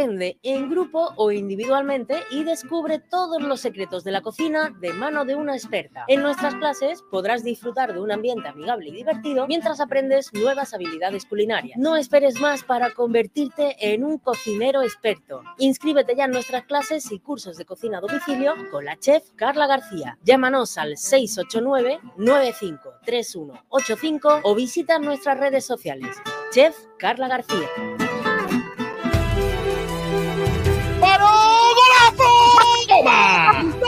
Aprende en grupo o individualmente y descubre todos los secretos de la cocina de mano de una experta. En nuestras clases podrás disfrutar de un ambiente amigable y divertido mientras aprendes nuevas habilidades culinarias. No esperes más para convertirte en un cocinero experto. Inscríbete ya en nuestras clases y cursos de cocina a domicilio con la chef Carla García. Llámanos al 689 953185 o visita nuestras redes sociales. Chef Carla García.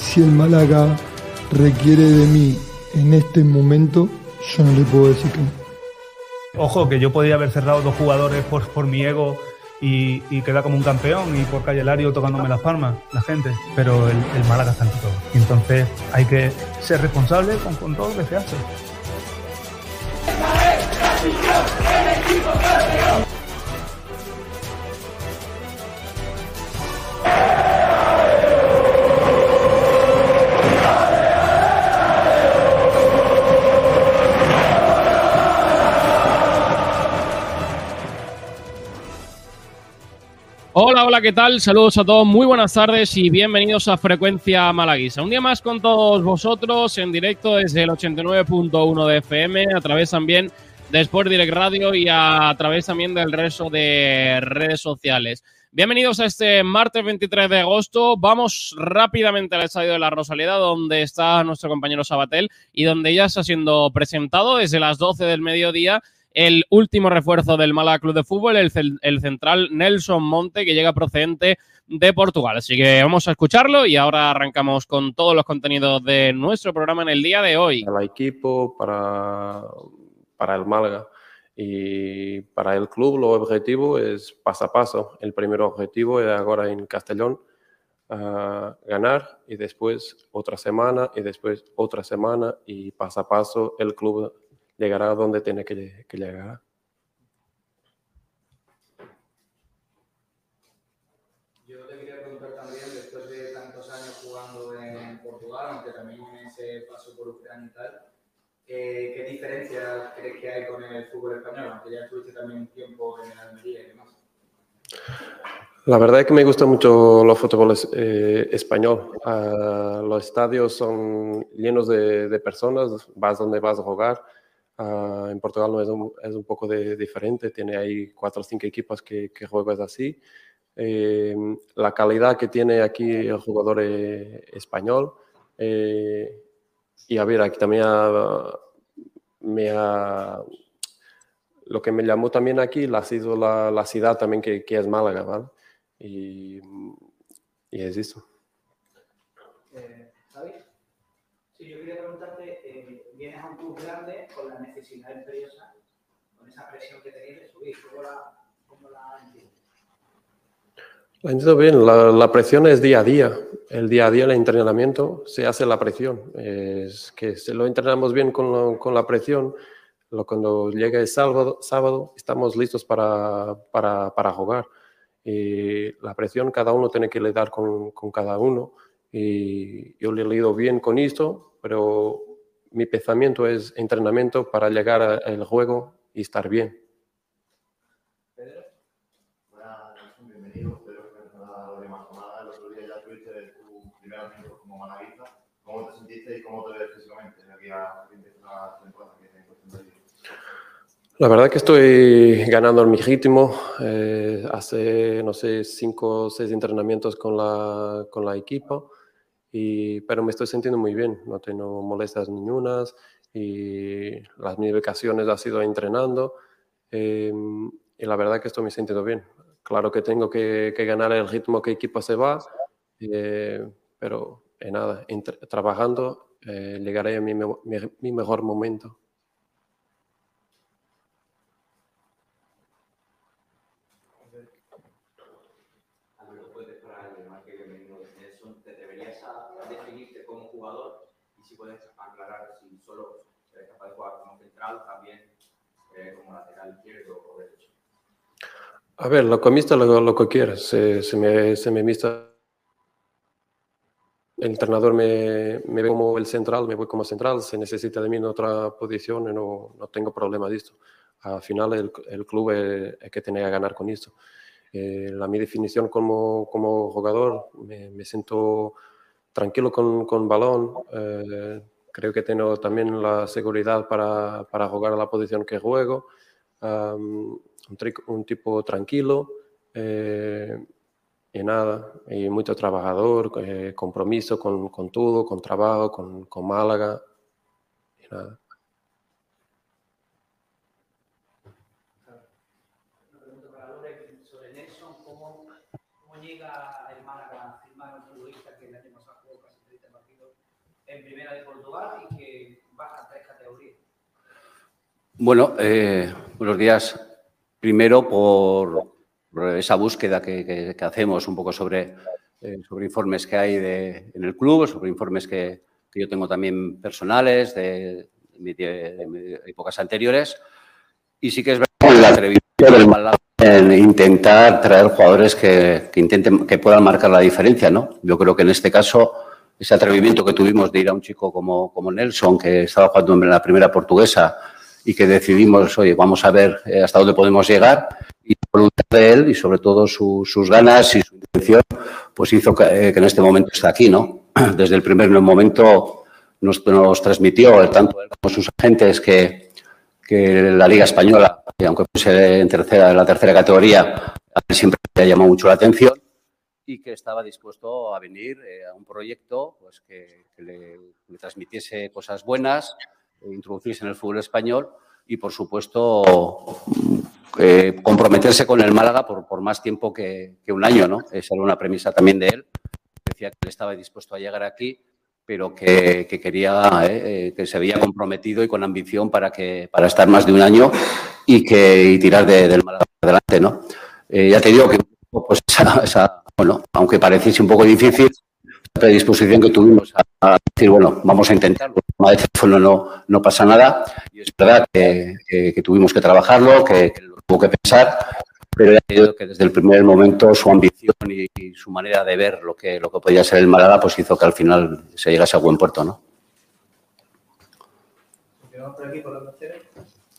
Si el Málaga requiere de mí en este momento, yo no le puedo decir que no. Ojo, que yo podía haber cerrado dos jugadores por, por mi ego y, y quedar como un campeón y por Calle Lario tocándome las palmas, la gente. Pero el, el Málaga está ante todo. Entonces hay que ser responsable con, con todo lo que se hace. Hola, ¿qué tal? Saludos a todos, muy buenas tardes y bienvenidos a Frecuencia Malaguisa. Un día más con todos vosotros en directo desde el 89.1 de FM, a través también de Sport Direct Radio y a través también del resto de redes sociales. Bienvenidos a este martes 23 de agosto. Vamos rápidamente al estadio de la Rosaleda, donde está nuestro compañero Sabatel y donde ya está siendo presentado desde las 12 del mediodía el último refuerzo del Málaga Club de Fútbol, el, el, central Nelson Monte, que llega procedente de Portugal. Así que vamos a escucharlo y ahora arrancamos con todos los contenidos de nuestro programa en el día de hoy. Para el equipo, para, para el Málaga y para el club, lo objetivo es paso a paso. El primer objetivo es ahora en Castellón. Uh, ganar y después otra semana y después otra semana y paso a paso el club llegará a donde tiene que, que llegar. Yo te quería preguntar también, después de tantos años jugando en Portugal, aunque también en ese paso por Ucrania y tal, eh, ¿qué diferencias crees que hay con el fútbol español? Aunque ya estuviste también un tiempo en el Almería y demás. La verdad es que me gusta mucho los fútboles eh, español. Uh, los estadios son llenos de, de, personas, vas donde vas a jugar. Uh, en Portugal no es un, es un poco de, diferente, tiene ahí cuatro o cinco equipos que, que juegan así. Eh, la calidad que tiene aquí el jugador eh, español. Eh, y a ver, aquí también ha, me ha, lo que me llamó también aquí ha sido la, la ciudad también que, que, es Málaga, ¿vale? Y, y es eso. Eh, Javi, sí, yo quería preguntarte, vienes a un club grande con la necesidad imperiosa, con esa presión que tenéis de subir, ¿cómo la, cómo la entiendes? La entiendo bien, la, la, presión es día a día. El día a día, el entrenamiento, se hace la presión. Es que si lo entrenamos bien con, lo, con la presión, lo, cuando llega el sábado, sábado estamos listos para, para, para jugar. Y la presión cada uno tiene que lidiar con, con cada uno. Y yo le he leído bien con esto, pero mi pensamiento es entrenamiento para llegar al juego y estar bien. Pedro. Buenas, bienvenido. Espero que no hable más con nada. El otro día ya tuviste tu primer minuto como malaguista. ¿Cómo te sentiste y cómo te ves físicamente de aquí a la verdad que estoy ganando mi ritmo. Eh, hace, no sé, cinco o seis entrenamientos con la, con la equipo. Y, pero me estoy sintiendo muy bien, no tengo molestias ningunas y las mis vacaciones ha sido entrenando eh, y la verdad que estoy me sintiendo bien. Claro que tengo que, que ganar el ritmo que equipo se va, eh, pero eh, nada, entre, trabajando eh, llegaré a mi, mi, mi mejor momento. a definirte como jugador y si puedes aclarar si solo eres capaz de jugar como central, también eh, como lateral izquierdo o derecho. A ver, lo que mista lo, lo que quieras. Se, se me, se me mista. El entrenador me, me ve como el central, me voy como central. Se necesita de mí en otra posición y no, no tengo problema de esto. Al final, el, el club es, es que tiene que ganar con esto. Eh, la mi definición como, como jugador, me, me siento tranquilo con, con balón. eh, creo que tengo también la seguridad para, para jugar a la posición que juego. Am, un, tipo tranquilo eh, y nada, y mucho trabajador, eh, compromiso con, con todo, con trabajo, con, con Málaga y nada. Una pregunta para Lore sobre Nelson. ¿Cómo, cómo llega el Málaga a firmar a un futbolista que el año pasado jugó casi 30 partidos en Primera de Portugal y que baja tres categorías? Bueno, eh, buenos días. Primero por por esa búsqueda que, que- que hacemos un poco sobre, eh, sobre informes que hay de- en el club, sobre informes que, que yo tengo también personales de, de de épocas anteriores. Y sí que es verdad atrevimiento del Málaga en intentar traer jugadores que, que intenten que puedan marcar la diferencia, ¿no? Yo creo que en este caso ese atrevimiento que tuvimos de ir a un chico como, como Nelson, que estaba jugando en la primera portuguesa y que decidimos, oye, vamos a ver eh, hasta dónde podemos llegar y la voluntad de él y sobre todo su- sus ganas y su intención, pues hizo que, eh, que en este momento está aquí, ¿no? Desde el primer momento nos, nos transmitió, tanto él como sus agentes, que, que la Liga Española, que aunque fuese en, tercera, en la tercera categoría, siempre le ha llamado mucho la atención y que estaba dispuesto a venir eh, a un proyecto pues, que, que le, le transmitiese cosas buenas, introducirse en el fútbol español y, por supuesto, eh, comprometerse con el Málaga por, por más tiempo que, un año. ¿no? Esa era una premisa también de él. Decía que él estaba dispuesto a llegar aquí, pero que, que quería, eh, eh, que se había comprometido y con ambición para, que, para estar más de un año y, que, y tirar de- del Málaga adelante. ¿no? Ya te digo que pues, esa, bueno, aunque pareciese un poco difícil, la predisposición que tuvimos a decir, bueno, vamos a intentarlo. Una de teléfono no, no pasa nada. Y es verdad que, que- que tuvimos que trabajarlo, que, que lo tuvo que pensar, pero ya digo que desde el primer momento su ambición y, y su manera de ver lo que, lo que podía ser el Málaga, pues hizo que al final se llegase a buen puerto, ¿no? Por aquí, por los.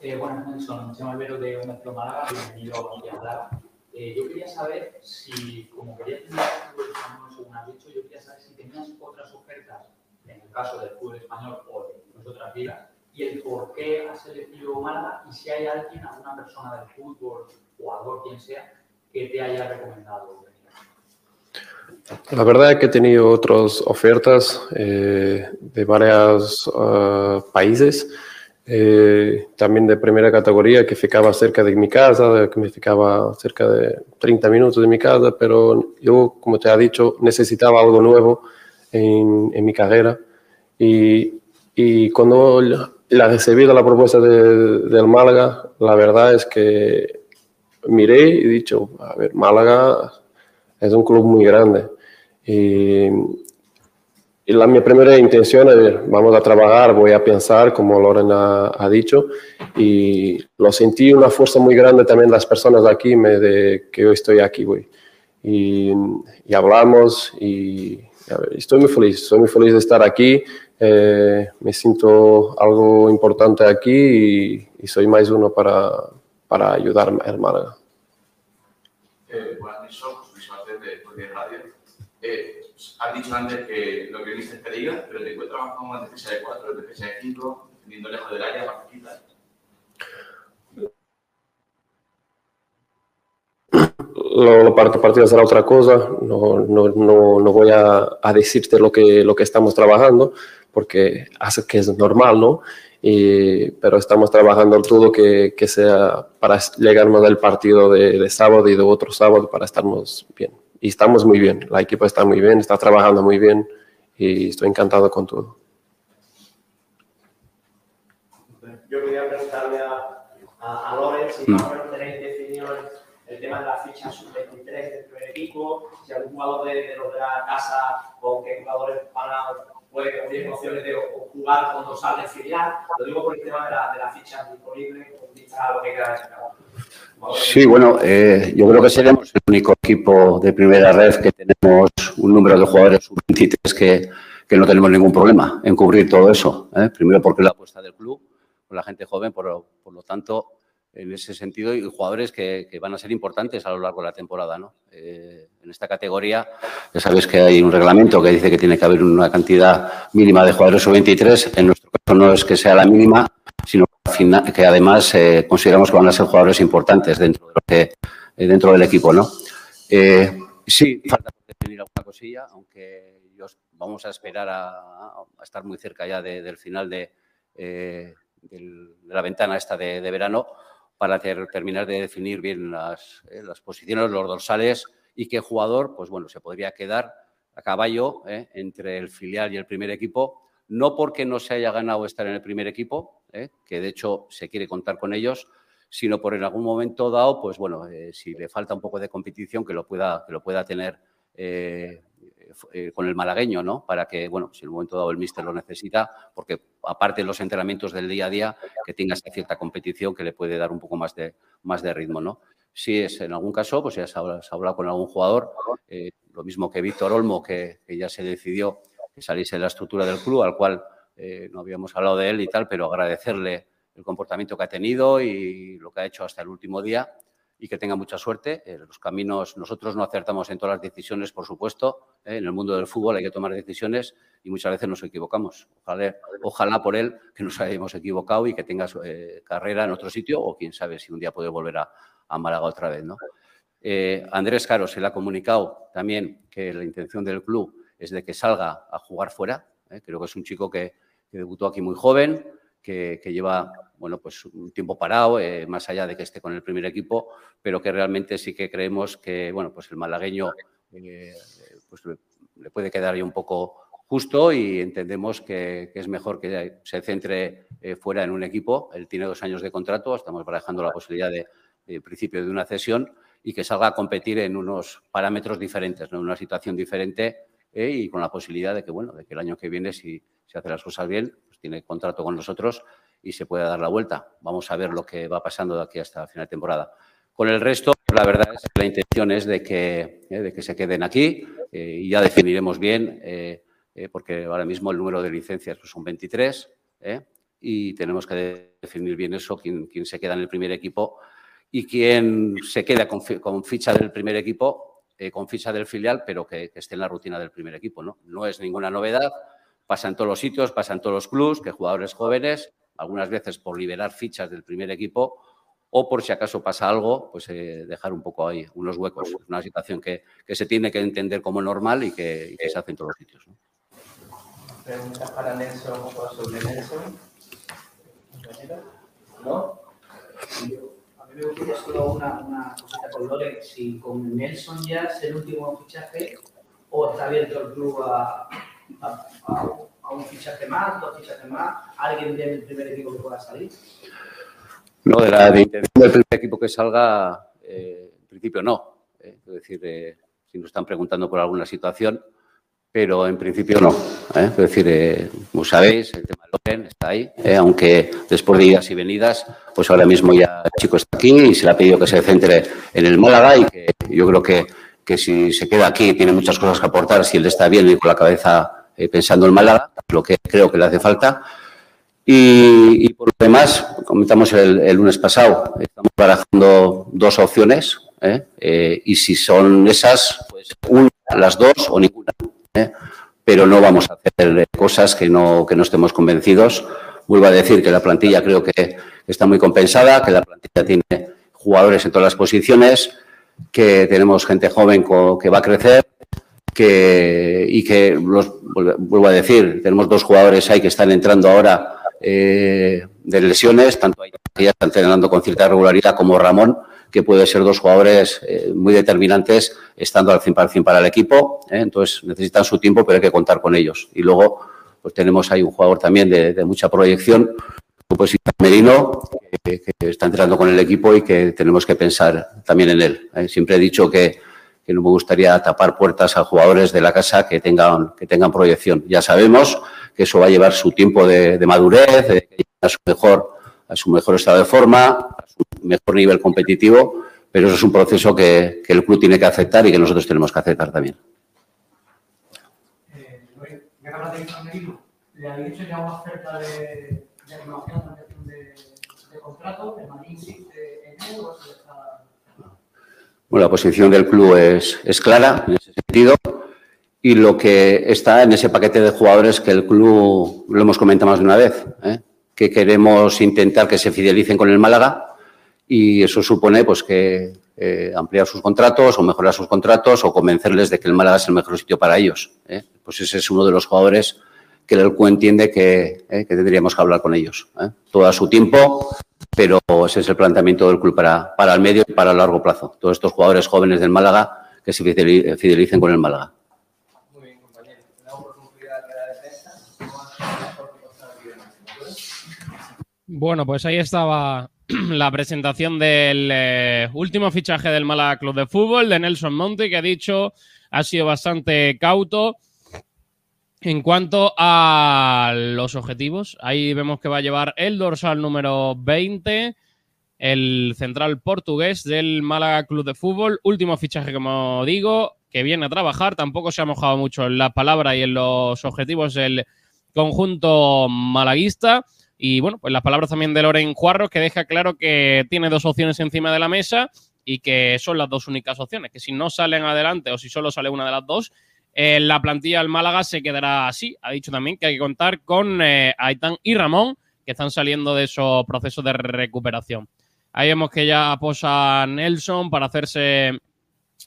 Eh, me llamo Albero de Metro Málaga, bienvenido a hablar. Eh, yo quería saber si, como querías tener español, según has dicho, yo quería saber si tenías otras ofertas, caso del fútbol español o de otras ligas, y el por qué has elegido Málaga y si hay alguien, alguna persona del fútbol, jugador, quien sea, que te haya recomendado. La verdad es que he tenido otras ofertas eh, de varios ah, países, eh, también de primera categoría, que ficaba cerca de mi casa, que me ficaba cerca de 30 minutos de mi casa, pero yo, como te he dicho, necesitaba algo nuevo en, en mi carrera. Y, y cuando la recibí la propuesta de- del Málaga, la verdad es que miré y he dicho, a ver, Málaga es un club muy grande. Y, y la, mi primera intención es, vamos a trabajar, voy a pensar, como Lorena ha dicho, y lo sentí una fuerza muy grande también las personas de aquí, me, de que yo estoy aquí, güey. Y, y hablamos y ver, estoy muy feliz, estoy muy feliz de estar aquí, eh, me siento algo importante aquí y, y soy más uno para, para ayudar al Málaga. Eh, buenas noches, Luis Martínez de Radio. Eh, has dicho antes que lo que viste es que diga, pero te encuentras más como en defensa de 4, en defensa de 5, defendiendo lejos del área, más cerquita. lo, lo part- partido será otra cosa, no, no, no, no voy a, a decirte lo que, lo que estamos trabajando, porque hace que es normal, ¿no? Y, pero estamos trabajando todo que, que sea para llegarnos al partido de, de sábado y de otro sábado para estarnos bien. Y estamos muy bien, la equipa está muy bien, está trabajando muy bien y estoy encantado con todo. Yo quería preguntarle a, a, a Loren si Mm. más o menos tenéis definido el, el tema de la ficha sub-23 del primer equipo, si algún jugador de, de los de la casa o qué jugadores van a puede tienen opciones de jugar cuando sale filial. Lo digo por el tema de la, de la ficha disponible con vista a lo que queda de mercado. Sí, bueno, eh, yo creo que seremos el único equipo de primera red que tenemos un número de jugadores sub-23 que, que, no tenemos ningún problema en cubrir todo eso. ¿eh? Primero porque la apuesta del club, con la gente joven, por, por lo tanto, en ese sentido, y jugadores que, que, van a ser importantes a lo largo de la temporada. ¿no? Eh, en esta categoría, ya sabes que hay un reglamento que dice que tiene que haber una cantidad mínima de jugadores sub-23. En nuestro caso no es que sea la mínima, sino que además eh, consideramos que van a ser jugadores importantes dentro, de lo que, eh, dentro del equipo. ¿no? Sí, falta definir alguna cosilla, aunque vamos a esperar a, estar muy cerca ya de, del final de, de, la ventana esta de verano para ter, terminar de definir bien las, eh, las, posiciones, los dorsales y qué jugador, pues bueno, se podría quedar a caballo eh, entre el filial y el primer equipo, no porque no se haya ganado estar en el primer equipo, eh, que de hecho se quiere contar con ellos, sino por en algún momento dado, pues bueno, si le falta un poco de competición, que lo pueda, que lo pueda tener eh, con el malagueño, ¿no? Para que, bueno, si en un momento dado el míster lo necesita, porque aparte de los entrenamientos del día a día, que tenga esa cierta competición que le puede dar un poco más de, más de ritmo, ¿no? Si es en algún caso, pues ya se ha, hablado con algún jugador, eh, lo mismo que Víctor Olmo, que, que, ya se decidió que saliese de la estructura del club, al cual eh, no habíamos hablado de él y tal, pero agradecerle el comportamiento que ha tenido y lo que ha hecho hasta el último día y que tenga mucha suerte. Eh, los caminos, nosotros no acertamos en todas las decisiones, por supuesto. Eh, en el mundo del fútbol hay que tomar decisiones y muchas veces nos equivocamos. Ojalá, ojalá por él que nos hayamos equivocado y que tenga eh, carrera en otro sitio o quién sabe si un día puede volver a, a Málaga otra vez. ¿no? Andrés Caro se le ha comunicado también que la intención del club es de que salga a jugar fuera. Creo que es un chico que, debutó aquí muy joven, que, lleva bueno, pues un tiempo parado, eh, más allá de que esté con el primer equipo, pero que realmente sí que creemos que bueno, pues el malagueño eh, pues le, puede quedar ahí un poco justo y entendemos que, es mejor que se centre eh, fuera en un equipo. Él tiene dos años de contrato, estamos barajando la posibilidad de, principio de una cesión y que salga a competir en unos parámetros diferentes, en una situación diferente y con la posibilidad de que, bueno, de que el año que viene, si se hace las cosas bien, tiene contrato con nosotros y se puede dar la vuelta. Vamos a ver lo que va pasando de aquí hasta el final de temporada. Con el resto, la verdad es que la intención es de que, eh, de que se queden aquí eh, y ya definiremos bien, eh, porque ahora mismo el número de licencias pues, son 23 eh, y tenemos que definir bien eso, quién, quién, se queda en el primer equipo y quién se queda con, ficha del primer equipo, con ficha del filial, pero que, que, esté en la rutina del primer equipo. ¿no? no es ninguna novedad, pasa en todos los sitios, pasa en todos los clubs, que jugadores jóvenes, algunas veces por liberar fichas del primer equipo o por si acaso pasa algo, pues eh, dejar un poco ahí unos huecos. Es una situación que, que, se tiene que entender como normal y que, y que se hace en todos los sitios. ¿no? Preguntas para Nelson o sobre Nelson. ¿No? A mí me gustaría solo una, una cosita con Lore. Si con Nelson ya es el último fichaje o está abierto el club a, a, a, un fichaje más, dos fichajes más, alguien del primer equipo que pueda salir? No, de la de intención del primer equipo que salga, eh, en principio no. Eh, es decir, eh, si nos están preguntando por alguna situación, pero en principio no. ¿eh? Es decir, como sabéis, el tema del Open está ahí, aunque después de idas y venidas, pues ahora mismo ya el chico está aquí y se le ha pedido que se centre en el Málaga y que yo creo que, que si se queda aquí tiene muchas cosas que aportar, si él está bien y con la cabeza eh, pensando en Málaga, lo que creo que le hace falta. Y, por lo demás, comentamos el, lunes pasado, estamos barajando dos opciones ¿eh? Eh, y si son esas, pues una, las dos o ninguna. ¿eh? Pero no vamos a hacer cosas que no, que no estemos convencidos. Vuelvo a decir que la plantilla creo que está muy compensada, que la plantilla tiene jugadores en todas las posiciones, que tenemos gente joven que va a crecer que, y que, vuelvo a decir, tenemos dos jugadores ahí que están entrando ahora eh, de lesiones, tanto que ya están entrenando con cierta regularidad como Ramón, que puede ser dos jugadores eh, muy determinantes estando al 100% para el equipo. ¿eh? Entonces necesitan su tiempo, pero hay que contar con ellos. Y luego pues tenemos ahí un jugador también de, mucha proyección, pues Merino, que, que, está entrenando con el equipo y que tenemos que pensar también en él. Siempre he dicho que, que, no me gustaría tapar puertas a jugadores de la casa que tengan, que tengan proyección. Ya sabemos que eso va a llevar su tiempo de, madurez, a, su mejor, a su mejor estado de forma, a su mejor nivel competitivo, pero eso es un proceso que, el club tiene que aceptar y que nosotros tenemos que aceptar también. Eh, ¿Le habéis dicho ya una oferta de, de de, de, contrato? ¿El Madrid insiste en él o? Bueno, la posición del club es, clara en ese sentido y lo que está en ese paquete de jugadores que el club, lo hemos comentado más de una vez, ¿eh? que queremos intentar que se fidelicen con el Málaga y eso supone pues que eh, ampliar sus contratos o mejorar sus contratos o convencerles de que el Málaga es el mejor sitio para ellos. ¿eh? Pues ese es uno de los jugadores que el CUE entiende que, eh, que, tendríamos que hablar con ellos. ¿eh? Todo a su tiempo, pero ese es el planteamiento del club para, para el medio y para el largo plazo. Todos estos jugadores jóvenes del Málaga que se fidelicen con el Málaga. Muy bien, compañero. La defensa. Bueno, pues ahí estaba la presentación del eh, último fichaje del Málaga Club de Fútbol, de Nelson Monte, que ha dicho ha sido bastante cauto. En cuanto a los objetivos, ahí vemos que va a llevar el dorsal número 20, el central portugués del Málaga Club de Fútbol. Último fichaje, como digo, que viene a trabajar. Tampoco se ha mojado mucho en la palabra y en los objetivos del conjunto malaguista. Y bueno, pues las palabras también de Loren Juarros, que deja claro que tiene dos opciones encima de la mesa y que son las dos únicas opciones. Que si no salen adelante o si solo sale una de las dos, eh, la plantilla del Málaga se quedará así. Ha dicho también que hay que contar con eh, Aitán y Ramón, que están saliendo de esos procesos de recuperación. Ahí vemos que ya posa Nelson para hacerse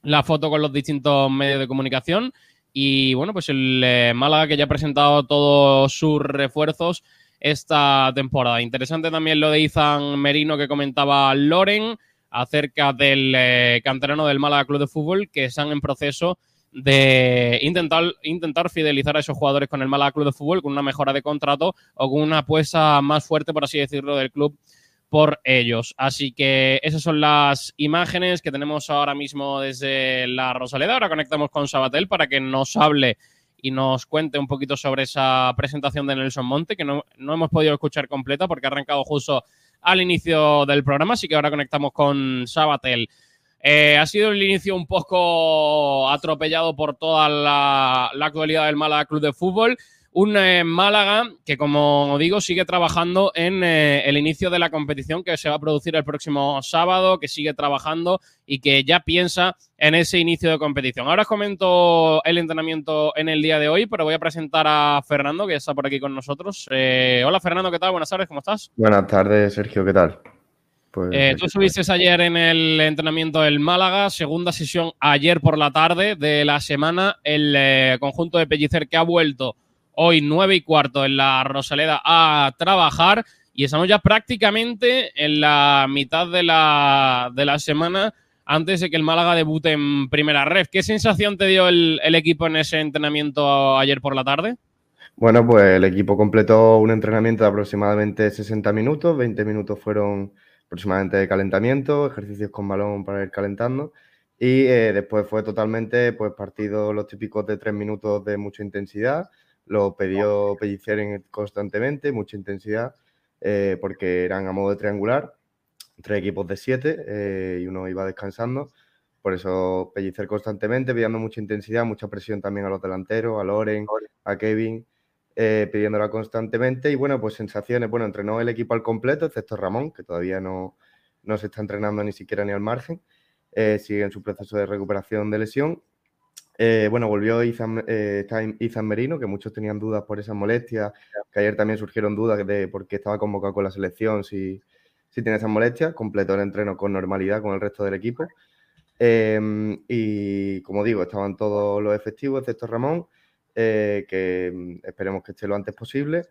la foto con los distintos medios de comunicación. Y bueno, pues el eh, Málaga que ya ha presentado todos sus refuerzos esta temporada. Interesante también lo de Izan Merino que comentaba Loren acerca del eh, canterano del Málaga Club de Fútbol que están en proceso de intentar, intentar fidelizar a esos jugadores con el Málaga Club de Fútbol con una mejora de contrato o con una apuesta más fuerte, por así decirlo, del club por ellos. Así que esas son las imágenes que tenemos ahora mismo desde la Rosaleda. Ahora conectamos con Sabatel para que nos hable y nos cuente un poquito sobre esa presentación de Nelson Monte, que no, no hemos podido escuchar completa porque ha arrancado justo al inicio del programa, así que ahora conectamos con Sabatel. Eh, ha sido el inicio un poco atropellado por toda la, actualidad del Málaga Club de Fútbol. Un eh, Málaga que, como digo, sigue trabajando en eh, el inicio de la competición que se va a producir el próximo sábado, que sigue trabajando y que ya piensa en ese inicio de competición. Ahora os comento el entrenamiento en el día de hoy, pero voy a presentar a Fernando, que está por aquí con nosotros. Hola, Fernando, ¿qué tal? Buenas tardes, ¿cómo estás? Buenas tardes, Sergio, ¿qué tal? Pues, eh, tú estuviste ayer en el entrenamiento del Málaga, segunda sesión ayer por la tarde de la semana. El eh, conjunto de Pellicer que ha vuelto hoy nueve y cuarto en la Rosaleda a trabajar y estamos ya prácticamente en la mitad de la, de la semana antes de que el Málaga debute en primera red. ¿Qué sensación te dio el, el equipo en ese entrenamiento ayer por la tarde? Bueno, pues el equipo completó un entrenamiento de aproximadamente 60 minutos, 20 minutos fueron aproximadamente de calentamiento, ejercicios con balón para ir calentando. Y eh, después fue totalmente pues, partido los típicos de tres minutos de mucha intensidad. Lo pidió Pellicer constantemente, mucha intensidad, eh, porque eran a modo de triangular, tres equipos de siete eh, y uno iba descansando. Por eso Pellicer constantemente, pidiendo mucha intensidad, mucha presión también a los delanteros, a Loren, a Kevin, eh, pidiéndola constantemente. Y bueno, pues sensaciones. Bueno, entrenó el equipo al completo, excepto Ramón, que todavía no, no se está entrenando ni siquiera ni al margen. Eh, sigue en su proceso de recuperación de lesión. Eh, bueno, volvió Izan, Izan, Merino, que muchos tenían dudas por esas molestias, que ayer también surgieron dudas de por qué estaba convocado con la selección, si, si tiene esas molestias. Completó el entreno con normalidad con el resto del equipo. Eh, y como digo, estaban todos los efectivos, excepto Ramón eh, que mm, esperemos que esté lo antes posible.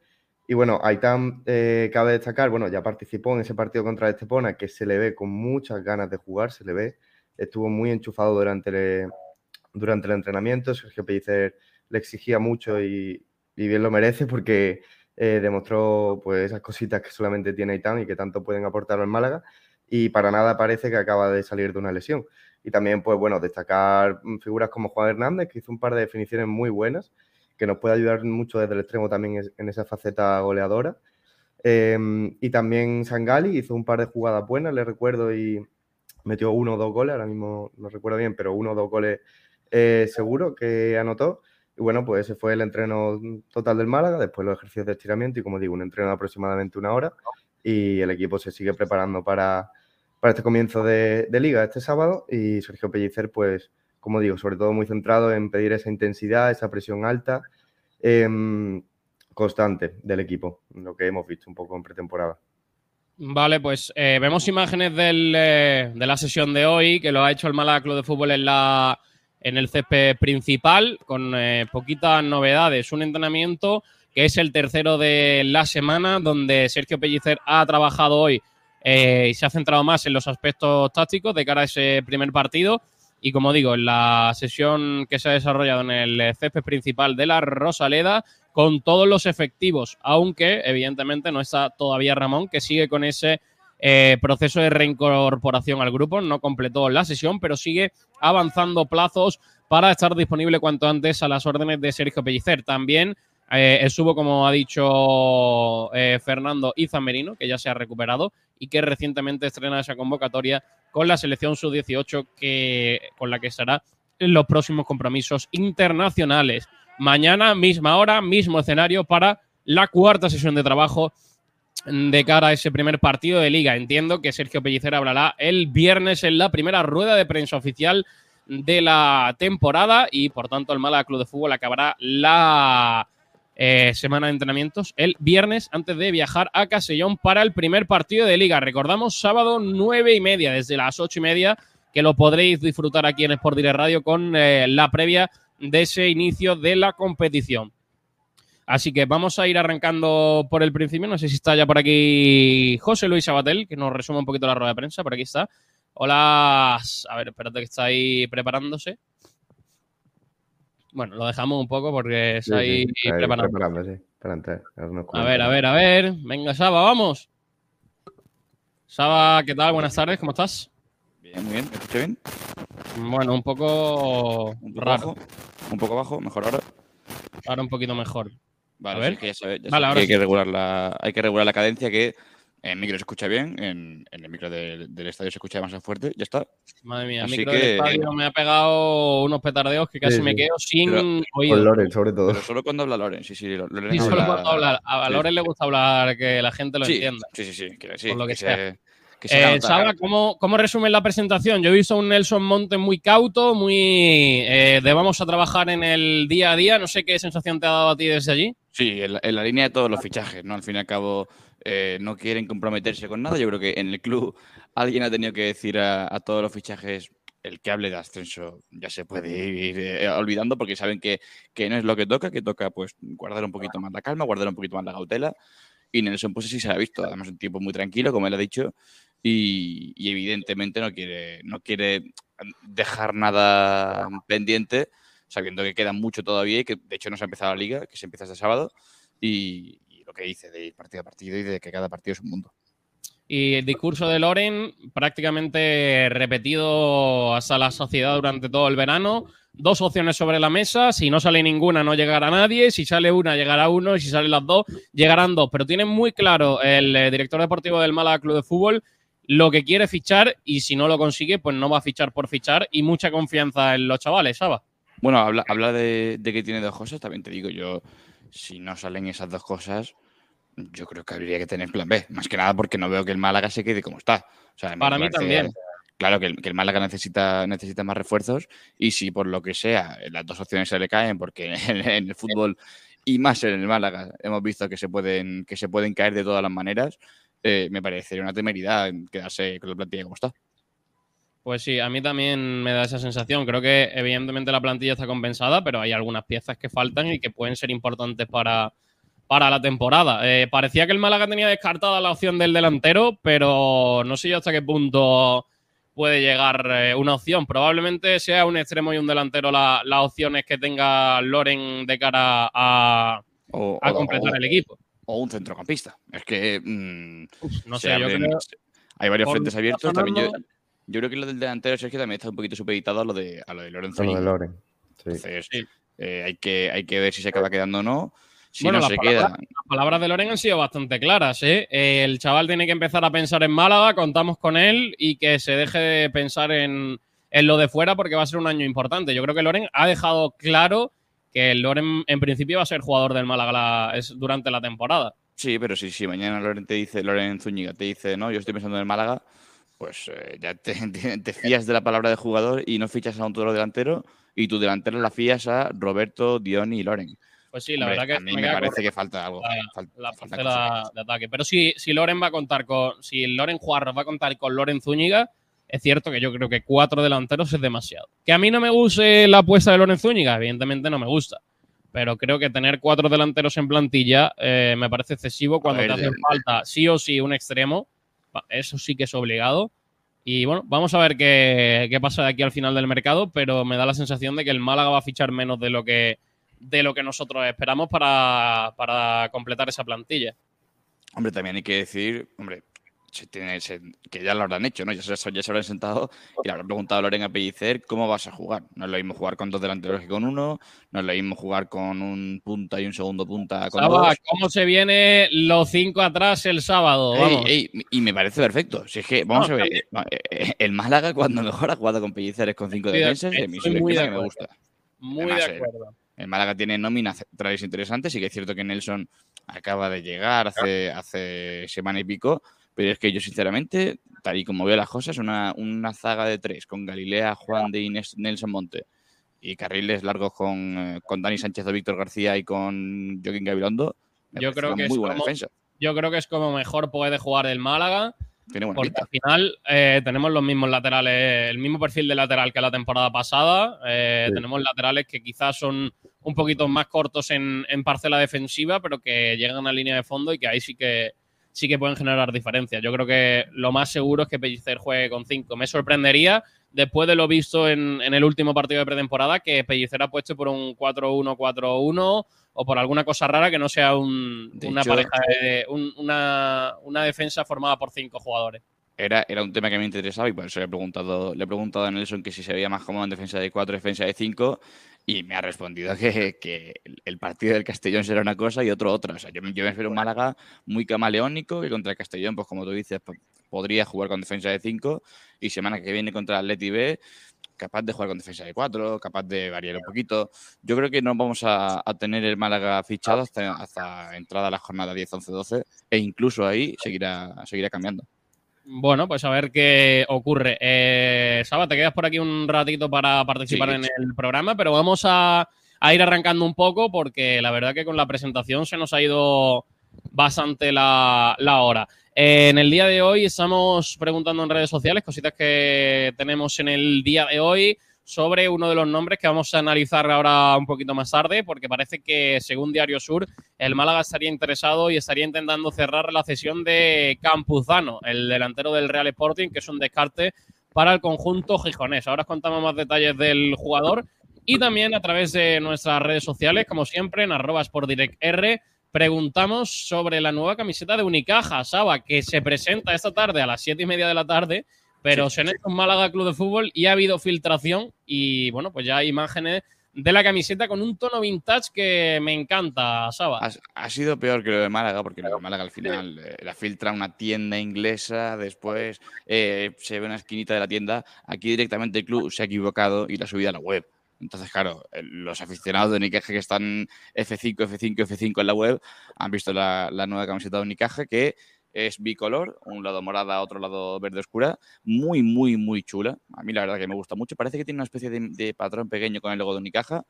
Y bueno, Aitam eh, cabe destacar, bueno, ya participó en ese partido contra Estepona, que se le ve con muchas ganas de jugar, se le ve, estuvo muy enchufado durante el, durante el entrenamiento, Sergio Pellicer le exigía mucho y, y bien lo merece porque eh, demostró pues esas cositas que solamente tiene Aitán y que tanto pueden aportar al Málaga y para nada parece que acaba de salir de una lesión. Y también, pues bueno, destacar mm, figuras como Juan Hernández, que hizo un par de definiciones muy buenas, que nos puede ayudar mucho desde el extremo también en esa faceta goleadora. Em, y también Sangali hizo un par de jugadas buenas, le recuerdo, y metió uno o dos goles, ahora mismo no recuerdo bien, pero uno o dos goles eh, seguro que anotó. Y bueno, pues ese fue el entreno total del Málaga, después los ejercicios de estiramiento y como digo, un entreno de aproximadamente una hora y el equipo se sigue preparando para, para este comienzo de, liga este sábado y Sergio Pellicer, pues como digo, sobre todo muy centrado en pedir esa intensidad, esa presión alta em, constante del equipo, lo que hemos visto un poco en pretemporada. Vale, pues eh, vemos imágenes eh, de la sesión de hoy, que lo ha hecho el Málaga Club de Fútbol en, la, en el césped principal, con eh, poquitas novedades. Un entrenamiento que es el tercero de la semana, donde Sergio Pellicer ha trabajado hoy y se ha centrado más en los aspectos tácticos de cara a ese primer partido. Y como digo, en la sesión que se ha desarrollado en el césped principal de la Rosaleda, con todos los efectivos, aunque evidentemente no está todavía Ramón, que sigue con ese eh, proceso de reincorporación al grupo, no completó la sesión, pero sigue avanzando plazos para estar disponible cuanto antes a las órdenes de Sergio Pellicer. También eh, estuvo, como ha dicho eh, Fernando Izamerino, que ya se ha recuperado y que recientemente estrena esa convocatoria con la selección sub-18 que, con la que estará en los próximos compromisos internacionales. Mañana, misma hora, mismo escenario para la cuarta sesión de trabajo de cara a ese primer partido de liga. Entiendo que Sergio Pellicer hablará el viernes en la primera rueda de prensa oficial de la temporada y por tanto el Málaga Club de Fútbol acabará la eh, semana de entrenamientos el viernes antes de viajar a Castellón para el primer partido de liga. Recordamos sábado nueve y media, desde las ocho y media, que lo podréis disfrutar aquí en Sport Radio con eh, la previa de ese inicio de la competición. Así que vamos a ir arrancando por el principio. No sé si está ya por aquí José Luis Sabatel, que nos resume un poquito la rueda de prensa. Por aquí está. Hola. A ver, espérate que está ahí preparándose. Bueno, lo dejamos un poco porque está ahí, preparando. a ver, a ver, a ver. Venga, Saba, vamos. Saba, ¿qué tal? Buenas tardes, ¿cómo estás? Bien, muy bien. ¿Me escuché bien? Bueno, un poco, un raro. un poco bajo, mejor ahora. Ahora un poquito mejor. Vale, a ver. que ya sabes, hay, que regular la, hay que regular la cadencia que en micro se escucha bien, en, el micro del estadio se escucha demasiado fuerte, ya está. Madre mía, el micro del estadio me ha pegado unos petardeos que casi me quedo sin oído. Con Loren, sobre todo. Pero solo cuando habla Loren, sí, sí. Loren sí, solo cuando habla. A Loren le gusta hablar, que la gente lo entienda. Sí, sí, sí. Que, sí por lo que, sea. Eh, Saba, ¿cómo, ¿cómo resumes la presentación? Yo he visto un Nelson Monte muy cauto, muy eh, de vamos a trabajar en el día a día. No sé qué sensación te ha dado a ti desde allí. Sí, en la, línea de todos los fichajes, ¿no? Al fin y al cabo eh, no quieren comprometerse con nada. Yo creo que en el club alguien ha tenido que decir a, todos los fichajes el que hable de ascenso ya se puede ir olvidando porque saben que, que, no es lo que toca, que toca pues guardar un poquito más la calma, guardar un poquito más la cautela. Y Nelson pues sí se ha visto, además un tipo muy tranquilo, como él ha dicho, y, evidentemente no quiere, no quiere dejar nada pendiente, sabiendo que queda mucho todavía y que de hecho no se ha empezado la liga, que se empieza este sábado, y, lo que dice de ir partido a partido y de que cada partido es un mundo. Y el discurso de Loren prácticamente repetido hasta la sociedad durante todo el verano. Dos opciones sobre la mesa. Si no sale ninguna, no llegará nadie. Si sale una, llegará uno. Y si salen las dos, llegarán dos. Pero tiene muy claro el eh, director deportivo del Málaga Club de Fútbol lo que quiere fichar y si no lo consigue, pues no va a fichar por fichar y mucha confianza en los chavales, ¿sabes? Bueno, habla, habla de, que tiene dos cosas, también te digo yo, si no salen esas dos cosas, yo creo que habría que tener plan B, más que nada porque no veo que el Málaga se quede como está. Para mí también. Claro que el, Málaga necesita, necesita más refuerzos y si por lo que sea las dos opciones se le caen, porque en, el fútbol y más en el Málaga hemos visto que se pueden, que se pueden caer de todas las maneras, eh, me parecería una temeridad quedarse con la plantilla como está. Pues sí, a mí también me da esa sensación. Creo que evidentemente la plantilla está compensada, pero hay algunas piezas que faltan y que pueden ser importantes para, para la temporada. Eh, parecía que el Málaga tenía descartada la opción del delantero, pero no sé yo hasta qué punto puede llegar eh, una opción. Probablemente sea un extremo y un delantero las opciones que tenga Loren de cara a, a completar el equipo o un centrocampista. Es que mm, no sé, yo creo- hay varios frentes abiertos. También yo, yo creo que lo del delantero Sergio también está un poquito supeditado a lo de, a lo de Lorenzo. A lo de. Loren, sí. Entonces, eh, hay, que, hay que ver si se acaba quedando o no. Si bueno, no las, se palabras, queda, las palabras de Loren han sido bastante claras. ¿eh? El chaval tiene que empezar a pensar en Málaga, contamos con él y que se deje de pensar en, en lo de fuera porque va a ser un año importante. Yo creo que Loren ha dejado claro que Loren en principio va a ser jugador del Málaga la- es- durante la temporada. Sí, pero si, si mañana Loren te dice, Loren Zúñiga te dice, no, yo estoy pensando en el Málaga, pues eh, ya te, te- te fías de la palabra del jugador y no fichas a un toro delantero y tu delantero la fías a Roberto, Dioni y Loren. Pues sí, la Hombre, verdad que a mí me parece que falta algo. la, fal- la faltan parcela cosas. de ataque. Pero si, si Loren va a contar con. Si Loren Juarros va a contar con Loren Zúñiga, es cierto que yo creo que cuatro delanteros es demasiado. Que a mí no me guste la apuesta de Loren Zúñiga, evidentemente no me gusta. Pero creo que tener cuatro delanteros en plantilla eh, me parece excesivo cuando ver, te hace eh, falta sí o sí un extremo. Eso sí que es obligado. Y bueno, vamos a ver qué, qué pasa de aquí al final del mercado, pero me da la sensación de que el Málaga va a fichar menos de lo que, de lo que nosotros esperamos para, para completar esa plantilla. Hombre, también hay que decir, hombre, se tiene, se- que ya lo habrán hecho, ¿no? Ya se, ya se habrán sentado y le habrán preguntado a Loren a Pellicer cómo vas a jugar. No es lo mismo jugar con dos delanteros que con uno, no es lo mismo jugar con un punta y un segundo punta con Saba, dos. ¿cómo se viene los cinco atrás el sábado? Ey, Vamos. ey, y me parece perfecto. Si es que, vamos No, a ver, eh, eh, el Málaga cuando mejor ha jugado con Pellicer es con cinco defensas es muy de esquema que me acuerdo. gusta. Muy Además, de el- acuerdo. El Málaga tiene nóminas centrales interesantes y que es cierto que Nelson acaba de llegar hace, hace semana y pico, pero es que yo sinceramente, tal y como veo las cosas, una, una zaga de tres con Galilea, Juan de Inés, Nelson Monte y carriles largos con, eh, con Dani Sánchez o Víctor García y con Joaquín Gabilondo, Yo creo, que es buena como, defensa. yo creo que es como mejor puede jugar el Málaga. Tiene Porque pinta. al final eh, tenemos los mismos laterales, el mismo perfil de lateral que la temporada pasada. Eh, Sí. Tenemos laterales que quizás son un poquito más cortos en, en parcela defensiva, pero que llegan a línea de fondo y que ahí sí que sí que pueden generar diferencias. Yo creo que lo más seguro es que Pellicer juegue con 5. Me sorprendería, después de lo visto en, en el último partido de pretemporada, que Pellicer apueste por un 4-1-4-1 o por alguna cosa rara que no sea un- una hecho- pareja de un- una, una defensa formada por cinco jugadores. Era, era un tema que me interesaba y por eso le he preguntado, le he preguntado a Nelson que si se veía más cómodo en defensa de 4, defensa de 5 y me ha respondido que, que el partido del Castellón será una cosa y otro otra. O sea, yo, me- yo me espero un Málaga muy camaleónico que contra el Castellón, pues como tú dices, po- podría jugar con defensa de 5 y semana que viene contra el Atleti B capaz de jugar con defensa de 4, capaz de variar un poquito. Yo creo que no vamos a, a tener el Málaga fichado hasta, hasta entrada a la jornada 10, 11, 12 e incluso ahí seguirá, seguirá cambiando. Bueno, pues a ver qué ocurre. Eh, Saba, te quedas por aquí un ratito para participar Sí. en el programa, pero vamos a, a ir arrancando un poco porque la verdad que con la presentación se nos ha ido bastante la, la hora. Eh, en el día de hoy estamos preguntando en redes sociales cositas que tenemos en el día de hoy sobre uno de los nombres que vamos a analizar ahora un poquito más tarde, porque parece que, según Diario Sur, el Málaga estaría interesado y estaría intentando cerrar la cesión de Campuzano, el delantero del Real Sporting, que es un descarte para el conjunto gijonés. Ahora os contamos más detalles del jugador y también a través de nuestras redes sociales, como siempre, en arroba sportdirectr, preguntamos sobre la nueva camiseta de Unicaja, Saba, que se presenta esta tarde a las siete y media de la tarde, pero se han hecho un Málaga Club de Fútbol y ha habido filtración y bueno, pues ya hay imágenes de la camiseta con un tono vintage que me encanta, Saba. Ha, ha sido peor que lo de Málaga, porque lo de Málaga al final eh, la filtra una tienda inglesa, después eh, se ve una esquinita de la tienda. Aquí directamente el club se ha equivocado y la ha subido a la web. Entonces, claro, los aficionados de Unicaja que están F5, F5, F5 en la web han visto la, la nueva camiseta de Unicaja que es bicolor, un lado morada, otro lado verde oscura, muy, muy, muy chula. A mí la verdad que me gusta mucho. Parece que tiene una especie de, de patrón pequeño con el logo de Unicaja.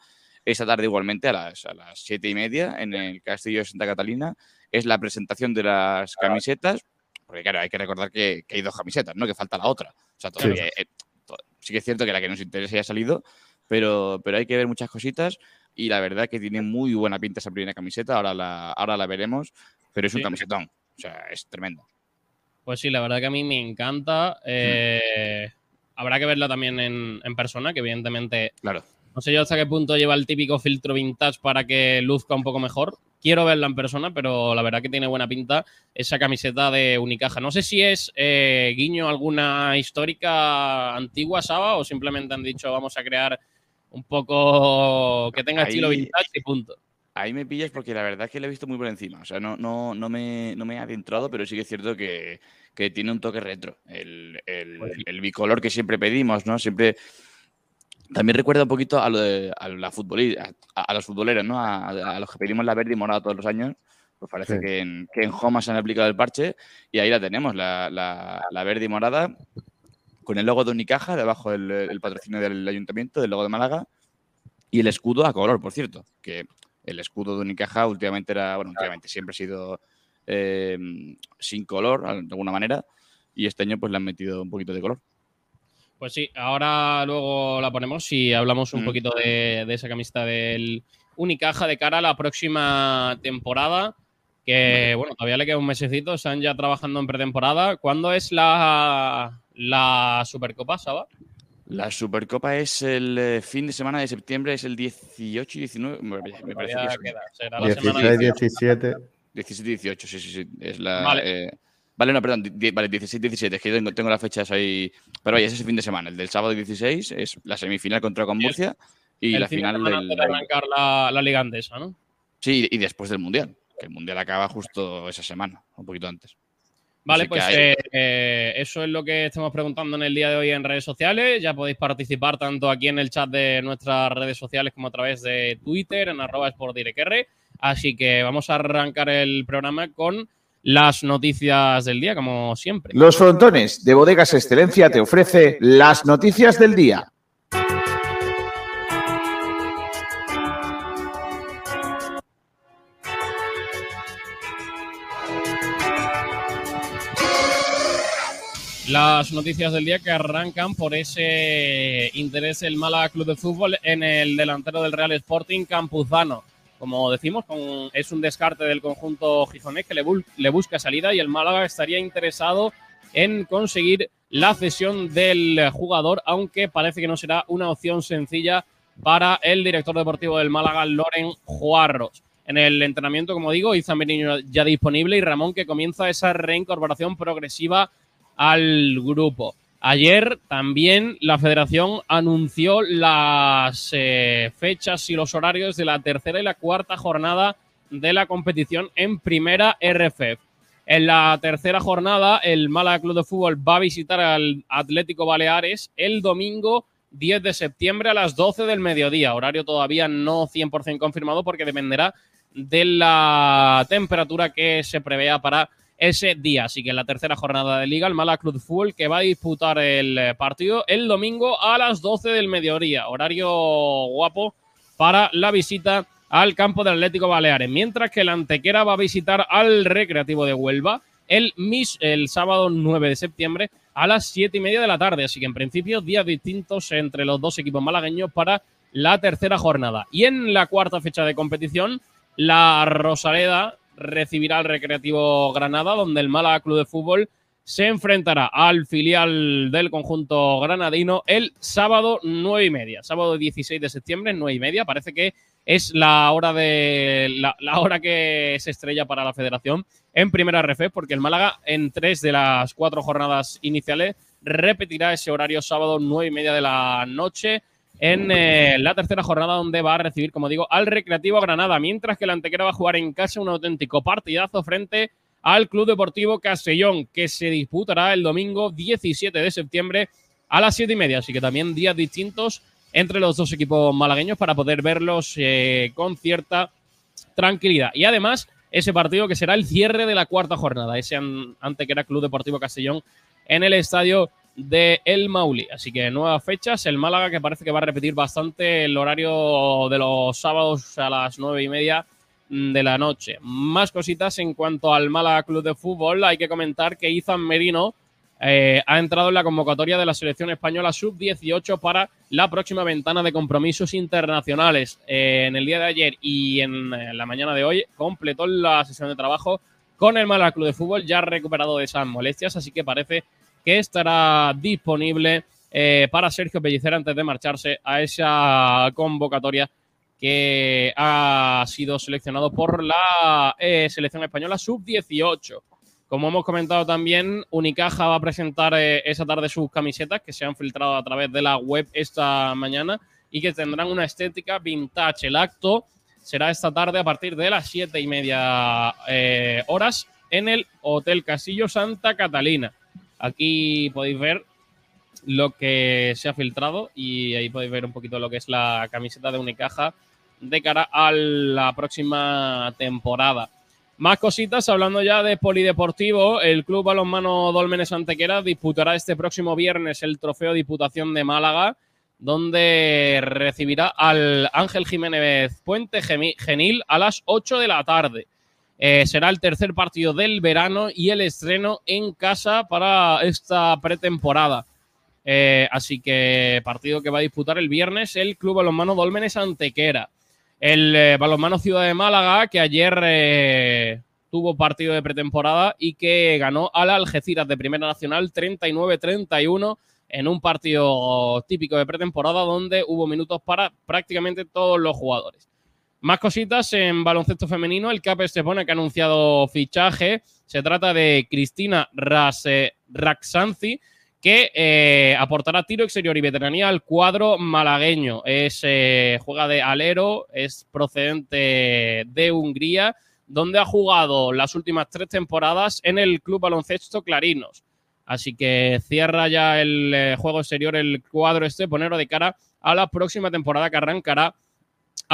Esta tarde igualmente a las, a las siete y media en el Castillo de Santa Catalina es la presentación de las camisetas. Porque claro, hay que recordar que, que hay dos camisetas, ¿no? Que falta la otra. O sea, todavía, eh, to- sí que es cierto que la que nos interesa ya ha salido, pero, pero hay que ver muchas cositas y la verdad que tiene muy buena pinta esa primera camiseta. Ahora la, ahora la veremos, pero es un Sí. camisetón. O sea, es tremendo. Pues sí, la verdad que a mí me encanta. Eh, Habrá que verla también en, en persona, que evidentemente Claro. No sé yo hasta qué punto lleva el típico filtro vintage para que luzca un poco mejor. Quiero verla en persona, pero la verdad que tiene buena pinta esa camiseta de Unicaja. No sé si es eh, guiño alguna histórica antigua, Saba, o simplemente han dicho vamos a crear un poco que tenga estilo vintage y punto. Ahí me pillas porque la verdad es que lo he visto muy por encima. O sea, no, no, no, me, no me he adentrado, pero sí que es cierto que, que tiene un toque retro. El, el- el bicolor que siempre pedimos, ¿no? Siempre. También recuerda un poquito a, lo de, a, la futboli- a, a los futboleros, ¿no? A, a los que pedimos la verde y morada todos los años. Pues parece Sí. que, en, que en Homa se han aplicado el parche y ahí la tenemos, la, la- la verde y morada, con el logo de Unicaja, debajo el, el patrocinio del ayuntamiento, del logo de Málaga, y el escudo a color, por cierto, que el escudo de Unicaja últimamente era, bueno, últimamente siempre ha sido eh, sin color, de alguna manera, y este año pues le han metido un poquito de color. Pues sí, ahora luego la ponemos y hablamos un Mm. poquito de, de esa camiseta del Unicaja de cara a la próxima temporada. Que bueno, todavía le queda un mesecito, están ya trabajando en pretemporada. ¿Cuándo es la, la Supercopa, Saba? La Supercopa es el eh, fin de semana de septiembre, es el 18 y 19, me, me parece que es. queda, será la semana 16, de- 17. 17 y 18, sí, sí, sí. Es la, Vale. eh, vale, no, perdón, di- vale, 16 17, es que yo tengo, tengo las fechas ahí. Pero vaya, es ese fin de semana. El del sábado 16 es la semifinal contra con Murcia y el la fin de final semana del. antes de arrancar la, la Liga Andesa, ¿no? Sí, y después del Mundial. Que el Mundial acaba justo esa semana, un poquito antes. Vale, Así pues hay- eh, eh, eso es lo que estamos preguntando en el día de hoy en redes sociales. Ya podéis participar tanto aquí en el chat de nuestras redes sociales como a través de Twitter, en arroba sportdirecr. Así que vamos a arrancar el programa con las noticias del día, como siempre. Los frontones de Bodegas Excelencia te ofrece las noticias del día. Las noticias del día que arrancan por ese interés del Málaga Club de Fútbol en el delantero del Real Sporting, Campuzano. Como decimos, es un descarte del conjunto gijonés que le busca salida y el Málaga estaría interesado en conseguir la cesión del jugador, aunque parece que no será una opción sencilla para el director deportivo del Málaga, Loren Juarros. En el entrenamiento, como digo, Izan Benigno ya disponible y Ramón que comienza esa reincorporación progresiva al grupo. Ayer también la federación anunció las eh, fechas y los horarios de la tercera y la cuarta jornada de la competición en primera RFF. En la tercera jornada, el Málaga Club de Fútbol va a visitar al Atlético Baleares el domingo 10 de septiembre a las 12 del mediodía. Horario todavía no 100% confirmado porque dependerá de la temperatura que se prevea para ese día. Así que en la tercera jornada de Liga, el Málaga de Fútbol que va a disputar el eh, partido el domingo a las 12 del mediodía. Horario guapo para la visita al campo del Atlético Baleares. Mientras que el Antequera va a visitar al Recreativo de Huelva el, mis, el sábado 9 de septiembre a las 7 y media de la tarde. Así que en principio días distintos entre los dos equipos malagueños para la tercera jornada. Y en la cuarta fecha de competición, la Rosaleda recibirá al Recreativo Granada, donde el Málaga Club de Fútbol se enfrentará al filial del conjunto granadino el sábado 9 y media. Sábado 16 de septiembre, 9 y media. Parece que es la hora de la, hora que se estrella para la federación en primera RF, porque el Málaga en tres de las cuatro jornadas iniciales repetirá ese horario sábado 9 y media de la noche en eh, la tercera jornada donde va a recibir, como digo, al Recreativo Granada, mientras que el Antequera va a jugar en casa un auténtico partidazo frente al Club Deportivo Castellón, que se disputará el domingo 17 de septiembre a las 7 y media. Así que también días distintos entre los dos equipos malagueños para poder verlos eh, con cierta tranquilidad. Y además, ese partido que será el cierre de la cuarta jornada, ese an- Antequera Club Deportivo Castellón en el estadio de El Mauli. Así que nuevas fechas, el Málaga que parece que va a repetir bastante el horario de los sábados a las nueve y media de la noche. Más cositas en cuanto al Málaga Club de Fútbol. Hay que comentar que Izan Merino eh, ha entrado en la convocatoria de la selección española sub-18 para la próxima ventana de compromisos internacionales. Eh, en el día de ayer y en eh, la mañana de hoy completó la sesión de trabajo con el Málaga Club de Fútbol ya recuperado de esas molestias, así que parece que estará disponible eh, para Sergio Pellicer antes de marcharse a esa convocatoria que ha sido seleccionado por la eh, selección española sub-18. Como hemos comentado también, Unicaja va a presentar eh, esa tarde sus camisetas que se han filtrado a través de la web esta mañana y que tendrán una estética vintage. El acto será esta tarde a partir de las siete y media eh, horas en el Hotel Castillo Santa Catalina. Aquí podéis ver lo que se ha filtrado y ahí podéis ver un poquito lo que es la camiseta de Unicaja de cara a la próxima temporada. Más cositas, hablando ya de polideportivo, el Club Balonmano Dolmenes Antequera disputará este próximo viernes el Trofeo Diputación de Málaga, donde recibirá al Ángel Jiménez Puente Genil a las 8 de la tarde. Eh, será el tercer partido del verano y el estreno en casa para esta pretemporada. Eh, así que partido que va a disputar el viernes el Club Balonmano Dolmenes Antequera. El eh, balonmano Ciudad de Málaga, que ayer tuvo partido de pretemporada y que ganó al Algeciras de Primera Nacional 39-31 en un partido típico de pretemporada donde hubo minutos para prácticamente todos los jugadores. Más cositas en baloncesto femenino. El CAP Estepona que ha anunciado fichaje. Se trata de Cristina Raxanzi, que eh, aportará tiro exterior y veteranía al cuadro malagueño. Es, eh, juega de alero, es procedente de Hungría, donde ha jugado las últimas tres temporadas en el Club Baloncesto Clarinos. Así que cierra ya el eh, juego exterior el cuadro este, ponerlo de cara a la próxima temporada que arrancará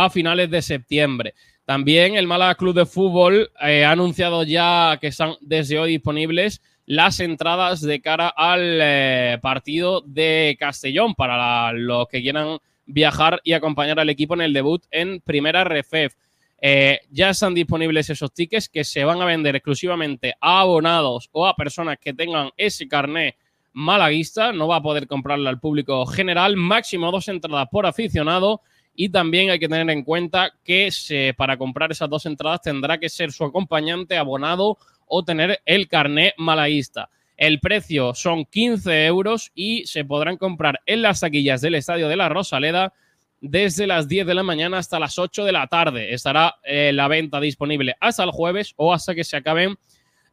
a finales de septiembre. También el Málaga Club de Fútbol ha anunciado ya que están desde hoy disponibles las entradas de cara al eh, partido de Castellón para los que quieran viajar y acompañar al equipo en el debut en Primera Refef. Eh, ya están disponibles esos tickets que se van a vender exclusivamente a abonados o a personas que tengan ese carné malaguista. No va a poder comprarlo al público general. Máximo dos entradas por aficionado. Y también hay que tener en cuenta que para comprar esas dos entradas tendrá que ser su acompañante abonado o tener el carné malaísta. El precio son 15 euros y se podrán comprar en las taquillas del Estadio de la Rosaleda desde las 10 de la mañana hasta las 8 de la tarde. Estará eh, la venta disponible hasta el jueves o hasta que se acaben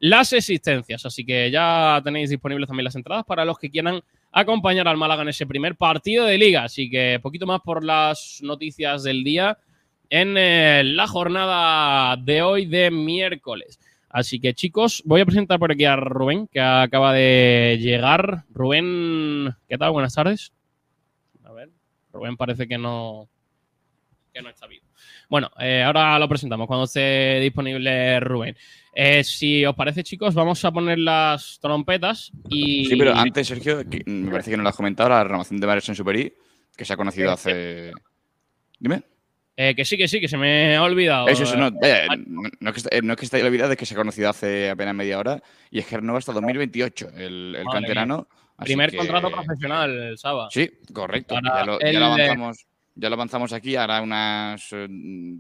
las existencias. Así que ya tenéis disponibles también las entradas para los que quieran acompañar al Málaga en ese primer partido de liga. Así que poquito más por las noticias del día en eh, la jornada de hoy de miércoles. Así que chicos, voy a presentar por aquí a Rubén, que acaba de llegar. Rubén, ¿qué tal? Buenas tardes. A ver, Rubén parece que no, que no está vivo. Bueno, eh, ahora lo presentamos cuando esté disponible Rubén. Eh, si os parece, chicos, vamos a poner las trompetas y... Sí, pero antes, Sergio, me parece que no lo has comentado, la renovación de Mares en Superi, que se ha conocido hace... Dime. Eh, que sí, que sí, que se me ha olvidado. Eso, eso, no, eh, no, es que, no es que esté olvidado, es que se ha conocido hace apenas media hora y es que renueva hasta 2028 el, el canterano. Primer contrato profesional, Saba. Sí, correcto. Ya lo, ya, lo avanzamos, ya lo, avanzamos, aquí, hará unas eh,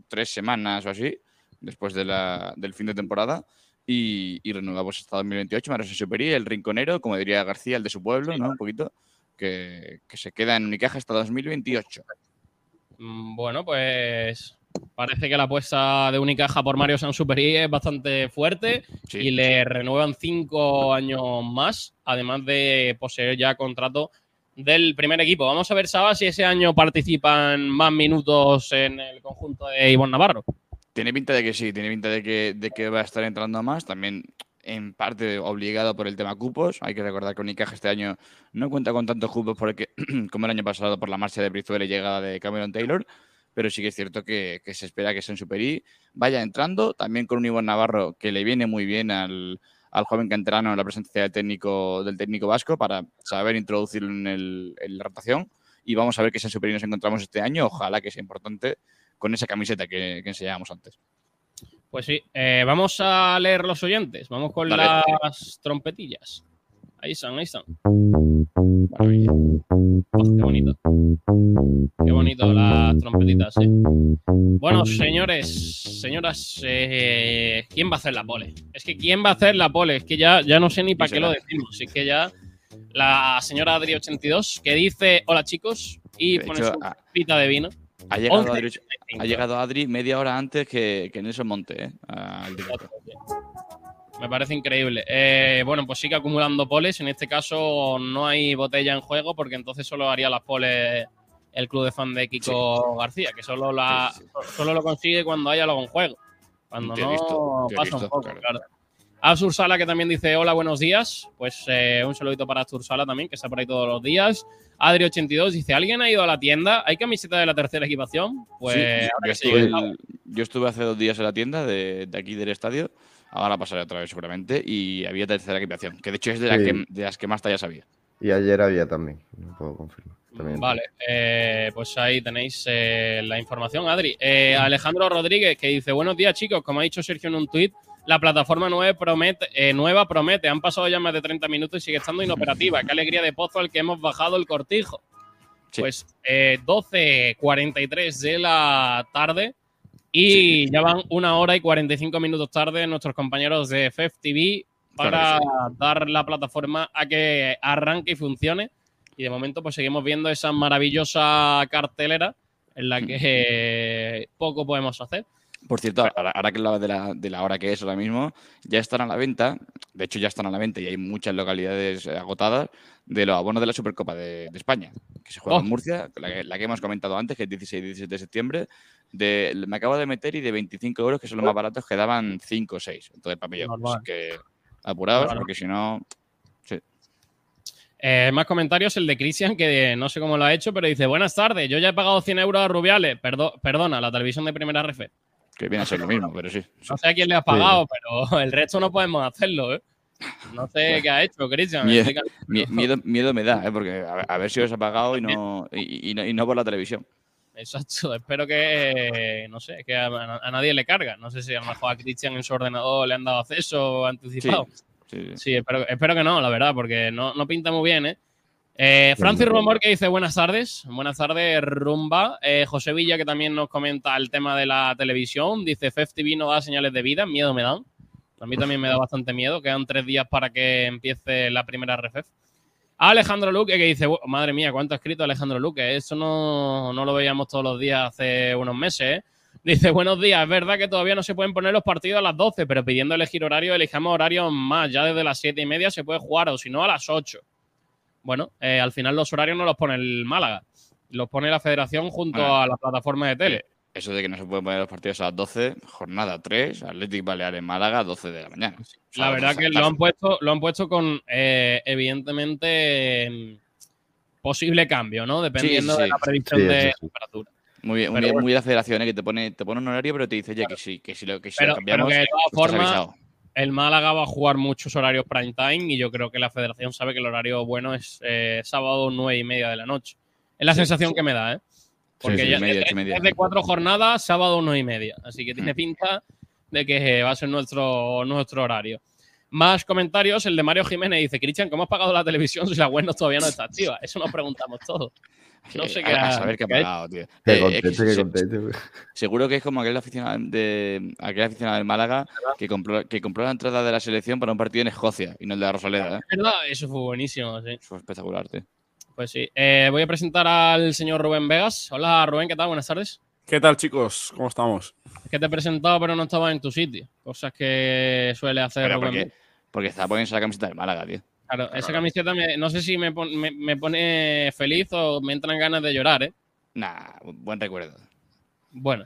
tres semanas o así, después de la, del fin de temporada. Y, y renovamos hasta 2028. Maros Superi, el rinconero, como diría García, el de su pueblo, ¿no? Un poquito, que, que se queda en Unicaja hasta 2028. Mm, bueno, pues parece que la apuesta de Unicaja por Mario Sansuperi es bastante fuerte y le renuevan cinco años más, además de poseer ya contrato del primer equipo. Vamos a ver, Saba, si ese año participan más minutos en el conjunto de Ivonne Navarro. Tiene pinta de que sí, tiene pinta de que, de que va a estar entrando más. También en parte obligado por el tema cupos. Hay que recordar que Unicaja este año no cuenta con tantos cupos porque, como el año pasado por la marcha de Brizuela y llegada de Cameron Taylor, pero sí que es cierto que, se espera que San Superi vaya entrando, también con un Iván Navarro que le viene muy bien al, joven canterano en la presencia del técnico, del técnico vasco para saber introducirlo en, el, la rotación. Y vamos a ver qué San Superi nos encontramos este año. Ojalá que sea importante con esa camiseta que, que enseñábamos antes. Pues sí, eh, vamos a leer los oyentes. Vamos con las trompetillas. Ahí están, ahí están. Qué bonito. Qué bonito las trompetitas, ¿eh? Bueno, señores, señoras, eh, ¿quién va a hacer la pole? Es que ¿quién va a hacer la pole? Es que ya, ya no sé ni para qué lo decimos. Es que ya la señora Adri82, que dice: Hola chicos, y pone su pita de vino. Ha llegado, 11, Adri, ha llegado Adri media hora antes que, que Nelson Monte, ¿eh? Al. Me parece increíble. Eh, bueno, pues sigue acumulando poles. En este caso no hay botella en juego porque entonces solo haría las poles el club de fan de Kiko García, que solo, la, solo lo consigue cuando hay algo en juego. Cuando Tío no, listo, tío pasa un poco, claro. Sala, que también dice hola, buenos días. Pues eh, un saludito para Absur Sala también, que está por ahí todos los días. Adri82 dice, ¿alguien ha ido a la tienda? ¿Hay camiseta de la tercera equipación? Pues yo, estuve yo estuve hace dos días en la tienda de, de aquí del estadio. Ahora pasaré otra vez seguramente. Y había tercera equipación, que de hecho es de, la Sí. que, de las que más tallas había. Y ayer había también, no puedo confirmar. También. Vale, eh, pues ahí tenéis eh, la información, Adri. Eh, Alejandro Rodríguez que dice, buenos días chicos, como ha dicho Sergio en un tuit, la plataforma nueva promete, eh, nueva promete, han pasado ya más de 30 minutos y sigue estando inoperativa. Qué alegría de pozo al que hemos bajado el cortijo. Pues eh, 12.43 de la tarde y ya van una hora y 45 minutos tarde nuestros compañeros de FEF TV para Claro dar la plataforma a que arranque y funcione. Y de momento pues seguimos viendo esa maravillosa cartelera en la que eh, poco podemos hacer. Por cierto, ahora, ahora que hablabas de la, de la hora que es ahora mismo, ya están a la venta, de hecho ya están a la venta y hay muchas localidades agotadas de los abonos de la Supercopa de, de España, que se juega Oh. en Murcia, la que, la que hemos comentado antes, que es 16 y 17 de septiembre. De, me acabo de meter y de 25 euros, que son los más baratos, quedaban 5 o 6. Entonces, para mí, Normal. así que apurados, Normal. porque si no... Eh, más comentarios, el de Cristian, que no sé cómo lo ha hecho, pero dice, buenas tardes, yo ya he pagado 100 euros a Rubiales, Perdo- perdona, la televisión de primera refe. Que viene a ser lo mismo, pero sí. No sé a quién le has pagado, pero el resto no podemos hacerlo, ¿eh? No sé qué ha hecho, Cristian. Miedo, miedo me da, ¿eh? porque a, a ver si os ha pagado y no, y, y no, y no por la televisión. Exacto, espero que, no sé, que a, a nadie le carga. No sé si a lo mejor a Cristian en su ordenador le han dado acceso anticipado. Sí, Sí, espero, espero que no, la verdad, porque no, no pinta muy bien, ¿eh? Eh, Francis Rumor que dice buenas tardes, buenas tardes Rumba. Eh, José Villa que también nos comenta el tema de la televisión, dice FEF TV no da señales de vida, miedo me dan. A mí también me da bastante miedo, quedan tres días para que empiece la primera RFEF. Alejandro Luque que dice, "Bu- madre mía, cuánto ha escrito Alejandro Luque, eso no, no lo veíamos todos los días hace unos meses, ¿eh? Dice, buenos días, es verdad que todavía no se pueden poner los partidos a las 12, pero pidiendo elegir horario, elijamos horarios más, ya desde las 7 y media se puede jugar, o si no, a las 8. Bueno, eh, al final los horarios no los pone el Málaga, los pone la federación junto Bueno. a la plataforma de tele. Eso de que no se pueden poner los partidos a las 12, jornada 3, Athletic Baleares Málaga, 12 de la mañana. O sea, La verdad que lo han puesto, lo han puesto con eh, evidentemente em, posible cambio, ¿no? Dependiendo sí, de la previsión Sí, de temperatura. Muy bien, muy, bien, bueno. muy la federación, ¿eh? que te pone, te pone un horario, pero te dice, oye, que sí, que si lo, que si lo cambiamos, pero que de todas formas, avisado. El Málaga va a jugar muchos horarios prime time y yo creo que la federación sabe que el horario bueno es eh, sábado nueve y media de la noche. Es la Sí, sensación sí. que me da, ¿eh? Porque sí, ya media, es, media. es de cuatro jornadas, sábado nueve y media. Así que tiene pinta de que va a ser nuestro, nuestro horario. Más comentarios, el de Mario Jiménez dice, Cristian, ¿cómo has pagado la televisión si la web no- todavía no está activa? Eso nos preguntamos todos. No sé Eh, qué a, a saber qué ha qué pagado, tío. Que Eh, es conteste, que se- conteste. güey. Seguro que es como aquel aficionado de aquel aficionado del Málaga que compró, que compró la entrada de la selección para un partido en Escocia y no el de la Rosaleda. ¿eh? Es verdad, eso fue buenísimo, sí. Fue espectacular, tío. Pues sí. Eh, voy a presentar al señor Rubén Vegas. Hola, Rubén, ¿qué tal? Buenas tardes. ¿Qué tal, chicos? ¿Cómo estamos? Es que te he presentado, pero no estaba en tu sitio. Cosas que suele hacer Pero Rubén porque, Vegas. Porque estaba poniendo la camiseta del Málaga, tío. Claro, esa camiseta me- no sé si me, pon- me- me pone feliz o me entran ganas de llorar, ¿eh? Nah, buen recuerdo. Bueno,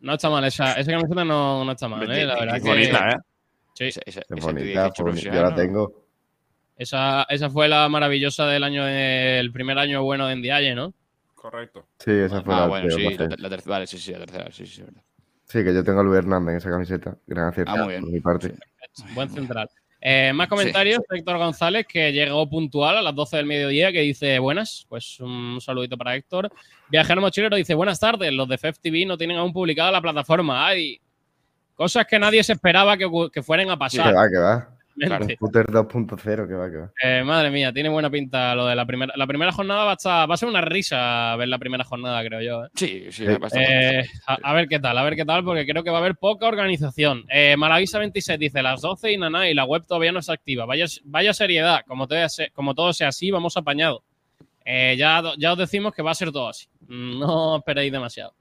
no está mal. Esa, esa camiseta no, no está mal, ¿eh? La verdad qué que... bonita, ¿eh? Sí. Esa, esa- Es esa bonita, bonita. Yo la tengo. Esa, esa fue la maravillosa del año de- el primer año bueno de Ndiaye, ¿no? Correcto. Sí, esa fue Ah, la bueno, sí, pasé. la, la tercera, vale, sí, sí, la tercera, sí, sí, es verdad. Sí, que yo tengo a Luis Hernández en esa camiseta. Gran acierto Ah, muy bien. por mi parte. Buen central. Eh, más comentarios, Héctor González, que llegó puntual a las 12 del mediodía, que dice buenas. Pues un saludito para Héctor. Viajero Mochilero dice buenas tardes. Los de FEF TV no tienen aún publicada la plataforma. Hay cosas que nadie se esperaba que, que fueran a Que pasar. va, que va. Totalmente. Scooter 2.0, que va, que va. Eh, madre mía, tiene buena pinta lo de la primera. La primera jornada va a, estar- va a ser una risa ver la primera jornada, creo yo. ¿eh? Sí, sí, Sí. va a estar Eh, a, a ver qué tal, a ver qué tal, porque creo que va a haber poca organización. Eh, Malavisa 26 dice las 12 y nana, y la web todavía no está activa. Vaya, vaya seriedad, como todo, sea, como todo sea así, vamos apañado. Eh, ya, ya os decimos que va a ser todo así. No esperéis demasiado.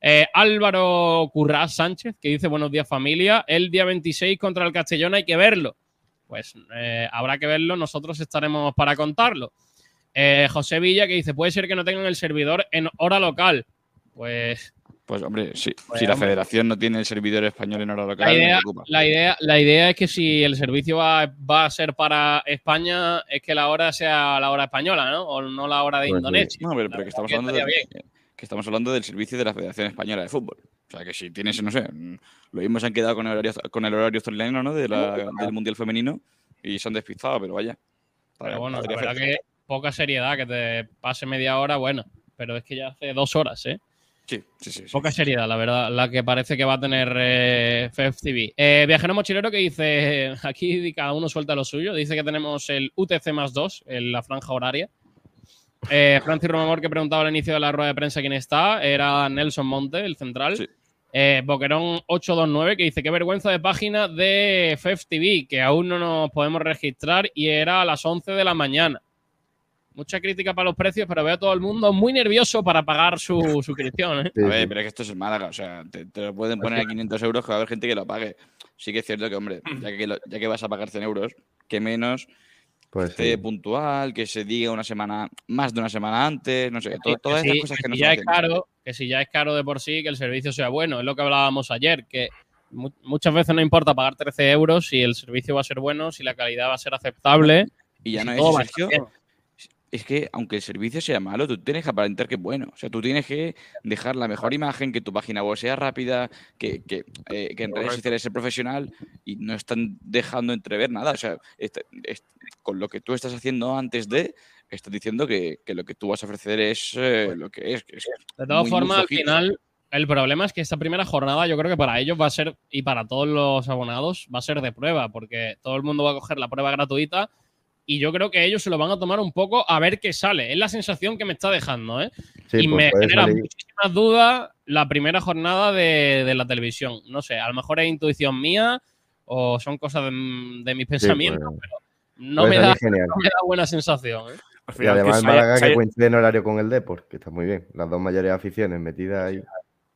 Eh, Álvaro Currás Sánchez, que dice buenos días familia. El día 26 contra el Castellón hay que verlo. Pues eh, habrá que verlo, nosotros estaremos para contarlo. Eh, José Villa, que dice, puede ser que no tengan el servidor en hora local. Pues Pues hombre, sí, Pues, si la hombre. federación no tiene el servidor español en hora local, la idea, preocupa. la, idea, la idea es que si el servicio va, va a ser para España, es que la hora sea la hora española, ¿no? O no la hora de Pues. Indonesia. No, pero, pero que estamos hablando del, que estamos hablando del servicio de la Federación Española de Fútbol. O sea, que si tienes, no sé, mm, lo mismo se han quedado con el horario, con el horario australiano, ¿no? De la- del Mundial Femenino y se han despistado, pero vaya. Pero bueno, la verdad que poca seriedad, que te pase media hora, bueno. Pero es que ya hace dos horas, ¿eh? Sí, sí, sí. sí. Poca seriedad, la verdad, la que parece que va a tener eh, FFTV. Eh, viajero mochilero que dice, aquí cada uno suelta lo suyo, dice que tenemos el UTC más 2 en la franja horaria. Eh, Francis Romamor que preguntaba al inicio de la rueda de prensa quién está, era Nelson Monte, el central. Eh, Boquerón 829 que dice qué vergüenza de página de FFTV que aún no nos podemos registrar y era a las 11 de la mañana. Mucha crítica para los precios, pero veo a todo el mundo muy nervioso para pagar su suscripción. ¿eh? A ver, pero es que esto es el Málaga, o sea, te, te lo pueden poner a 500 euros que va a haber gente que lo pague. Sí que es cierto que, hombre, ya que, lo- ya que vas a pagar 100 euros, que menos Pues esté sí. puntual, que se diga una semana, más de una semana antes, no sé, Que todas si- estas cosas que que no si se ya es caro, que si ya es caro de por sí, que el servicio sea bueno. Es lo que hablábamos ayer, que mu- muchas veces no importa pagar 13 euros si el servicio va a ser bueno, si la calidad va a ser aceptable. Y ya no es, Sergio. Es que aunque el servicio sea malo, tú tienes que aparentar que es bueno. O sea, tú tienes que dejar la mejor imagen, que tu página web sea rápida, que, que, eh, que en redes sociales sea profesional y no están dejando entrever nada. O sea, esta- es- con lo que tú estás haciendo antes de, estás diciendo que, que lo que tú vas a ofrecer es eh, lo que es. que es De todas formas, al final, el problema es que esta primera jornada yo creo que para ellos va a ser, y para todos los abonados, va a ser de prueba, porque todo el mundo va a coger la prueba gratuita y yo creo que ellos se lo van a tomar un poco a ver qué sale. Es la sensación que me está dejando, ¿eh? Sí, y pues me genera salir- muchísimas dudas la primera jornada de, de la televisión. No sé, a lo mejor es intuición mía o son cosas de, de mis pensamientos, pues, pero no me, da, no me da buena sensación. ¿eh? Y además haya- Málaga que coincide en horario con el Deport, que está muy bien. Las dos mayores aficiones metidas ahí.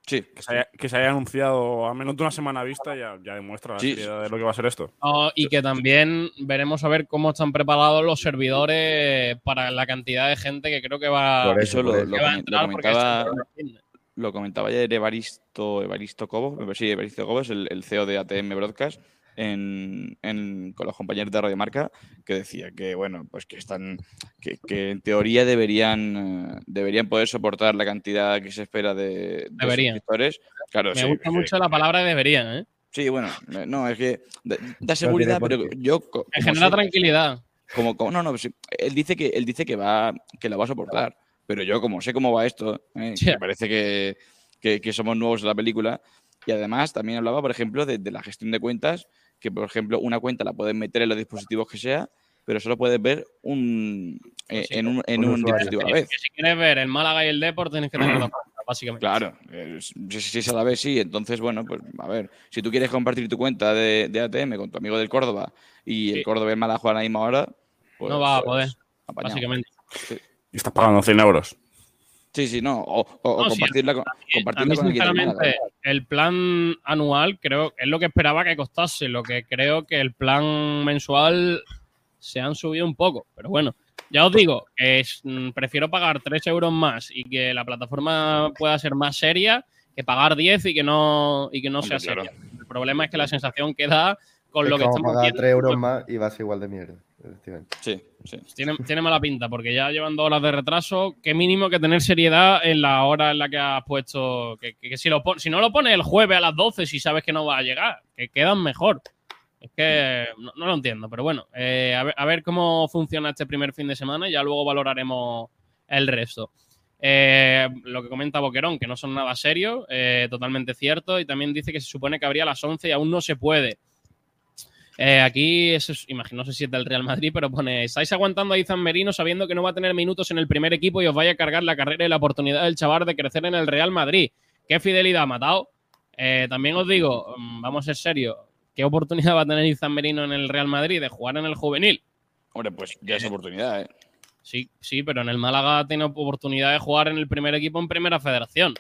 Sí. Que se, haya, que se haya anunciado a menos de una semana vista ya, ya demuestra la Sí. seriedad de lo que va a ser esto. Oh, y que también veremos a ver cómo están preparados los servidores para la cantidad de gente que creo que va, Por Eso lo, que lo va a lo entrar porque comentaba, lo comentaba ayer Evaristo, Evaristo Cobos, me parece, sí, Evaristo Cobos, el, el CEO de ATM Broadcast, en, en- con los compañeros de Radio Marca, que decía que, bueno, pues que están, que, que en teoría deberían, eh, deberían poder soportar la cantidad que se espera de, de Deberían. suscriptores. Claro, Me sí, gusta sí. mucho la palabra deberían, ¿eh? Sí, bueno, no, es que da, da seguridad, pero yo... Me como genera sé- tranquilidad. como, como- no, no, sí, él dice que él dice que va que la va a soportar, pero yo como sé cómo va esto, eh, Sí. me parece que, que- que somos nuevos en la película y además también hablaba, por ejemplo, de, de la gestión de cuentas, que por ejemplo una cuenta la puedes meter en los dispositivos que sea, pero solo puedes ver un eh, en un, en un dispositivo a la vez. Si quieres ver el Málaga y el Deport tienes que tener dos cuentas, básicamente. Claro, eh, si, si es a la vez sí, entonces bueno, pues a ver, si tú quieres compartir tu cuenta de, de ATM con tu amigo del Córdoba y Sí. el Córdoba y el Málaga juegan a la misma hora, pues, no va a pues, poder, básicamente. Y estás pagando 100 euros. Sí, sí, no. O, o- No, sí, compartirla, con, A compartirla mí, con sinceramente, el plan anual creo es lo que esperaba que costase. Lo que creo que el plan mensual se han subido un poco. Pero bueno, ya os digo, es, mm, prefiero pagar 3 euros más y que la plataforma pueda ser más seria que pagar 10 y que no, y que no sea claro. seria. El problema es que la sensación queda con Es lo que estamos pagar viendo. 3 euros más y va a ser igual de mierda. Sí, sí. Tiene, tiene mala pinta, porque ya llevan dos horas de retraso. Qué mínimo que tener seriedad en la hora en la que has puesto. Que, que- que si, lo pon- si no lo pones el jueves a las 12, si sabes que no va a llegar, que quedan mejor. Es que no, no lo entiendo, pero bueno, eh, a, ver, a ver cómo funciona este primer fin de semana y ya luego valoraremos el resto. Eh, lo que comenta Boquerón, que no son nada serios, eh, totalmente cierto, y también dice que se supone que habría a las 11 y aún no se puede. Eh, aquí, eso es, imagino, no sé si es del Real Madrid, pero pone, estáis aguantando a Izan Merino sabiendo que no va a tener minutos en el primer equipo y os vaya a cargar la carrera y la oportunidad del chaval de crecer en el Real Madrid. ¿Qué fidelidad matado? Eh, también os digo, mm, vamos a ser serios, ¿qué oportunidad va a tener Izan Merino en el Real Madrid de jugar en el juvenil? Hombre, pues ya es oportunidad, ¿eh? Sí, sí, pero en el Málaga tiene oportunidad de jugar en el primer equipo en Primera Federación.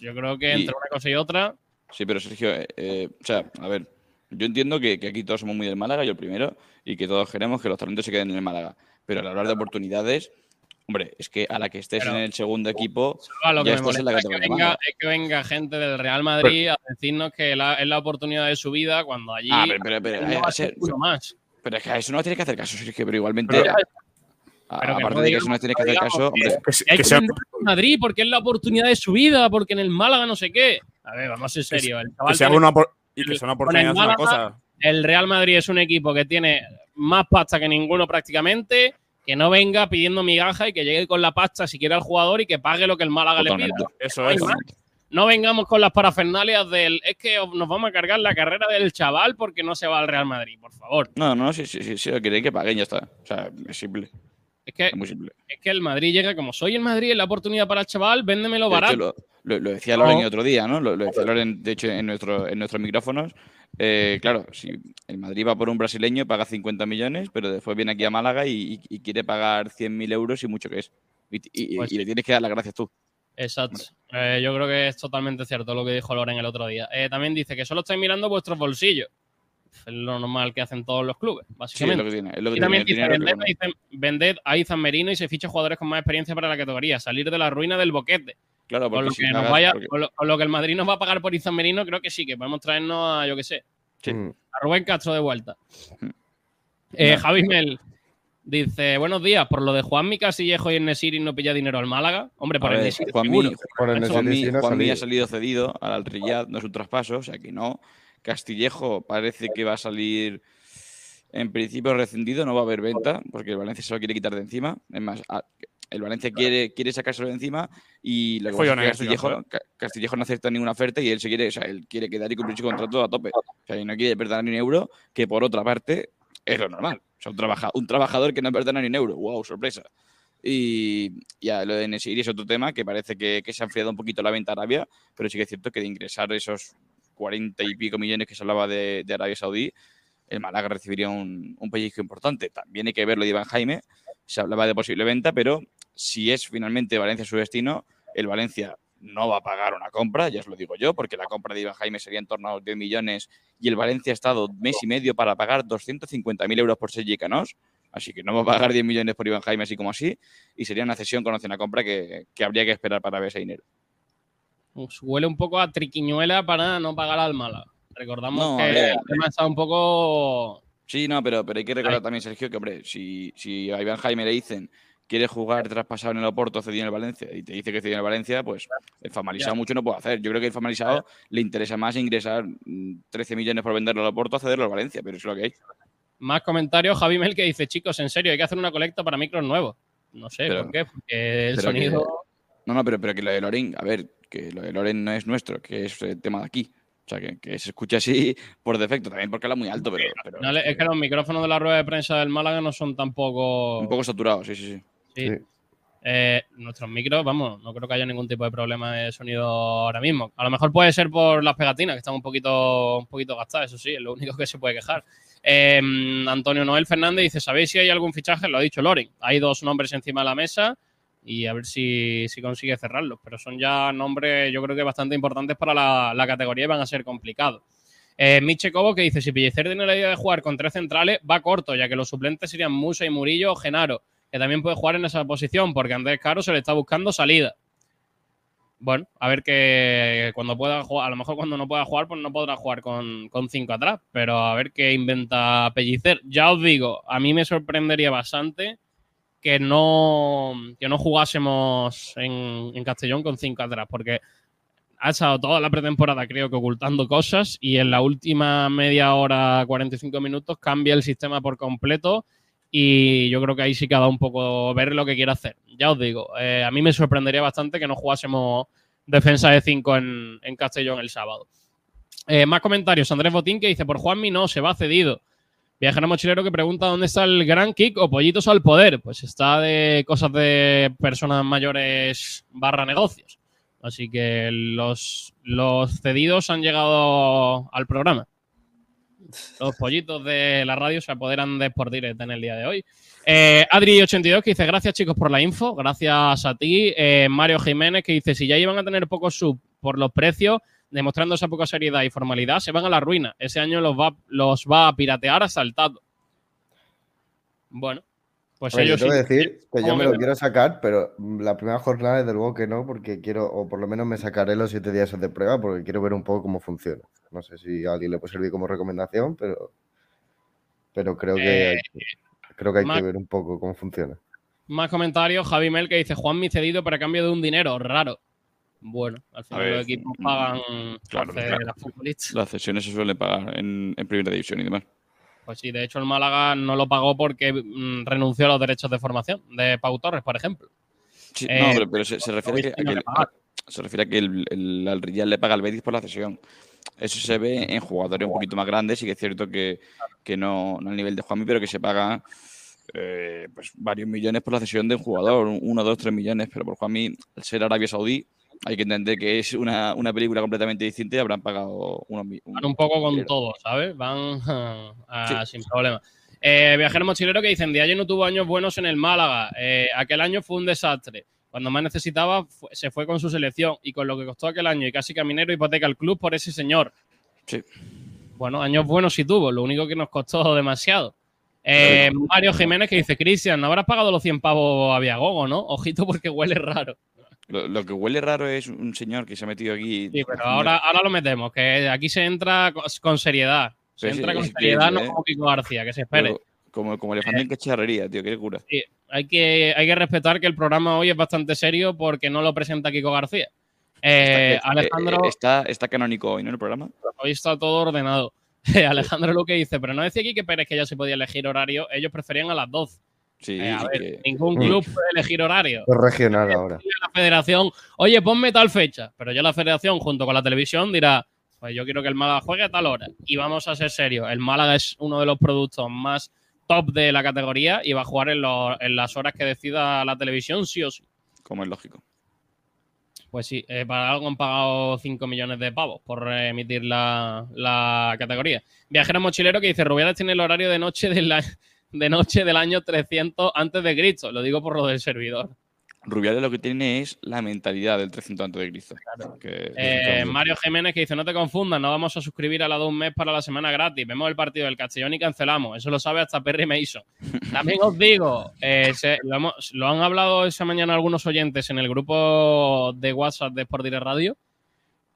Yo creo que Y- entre una cosa y otra, Sí, pero Sergio, eh, o sea, a ver, yo entiendo que, que aquí todos somos muy del Málaga, yo el primero, y que todos queremos que los talentos se queden en el Málaga. Pero al hablar de oportunidades, hombre, es que a la que estés Pero- en el segundo equipo, a lo que ya estás en la es que, categoría venga, es que venga gente del Real Madrid a decirnos que la- es la oportunidad de su vida cuando allí Ah, pero, pero, pero, no eh, va a ser- más. pero es que a eso no tienes que hacer caso, Sergio, pero igualmente, Pero- que aparte no de que eso no tienes que hacer caso, que- hombre, que hay que vender al Madrid porque es la oportunidad de su vida, porque en el Málaga no sé qué. A ver, vamos a ser serios. El chaval que sea tiene- una opor- y que sea una con oportunidad el es una cosa. El Real Madrid es un equipo que tiene más pasta que ninguno prácticamente. Que no venga pidiendo migaja y que llegue con la pasta si quiere al jugador y que pague lo que el Málaga le Totalmente. pida. Eso es. No vengamos con las parafernalias del es que nos vamos a cargar la carrera del chaval porque no se va al Real Madrid, por favor. no, no, sí, sí, sí, sí, lo quieren que paguen, ya está. O sea, es simple. Es que, Es muy simple. es que el Madrid llega como soy el Madrid, es la oportunidad para el chaval, véndemelo barato. Lo, decía. Loren el otro día, ¿no? Lo, lo decía Loren, de hecho, en, nuestro, en nuestros micrófonos. Eh, claro, si el Madrid va por un brasileño, paga 50 millones, pero después viene aquí a Málaga y, y- y quiere pagar 100.000 euros y mucho que es. Y, y- Pues y le tienes que dar las gracias tú. Exacto. Eh, yo creo que es totalmente cierto lo que dijo Loren el otro día. Eh, también dice que solo estáis mirando vuestros bolsillos. Es lo normal que hacen todos los clubes, Sí, es básicamente. lo que tiene. Es lo que y también dice, vended, a Izan- vended a Izan Merino y se ficha jugadores con más experiencia para la categoría. Salir de la ruina del boquete. Claro, Con porque lo, si que nos pagas- vaya, porque- con, lo, con lo que el Madrid nos va a pagar por Izan Merino, creo que sí, que podemos traernos a, yo qué sé, Sí. Mm. a Rubén Castro de vuelta. Mm. Eh, No. Javi Mel dice: Buenos días, por lo de Juanmi Casillejo y el Nesiri no pilla dinero al Málaga. Hombre, por A el ver, Nesiri. Juanmi, seguro. Por el Juanmi- Nesiri sí no ha Juanmi ha salido. cedido al Riyad, no es un traspaso, o sea que no. Castillejo parece que va a salir en principio rescindido, no va a haber venta, porque el Valencia se lo quiere quitar de encima. Es más, el Valencia quiere, quiere sacárselo de encima y lo que es Castillejo, Ca- Castillejo no acepta ninguna oferta y él se quiere, o sea, él quiere quedar y cumplir su contrato a tope. O sea, y no quiere perder ni un euro, que por otra parte es lo normal. O sea, un, trabaja- un trabajador que no perdona ni un euro. ¡Wow! Sorpresa. Y ya lo de Nesiri es otro tema que parece que, que se ha enfriado un poquito la venta a Arabia, pero sí que es cierto que de ingresar esos 40 y pico millones que se hablaba de, de Arabia Saudí, el Málaga recibiría un, un pellizco importante. También hay que ver lo de Iván Jaime, se hablaba de posible venta, pero si es finalmente Valencia su destino, el Valencia no va a pagar una compra, ya os lo digo yo, porque la compra de Iván Jaime sería en torno a los 10 millones y el Valencia ha estado mes y medio para pagar 250.000 euros por Sergi Canós, así que no va a pagar 10 millones por Iván Jaime así como así, y sería una cesión con opción a compra que, que habría que esperar para ver ese dinero. Pues huele un poco a triquiñuela para no pagar al Málaga. Recordamos No, que ver. el tema está un poco. Sí, no, pero, pero hay que recordar también, Sergio, que hombre, si, si a Iván Jaime le dicen quiere jugar traspasado en el Oporto, cedido en el Valencia, y te dice que cedido en el Valencia, pues el Famalisado Ya. mucho no puede hacer. Yo creo que el Famalisado le interesa más ingresar mm, 13 millones por venderlo al Oporto a cederlo al Valencia, pero eso es lo que hay. Más comentarios. Javi Mel que dice: Chicos, en serio, hay que hacer una colecta para micros nuevos. No sé Pero- por qué. Porque el que- sonido. no, no, pero, pero que lo de Loren, a ver, que lo de Loren no es nuestro, que es el tema de aquí. O sea, que, que se escucha así por defecto, también porque habla muy alto, pero, pero No le- es que los micrófonos de la rueda de prensa del Málaga no son tampoco. un poco saturado, sí, sí, sí. Sí. Eh, nuestros micros, vamos, no creo que haya ningún tipo de problema de sonido ahora mismo. A lo mejor puede ser por las pegatinas, que están un poquito, un poquito gastadas, eso sí, es lo único que se puede quejar. Eh, Antonio Noel Fernández dice: ¿Sabéis si hay algún fichaje? Lo ha dicho Loren. Hay dos nombres encima de la mesa y a ver si, si consigue cerrarlos. Pero son ya nombres, yo creo que bastante importantes para la, la categoría y van a ser complicados. Eh, Miche Cobo que dice: Si Pellicer tiene la idea de jugar con tres centrales, va corto, ya que los suplentes serían Musa y Murillo o Genaro, que también puede jugar en esa posición, porque Andrés Caro se le está buscando salida. Bueno, a ver que cuando pueda jugar, a lo mejor cuando no pueda jugar, pues no podrá jugar con, con cinco atrás, pero a ver qué inventa Pellicer. Ya os digo, a mí me sorprendería bastante que no, que no jugásemos en, en Castellón con cinco atrás, porque ha estado toda la pretemporada, creo que ocultando cosas, y en la última media hora, 45 minutos, cambia el sistema por completo. Y yo creo que ahí sí que ha dado un poco ver lo que quiere hacer. Ya os digo, eh, a mí me sorprendería bastante que no jugásemos defensa de 5 en, en Castellón el sábado. Eh, más comentarios. Andrés Botín que dice: Por Juanmi no, se va cedido. Viajero mochilero que pregunta dónde está el gran kick o pollitos al poder. Pues está de cosas de personas mayores barra negocios. Así que los, los cedidos han llegado al programa. Los pollitos de la radio se apoderan de Sport en el día de hoy. Eh, Adri82 que dice, gracias chicos por la info, gracias a ti. Eh, Mario Jiménez que dice, si ya iban a tener pocos sub por los precios, demostrando esa poca seriedad y formalidad, se van a la ruina. Ese año los va, los va a piratear asaltado. Bueno, pues Oye, yo ellos te voy a sí- decir que yo ¿Cómo me lo quiero sacar, pero la primera jornada desde luego que no, porque quiero, o por lo menos me sacaré los siete días de prueba, porque quiero ver un poco cómo funciona. No sé si a alguien le puede servir como recomendación, pero, pero creo que, hay, creo que hay que ver un poco cómo funciona. Más comentarios, Javi Mel que dice, Juan mi cedido para cambio de un dinero, raro. Bueno, al final ver, los equipos pagan Claro, a futbolistas. Las cesiones se suelen pagar en, en primera división y demás. Pues sí, de hecho el Málaga no lo pagó porque mm, renunció a los derechos de formación de Pau Torres, por ejemplo. Sí, Eh, no, pero, pero se, se refiere a que, a el- pagar. se refiere a que el, el, al Real le paga al Betis por la cesión. Eso se ve en jugadores un poquito más grandes. Sí que es cierto que, que no, no al nivel de Juanmi, pero que se paga eh, pues varios millones por la cesión de un jugador. un- Uno, dos, tres millones. Pero por Juanmi, al ser Arabia Saudí, hay que entender que es una, una película completamente distinta y habrán pagado unos mi- Van un poco con dinero. todo, ¿sabes? Van sin problema. Eh, viajero mochilero que dicen, Diallo no tuvo años buenos en el Málaga. Eh, aquel año fue un desastre. Cuando más necesitaba, fue- se fue con su selección y con lo que costó aquel año y casi caminero hipoteca el club por ese señor. Sí. Bueno, años buenos sí tuvo, lo único que nos costó demasiado. Eh, Mario Jiménez que dice, Cristian, no habrás pagado los 100 pavos a Viagogo, ¿no? Ojito porque huele raro. Lo, lo que huele raro es un señor que se ha metido aquí. Sí, pero ahora, ahora lo metemos, que aquí se entra co- con seriedad. Se entra con es seriedad, no ¿eh? como Kiko García, que se espere. Pero como, como elefante en cacharrería, tío, qué cura. Sí, hay que, hay que respetar que el programa hoy es bastante serio porque no lo presenta Kiko García. Eh, Está- Alejandro, eh, está, está canónico hoy, ¿no? El programa. hoy está todo ordenado. Alejandro Luque dice, pero no decía aquí que Pérez que ya se podía elegir horario, ellos preferían a las 12. Sí, Eh, a y ver, que- ningún Mm. club puede elegir horario. Es regional ahora. la federación, oye, ponme tal fecha, pero ya la federación junto con la televisión dirá, pues yo quiero que el Málaga juegue a tal hora. Y vamos a ser serios, el Málaga es uno de los productos más top de la categoría y va a jugar en, los- en las horas que decida la televisión, sí o sí. Como es lógico. Pues sí, eh, para algo han pagado 5 millones de pavos por emitir la, la categoría. Viajero mochilero que dice, Rubiales tiene el horario de noche, del a- de noche del año 300 antes de Cristo. Lo digo por lo del servidor. Rubiales lo que tiene es la mentalidad del 300 antes de Cristo. Que- Eh, Mario Jiménez que dice, no te confundas, no vamos a suscribir a la de un mes para la semana gratis. Vemos el partido del Castellón y cancelamos. Eso lo sabe hasta Perry Mason. También os digo, eh, se- lo, hemos- lo han hablado esa mañana algunos oyentes en el grupo de WhatsApp de Sport Direct Radio,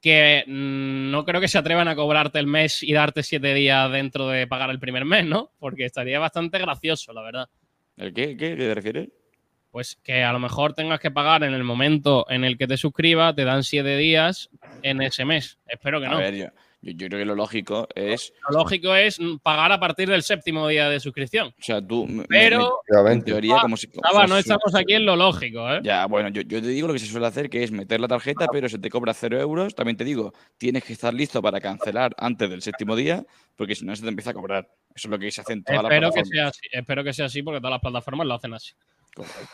que mm, no creo que se atrevan a cobrarte el mes y darte siete días dentro de pagar el primer mes, ¿no? Porque estaría bastante gracioso, la verdad. ¿El qué? ¿Qué? ¿Qué te refieres? Pues que a lo mejor tengas que pagar en el momento en el que te suscribas, te dan siete días en ese mes. Espero que A no. ver, yo, yo, yo creo que lo lógico es. Lo lógico es pagar a partir del séptimo día de suscripción. O sea, tú. Pero- me- en teoría, Ah, como si. Como no si- estamos aquí en lo lógico, ¿eh? Ya, bueno, yo, yo te digo lo que se suele hacer, que es meter la tarjeta, pero se te cobra cero euros. También te digo, tienes que estar listo para cancelar antes del séptimo día, porque si no se te empieza a cobrar. Eso es lo que se hace en todas las Espero que, plataformas. sea así, espero que sea así porque todas las plataformas lo hacen así.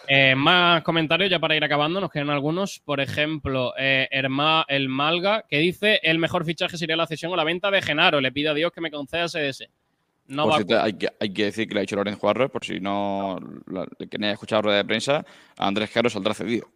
Eh, más comentarios ya para ir acabando, nos quedan algunos. Por ejemplo, eh, Herma- el Malga, que dice el mejor fichaje sería la cesión o la venta de Genaro. Le pido a Dios que me conceda ese. No va cierto, hay que, hay que decir que lo ha dicho Lorenzo Juarro, por si no la- que no haya escuchado rueda de prensa, a Andrés Caro saldrá cedido,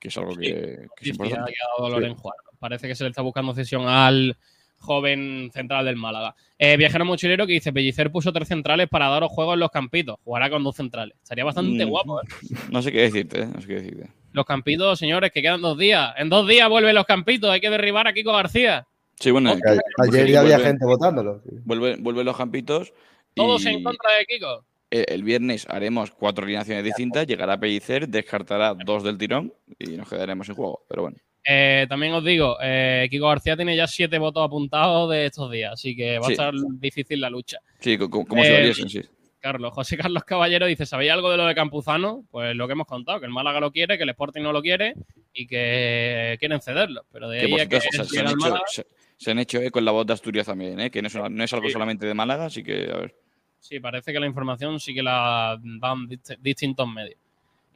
que es algo que, que es Sí, importante. Sí. Parece que se le está buscando cesión al joven central del Málaga. Eh, viajero mochilero que dice, Pellicer puso tres centrales para daros juego en los campitos. Jugará con dos centrales. Estaría bastante Mm. guapo, ¿eh? No sé qué decirte, ¿eh? no sé qué decirte. Los campitos, señores, que quedan dos días. En dos días vuelven los campitos. Hay que derribar a Kiko García. Sí, bueno, ayer ya había gente votándolo. Vuelven vuelve los campitos. Todos y en contra de Kiko. El, el viernes haremos cuatro alineaciones distintas, llegará Pellicer, descartará dos del tirón y nos quedaremos en juego. Pero bueno. Eh, también os digo, eh, Kiko García tiene ya siete votos apuntados de estos días, así que va Sí. a estar difícil la lucha. Sí, co- co- como se Eh, valiesen, sí. Carlos, José Carlos Caballero dice, ¿sabéis algo de lo de Campuzano? Pues lo que hemos contado, que el Málaga lo quiere, que el Sporting no lo quiere y que quieren cederlo. Pero de Que ahí a que se, han hecho, Málaga- se, se han hecho eco en la voz de Asturias también, ¿eh? que no es, no es algo Sí. solamente de Málaga, así que a ver. Sí, parece que la información sí que la dan dist- distintos medios.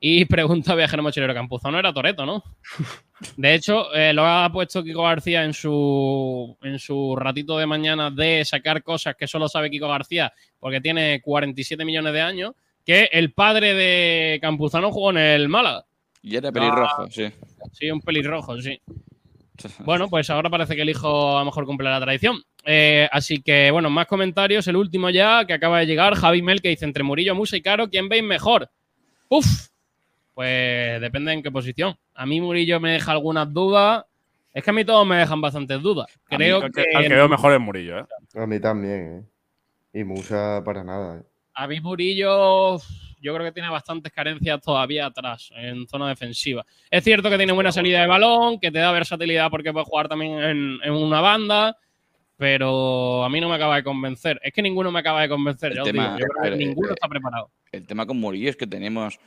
Y pregunta Viajero Mochilero, Campuzano era Toreto, ¿no? De hecho, eh, lo ha puesto Kiko García en su, en su ratito de mañana de sacar cosas que solo sabe Kiko García porque tiene 47 millones de años, que el padre de Campuzano jugó en el Málaga. Y era pelirrojo, Ah, sí. Sí, un pelirrojo, sí. Bueno, pues ahora parece que el hijo a lo mejor cumple la tradición. Eh, así que, bueno, más comentarios. El último ya, que acaba de llegar. Javi Mel, que dice entre Murillo, Musa y Caro, ¿quién veis mejor? Uf, pues depende en qué posición. A mí Murillo me deja algunas dudas. Es que a mí todos me dejan bastantes dudas. A mí Creo que, al que veo mejor es Murillo, ¿eh? A mí también, ¿eh? Y Musa para nada. ¿eh? a mí Murillo yo creo que tiene bastantes carencias todavía atrás, en zona defensiva. Es cierto que tiene buena salida de balón, que te da versatilidad porque puede jugar también en, en una banda, pero a mí no me acaba de convencer. Es que ninguno me acaba de convencer, ya os tema- digo. Yo creo que ninguno eh, está preparado. El tema con Murillo es que tenemos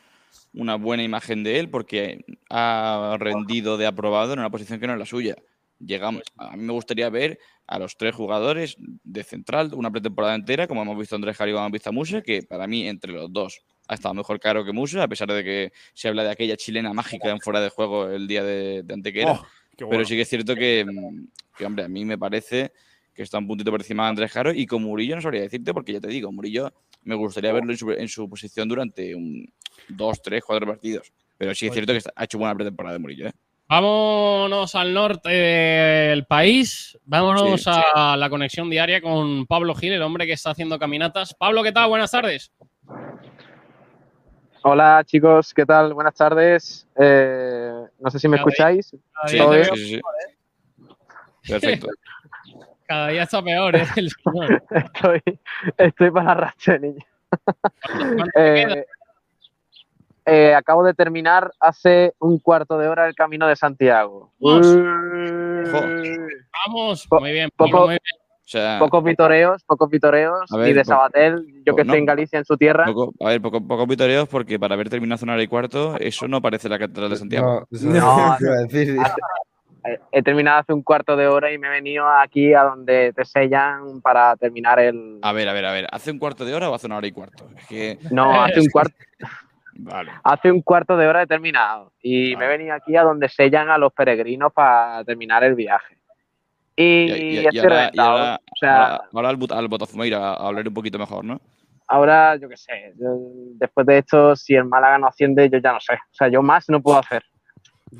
una buena imagen de él porque ha rendido de aprobado en una posición que no es la suya. Llegamos, a mí me gustaría ver a los tres jugadores de central una pretemporada entera, como hemos visto Andrés Jari y como hemos visto a Musa, que para mí entre los dos ha estado mejor caro que Musa, a pesar de que se habla de aquella chilena mágica en fuera de juego el día de, de Antequera. Oh, bueno. Pero sí que es cierto que, mm, que, hombre, a mí me parece que está un puntito por encima de Andrés Jaro y con Murillo no sabría decirte porque ya te digo, Murillo me gustaría verlo en su, en su posición durante un, dos, tres, cuatro partidos. Pero sí es cierto que está- ha hecho buena pretemporada de Murillo, ¿eh? Vámonos al norte del país. Vámonos Sí, a la conexión diaria con Pablo Gil, el hombre que está haciendo caminatas. Pablo, ¿qué tal? Buenas tardes. Hola chicos, ¿qué tal? Buenas tardes. Eh, no sé si me escucháis. sí. Perfecto. Cada día está peor, ¿eh? El señor. Estoy, estoy para arrastre, niño. Eh, eh, acabo de terminar hace un cuarto de hora el camino de Santiago. Vamos, Po- muy bien, poco- Pablo, muy bien. O sea, Pocos vitoreos, pocos vitoreos. Ver, y de Sabatel, yo que no. estoy en Galicia, en su tierra. poco, a ver, poco, poco vitoreos porque para haber terminado hace una hora y cuarto, eso no parece la catedral de Santiago. No, eso No, te a. Eh, He terminado hace un cuarto de hora y me he venido aquí a donde te sellan para terminar el. A ver, a ver, a ver. ¿Hace un cuarto de hora o hace una hora y cuarto? Es que. No, hace un cuarto. Vale. Hace un cuarto de hora he terminado y me he venido aquí a donde sellan a los peregrinos para terminar el viaje. Y, Y, y- y estoy ahora, ahora, o sea, ahora- ahora al, al Botafumeira a hablar un poquito mejor, ¿no? ahora yo qué sé, yo- después de esto, si el Málaga no asciende, yo ya no sé. O sea, yo más no puedo hacer.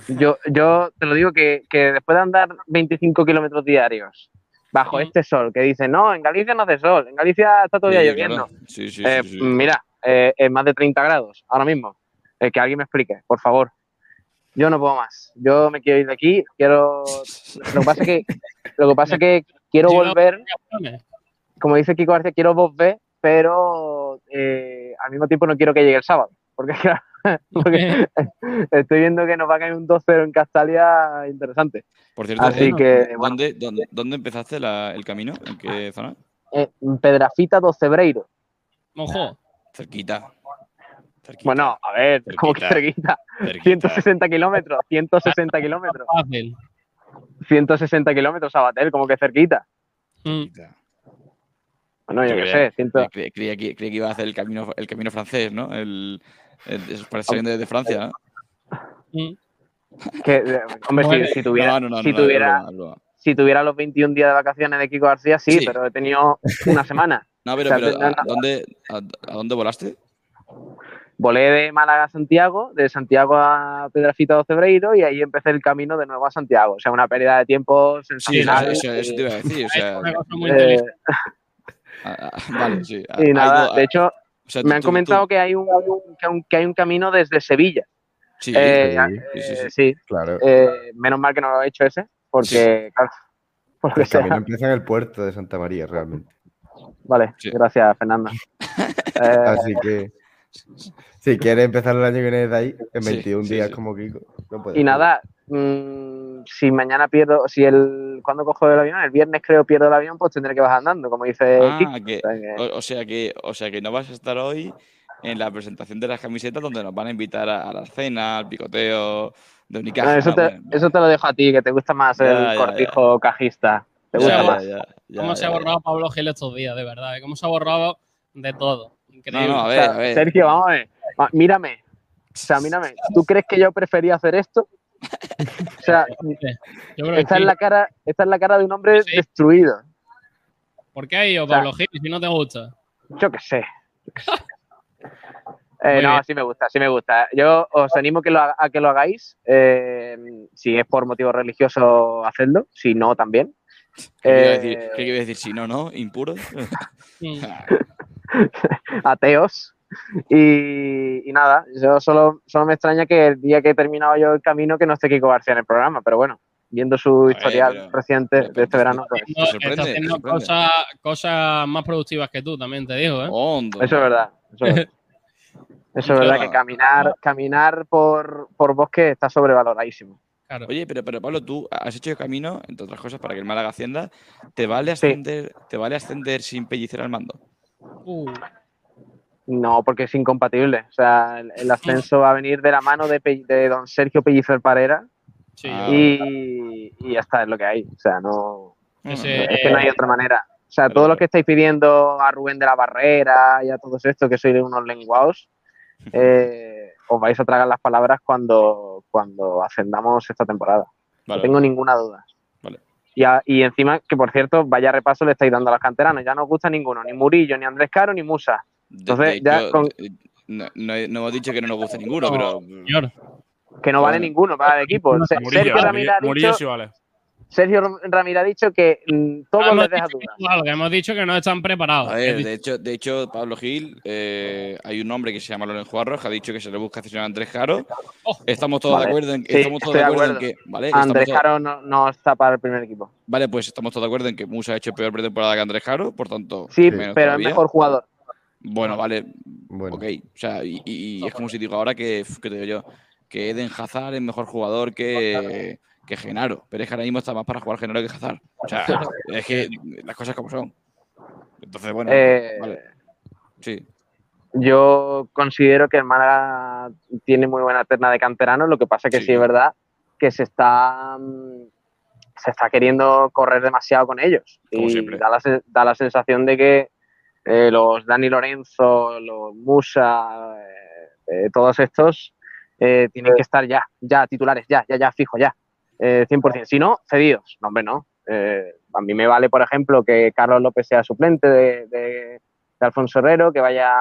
Yo, yo te lo digo que, que después de andar 25 kilómetros diarios bajo este sol, que dicen, no, en Galicia no hace sol, en Galicia está todavía Sí, lloviendo. Sí, sí, Eh. Mira, eh, es más de 30 grados ahora mismo. Eh, que alguien me explique, por favor. Yo no puedo más. Yo me quiero ir de aquí. Quiero. Lo que pasa es que, lo que, pasa es que quiero volver. Como dice Kiko García, quiero volver, pero eh, al mismo tiempo no quiero que llegue el sábado. Porque, claro, porque estoy viendo que nos va a caer un 2-0 en Castalia interesante. Por cierto, Así eh, que, bueno. ¿dónde, dónde, dónde empezaste la- el camino? ¿En qué zona? Eh, Pedrafita do Cebreiro. Ojo. Cerquita. Bueno, a ver, como que cerquita. 160 kilómetros, 160 kilómetros. Fácil. 160 kilómetros a Batel, como que cerquita. Mm. Bueno, yo qué creía- sé, Creía, que, creía que iba a hacer el camino, el camino francés, ¿no? El, el, salir de, de Francia, ¿no? que, eh, hombre, si, si tuviera, No, no, no, si, tuviera si los 21 días de vacaciones de Kiko García, sí, Sí. pero he tenido una semana. No, pero, O sea, pero ¿a, dónde, a, a dónde volaste? Volé de Málaga a Santiago, de Santiago a Pedrafita do Cebreiro y ahí empecé el camino de nuevo a Santiago. O sea, una pérdida de tiempo Sí, eso, sensacional. eso- eso te iba a decir. O sea, Una cosa muy Eh. Ah, vale, sí. ha- y nada, de hecho, o sea, me han tú- comentado tú- que hay un, que, un, que hay un camino desde Sevilla. Sí, Eh, sí, sí, eh, sí. sí. Claro. Eh, menos mal que no lo he hecho ese, porque, claro, por El camino sea. empieza en el puerto de Santa María, realmente. Vale, gracias, Fernando. Eh, Así que, si quieres empezar el año que viene desde ahí, en Sí, 21 sí, días sí. como Kiko, no. Y nada, mm, si mañana pierdo, si el cuando cojo el avión, el viernes creo pierdo el avión, pues tendré que bajar andando, como dice Ah, Kiko. que- O sea que- o, o sea que, o sea que no vas a estar hoy en la presentación de las camisetas donde nos van a invitar a, a la cena, al picoteo de Unicaja. Eso, te, Bueno, eso te lo dejo a ti, que te gusta más Ya, el ya, cortijo cajista. Te gusta ya, más. ya, ya, ¿Cómo se ya, ha ya. borrado Pablo Gil estos días, de verdad? ¿Cómo se ha borrado de todo. Increíble. No, no, a O ver, sea, a ver. Sergio, vamos a ver. Mírame. O sea, mírame. ¿Tú crees que yo prefería hacer esto? O sea, Yo creo que esta es la cara, esta es la cara de un hombre destruido. ¿Por qué ha ido sea, Pablo Gil si no te gusta? Yo qué sé. Eh, no, bien. sí me gusta, sí me gusta. Yo os animo que lo ha- a que lo hagáis. eh, si es por motivo religioso, hacedlo. Si no, también. ¿Qué Eh, decir? ¿Qué iba a decir? Si no, no, impuros. ateos. Y, y nada, yo solo, solo me extraña que el día que he terminado yo el camino que no esté Kiko García en el programa, pero bueno, viendo su historial pero- reciente de este verano, pues No, está haciendo cosas, cosas más productivas que tú, también te digo, ¿eh? eso es verdad. Eso es verdad, Eso es verdad que caminar, caminar por, por bosque está sobrevaloradísimo. Oye, pero, pero Pablo, tú has hecho el camino, entre otras cosas, para que el Málaga ascienda. ¿Te vale ascender, ¿te vale ascender sin pellicer al mando? Uh, No, porque es incompatible. O sea, el, el ascenso va a venir de la mano de, Pe- de don Sergio Pellicer Parera Ah, y, y ya está, es lo que hay. O sea, no, Ese- es que no hay otra manera. O sea, todo lo que estáis pidiendo a Rubén de la Barrera y a todos estos que sois unos lenguados, eh, os vais a tragar las palabras cuando, cuando ascendamos esta temporada. Vale. No tengo ninguna duda. Vale. Y, a- y encima, que por cierto, vaya repaso le estáis dando a los canteranos. Ya no os gusta ninguno, ni Murillo, ni Andrés Caro, ni Musa. Entonces, De ya con- eh, no, no- no hemos dicho que no nos guste ninguno, pero. que no vale ninguno para el equipo. Sergio Ramírez ha Murillo dicho, sí vale. Sergio Ramírez ha dicho que mm, todo hemos, les deja dicho dudas. hemos dicho que no están preparados. A ver, de hecho, de hecho, Pablo Gil, eh, hay un hombre que se llama Loren Juarros que ha dicho que se le busca a Andrés Caro. Estamos todos Vale. de acuerdo en que Sí, estamos todos de de acuerdo en que. Andrés todos- Caro no, no está para el primer equipo. Vale, pues estamos todos de acuerdo en que Musa ha hecho peor pretemporada que Andrés Caro, por tanto. Sí, menos pero es mejor jugador. Bueno, vale. Ok. O sea, y, y- y es como si digo ahora que, que te digo yo, que Eden Hazard es mejor jugador que, que Genaro. Pero es que ahora mismo está más para jugar Genaro que Hazard. O sea, es que las cosas como son. Entonces, bueno, Eh, vale. Sí. Yo considero que el Málaga tiene muy buena terna de canteranos, lo que pasa que sí, es verdad que se está mm, se está queriendo correr demasiado con ellos. Como y siempre. da la, da la sensación de que eh, los Dani Lorenzo, los Musa, eh, eh, todos estos tienen que estar ya, ya titulares, ya, ya, ya, fijo, ya. Eh, 100%. Si no, cedidos. No, hombre, no. A mí me vale, por ejemplo, que Carlos López sea suplente de Alfonso Herrero, que vaya,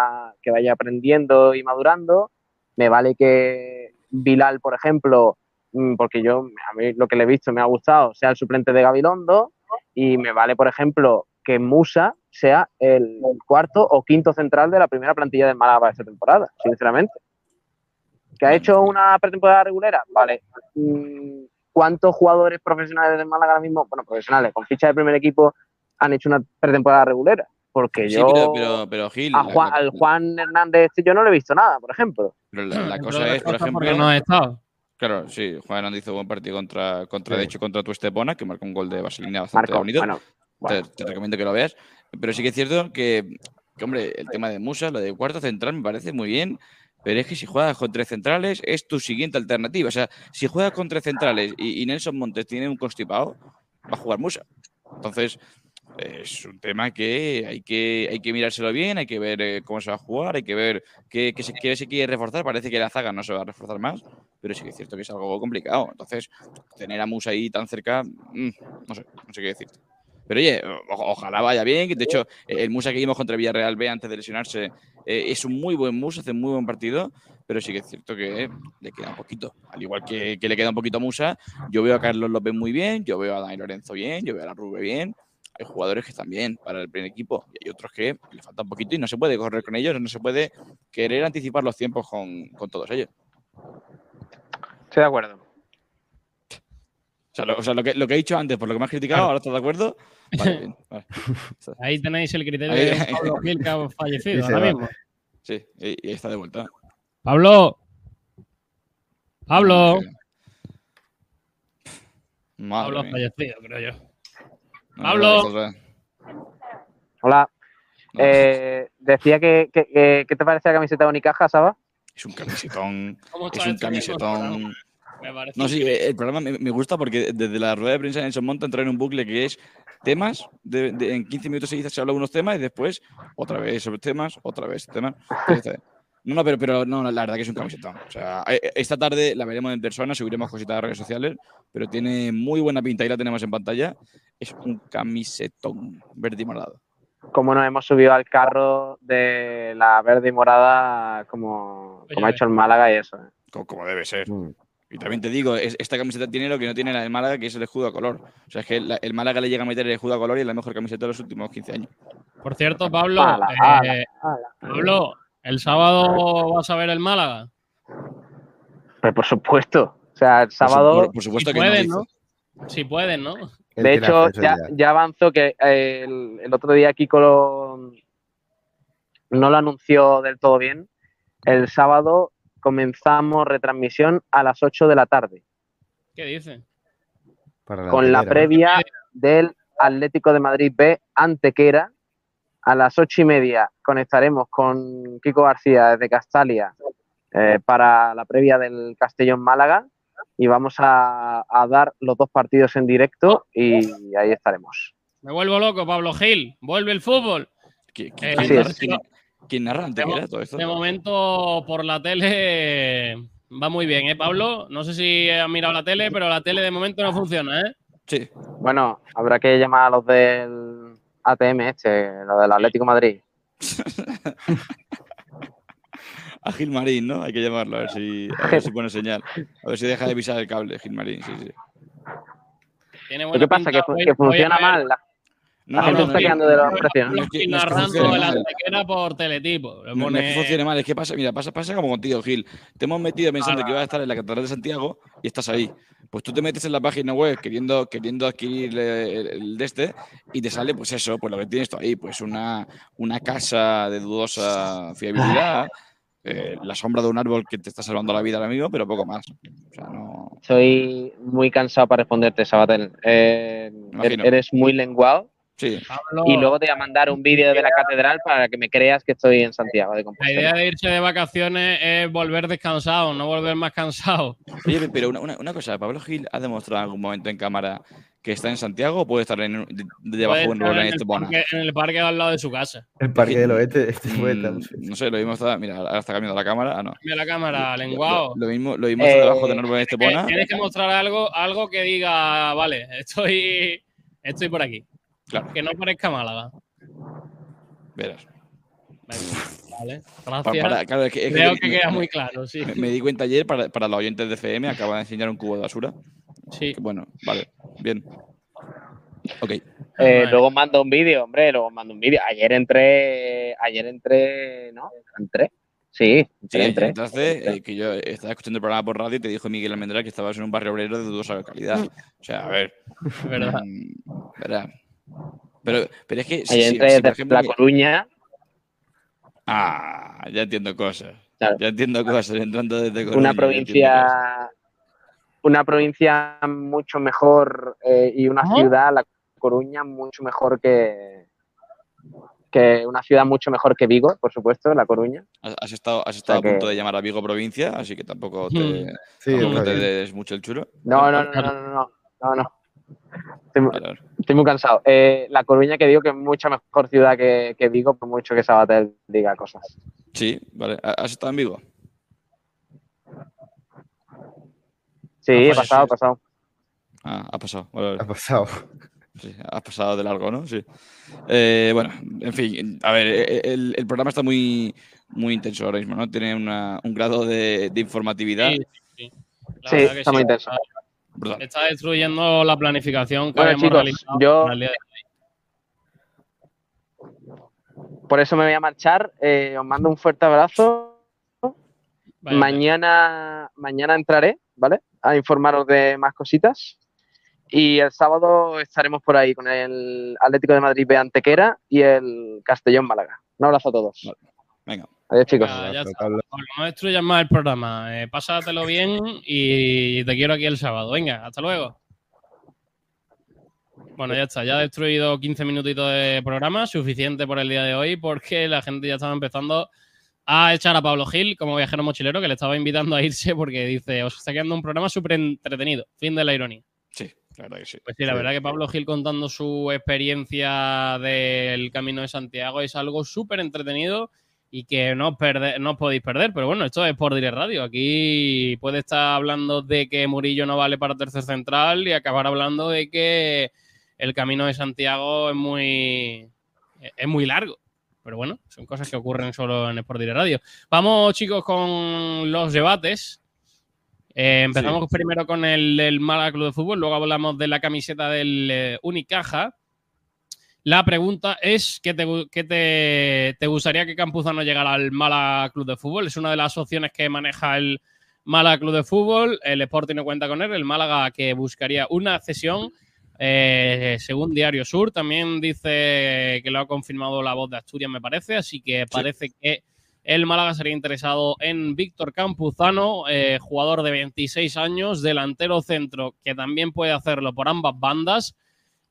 que vaya aprendiendo y madurando. Me vale que Bilal, por ejemplo, mm, porque yo, a mí lo que le he visto me ha gustado, sea el suplente de Gabilondo. Y me vale, por ejemplo, que Musa sea el cuarto o quinto central de la primera plantilla del Málaga para esta temporada, sinceramente. ¿Que ha hecho una pretemporada regulera? Vale. Mm, ¿Cuántos jugadores profesionales del Málaga ahora mismo, bueno, profesionales, con ficha de primer equipo, han hecho una pretemporada regulera? Porque Sí, yo pero, pero, pero Gil, a la- Juan, la- al Juan Hernández este yo no le he visto nada, por ejemplo. pero la, la Pero cosa de es, por ejemplo. porque no ha estado. Claro, sí, Juan Hernández hizo buen partido contra, contra de Sí. hecho, contra tu Estepona, que marcó un gol de vaselina bastante Marcó, bonito. bueno, bueno. Te, te recomiendo que lo veas. Pero sí que es cierto que, que, hombre, el tema de Musa, lo de cuarto central, me parece muy bien. Pero es que si juegas con tres centrales, es tu siguiente alternativa. O sea, si juegas con tres centrales y, y Nelson Montes tiene un constipado, va a jugar Musa. Entonces, es un tema que hay que, hay que mirárselo bien, hay que ver eh, cómo se va a jugar, hay que ver qué, qué se, qué se quiere reforzar. Parece que la zaga no se va a reforzar más, pero sí que es cierto que es algo complicado. Entonces, tener a Musa ahí tan cerca, mm, no sé, no sé qué decirte. Pero oye, o- ojalá vaya bien. De hecho, el Musa que vimos contra Villarreal B antes de lesionarse eh, es un muy buen Musa, hace un muy buen partido, pero sí que es cierto que le queda un poquito. Al igual que, que le queda un poquito a Musa, yo veo a Carlos López muy bien, yo veo a Dani Lorenzo bien, yo veo a la Rube bien. Hay jugadores que están bien para el primer equipo y hay otros que le falta un poquito y no se puede correr con ellos, no se puede querer anticipar los tiempos con, con todos ellos. Estoy de acuerdo. O sea, lo, o sea, lo que, lo que he dicho antes, por lo que me has criticado, ahora estás de acuerdo. Vale, bien, vale. Ahí tenéis el criterio Ahí- de Pablo Gil que ha fallecido ahora mismo. Sí, y, y está de vuelta. Pablo. Pablo. Madre Pablo ha mía. fallecido, creo yo. No, Pablo. no, Hola. Eh, decía que, que- que- ¿qué te parece la camiseta de Unicaja, Saba? Es un camisetón. ¿Cómo Es un camisetón. Me parece No, sí, eh, el programa me, gusta porque desde la rueda de prensa de Nelson Monta entra en un bucle que es temas, de, de- en 15 minutos seguidos se habla de unos temas y después otra vez sobre temas, otra vez temas. No, no, pero, pero no, la verdad que es un camisetón. O sea, eh, esta tarde la veremos en persona, subiremos cositas a redes sociales, pero tiene muy buena pinta y la tenemos en pantalla. Es un camisetón verde y morado. Como nos hemos subido al carro de la verde y morada, como, como ha hecho el Málaga y eso. ¿eh? Co- Como, debe ser. Y también te digo, es- esta camiseta tiene lo que no tiene la del Málaga, que es el escudo a color. O sea, es que la- el Málaga le llega a meter el escudo a color y es la mejor camiseta de los últimos 15 años. Por cierto, Pablo, Ala, eh, ala, Pablo, ¿el sábado vas a ver el Málaga? Pues por supuesto. O sea, el sábado. si pueden, ¿no? Si pueden, ¿no? De hecho, ya, ya avanzó que eh, el, el otro día Kiko lo- no lo anunció del todo bien. El sábado comenzamos retransmisión a las 8 de la tarde, ¿Qué dice? con la previa del Atlético de Madrid B Antequera. A las ocho y media conectaremos con Kiko García desde Castalia eh, para la previa del Castellón Málaga y vamos a, a dar los dos partidos en directo y ahí estaremos. Me vuelvo loco, Pablo Gil. Vuelve el fútbol. ¿Quién, Eh, Así es. quién- quién narra Antequera todo esto? De momento, por la tele va muy bien, ¿eh, Pablo? No sé si has mirado la tele, pero la tele de momento no funciona, ¿eh? Sí. Bueno, habrá que llamar a los del ATM este, los del Atlético de Madrid. A Gilmarín, ¿no? Hay que llamarlo, a ver si, a ver si pone señal. A ver si deja de pisar el cable, Gilmarín, sí, sí. Tiene Lo buena que pasa pinta. que, funciona mal. La, la No, gente no, está no, quedando no, de los no, precios. no Estoy narrando mal. Antequera por teletipo. Le No, no es que funcione mal, es que pasa, mira, pasa, pasa como contigo, Gil. Te hemos metido pensando que ibas a estar en la Catedral de Santiago y estás ahí. Pues tú te metes en la página web queriendo, queriendo adquirir el, el de este y te sale, pues eso, pues lo que tienes tú ahí, pues una, una casa de dudosa fiabilidad, eh, la sombra de un árbol que te está salvando la vida al amigo, pero poco más. O sea, no. Estoy muy cansado para responderte, Sabatel. Eh, eres muy lenguado. Sí. Y luego te voy a mandar un vídeo de la catedral para que me creas que estoy en Santiago de La Compostela. idea de irse de vacaciones es volver descansado, no volver más cansado. Oye, pero una, una- una cosa, ¿Pablo Gil ha demostrado en algún momento en cámara que está en Santiago o puede estar en, de- debajo de Puede un en en, el Estepona? parque, en el parque al lado de su casa. El Parque del Oeste. Este Mm, no sé, lo mismo está. Mira, ahora está cambiando la cámara. Ah, no. La cámara, lenguado. Lo, lo mismo, lo mismo está Eh, debajo de un árbol en Estepona. Eh, Tienes que mostrar algo, algo que diga, vale, estoy, estoy por aquí. Claro. Que no parezca Málaga. Verás. Vale, gracias. para- claro, es que- es que Creo que queda me- muy claro, sí. Me, me di cuenta ayer para, para los oyentes de FM, acaba de enseñar un cubo de basura. Sí. Bueno, vale, bien. Ok. Eh, luego mando un vídeo, hombre, luego mando un vídeo. Ayer entré, ayer entré, ¿no? ¿Entré? Sí, Sí, entré, entré. entonces, eh, que yo estaba escuchando el programa por radio y te dijo Miguel Almendral que estabas en un barrio obrero de dudosa calidad. O sea, a ver. Verdad. mm, verdad. Pero, pero es que. si- por desde ejemplo, La Coruña. Ah, ya entiendo cosas. Ya entiendo cosas entrando desde Coruña, una provincia una provincia mucho mejor eh, y una ciudad, La Coruña, mucho mejor que, que una ciudad mucho mejor que Vigo, por supuesto, La Coruña. Has, estado, has estado O sea a punto que- de llamar a Vigo provincia, así que tampoco te, Hmm. Sí, tampoco está te bien. des mucho el chulo. No, no, no, no, no, no, no, no. Estoy, mu- estoy muy cansado. Eh, la Coruña que digo que es mucha mejor ciudad que, que Vigo, por mucho que Sabatel diga cosas. Sí, vale. ¿Has estado en Vigo? Sí, he pues pasado, he pasado. Ah, ha pasado. vale, vale. Ha pasado. Sí, ha pasado de largo, ¿no? Sí. Eh, bueno, en fin, a ver, eh, el, el programa está muy, muy intenso ahora mismo, ¿no? Tiene una- un grado de, de informatividad. Sí, sí. La Sí, verdad que está muy intenso. Brutal. Está destruyendo la planificación que Bueno, chicos, realizado yo- para el día de Por eso me voy a marchar. Eh, os mando un fuerte abrazo. Mañana, mañana entraré, ¿vale? A informaros de más cositas. Y el sábado estaremos por ahí con el Atlético de Madrid B Antequera y el Castellón Málaga. Un abrazo a todos. Venga. Adiós, chicos. Ya, ya está. Más el programa. Eh, pásatelo bien y te quiero aquí el sábado. Venga, hasta luego. Bueno, ya está. Ya he destruido 15 minutitos de programa, suficiente por el día de hoy, porque la gente ya estaba empezando a echar a Pablo Gil como viajero mochilero, que le estaba invitando a irse porque dice, os está quedando un programa súper entretenido. Fin de la ironía. Sí, claro que sí. Pues sí, la verdad que Pablo Gil contando su experiencia del Camino de Santiago es algo súper entretenido y que no, os no os podéis perder. Pero bueno, esto es por Direct Radio. Aquí puede estar hablando de que Murillo no vale para tercer central y acabar hablando de que el Camino de Santiago es muy, es muy largo. Pero bueno, son cosas que ocurren solo en Sport Direct Radio. Vamos, chicos, con los debates. Eh, empezamos primero con el del Málaga Club de Fútbol, luego hablamos de la camiseta del eh, Unicaja. La pregunta es: ¿qué, te, qué te, te gustaría que Campuzano llegara al Málaga Club de Fútbol? Es una de las opciones que maneja el Málaga Club de Fútbol. El Sporting no cuenta con él. El Málaga que buscaría una cesión. eh, según Diario Sur, también dice que lo ha confirmado la voz de Asturias, me parece. Así que parece que el Málaga sería interesado en Víctor Campuzano, eh, jugador de 26 años, delantero centro, que también puede hacerlo por ambas bandas.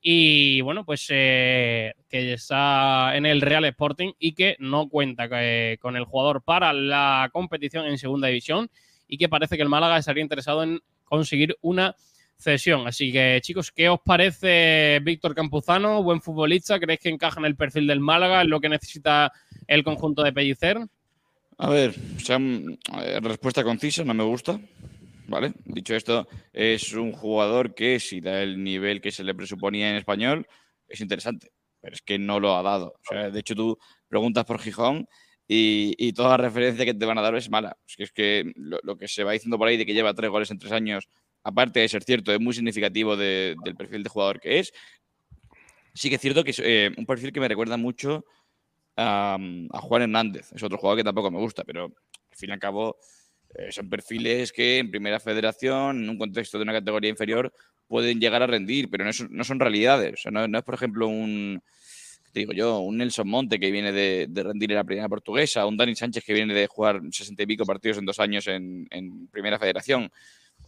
Y bueno, pues eh, que está en el Real Sporting y que no cuenta eh, con el jugador para la competición en segunda división y que parece que el Málaga estaría interesado en conseguir una cesión. Así que chicos, ¿qué os parece Víctor Campuzano? Buen futbolista, ¿creéis que encaja en el perfil del Málaga, en lo que necesita el conjunto de Pellicer? A ver, sea, eh, respuesta concisa, no me gusta. ¿Vale? Dicho esto, es un jugador que, si da el nivel que se le presuponía en español, es interesante. Pero es que no lo ha dado. O sea, de hecho, tú preguntas por Gijón y, y toda referencia que te van a dar es mala. Es que, es que lo, lo que se va diciendo por ahí de que lleva tres goles en tres años, aparte de ser cierto, es muy significativo de- del perfil de jugador que es. Sí que es cierto que es eh, un perfil que me recuerda mucho a, a Juan Hernández. Es otro jugador que tampoco me gusta, pero al fin y al cabo eh, son perfiles que en primera federación, en un contexto de una categoría inferior, pueden llegar a rendir, pero no, son- no son realidades. O sea, no, no es, por ejemplo, un, ¿qué te digo yo? Un Nelson Monte que viene de, de rendir en la primera portuguesa, un Dani Sánchez que viene de jugar sesenta y pico partidos en dos años en, en primera federación.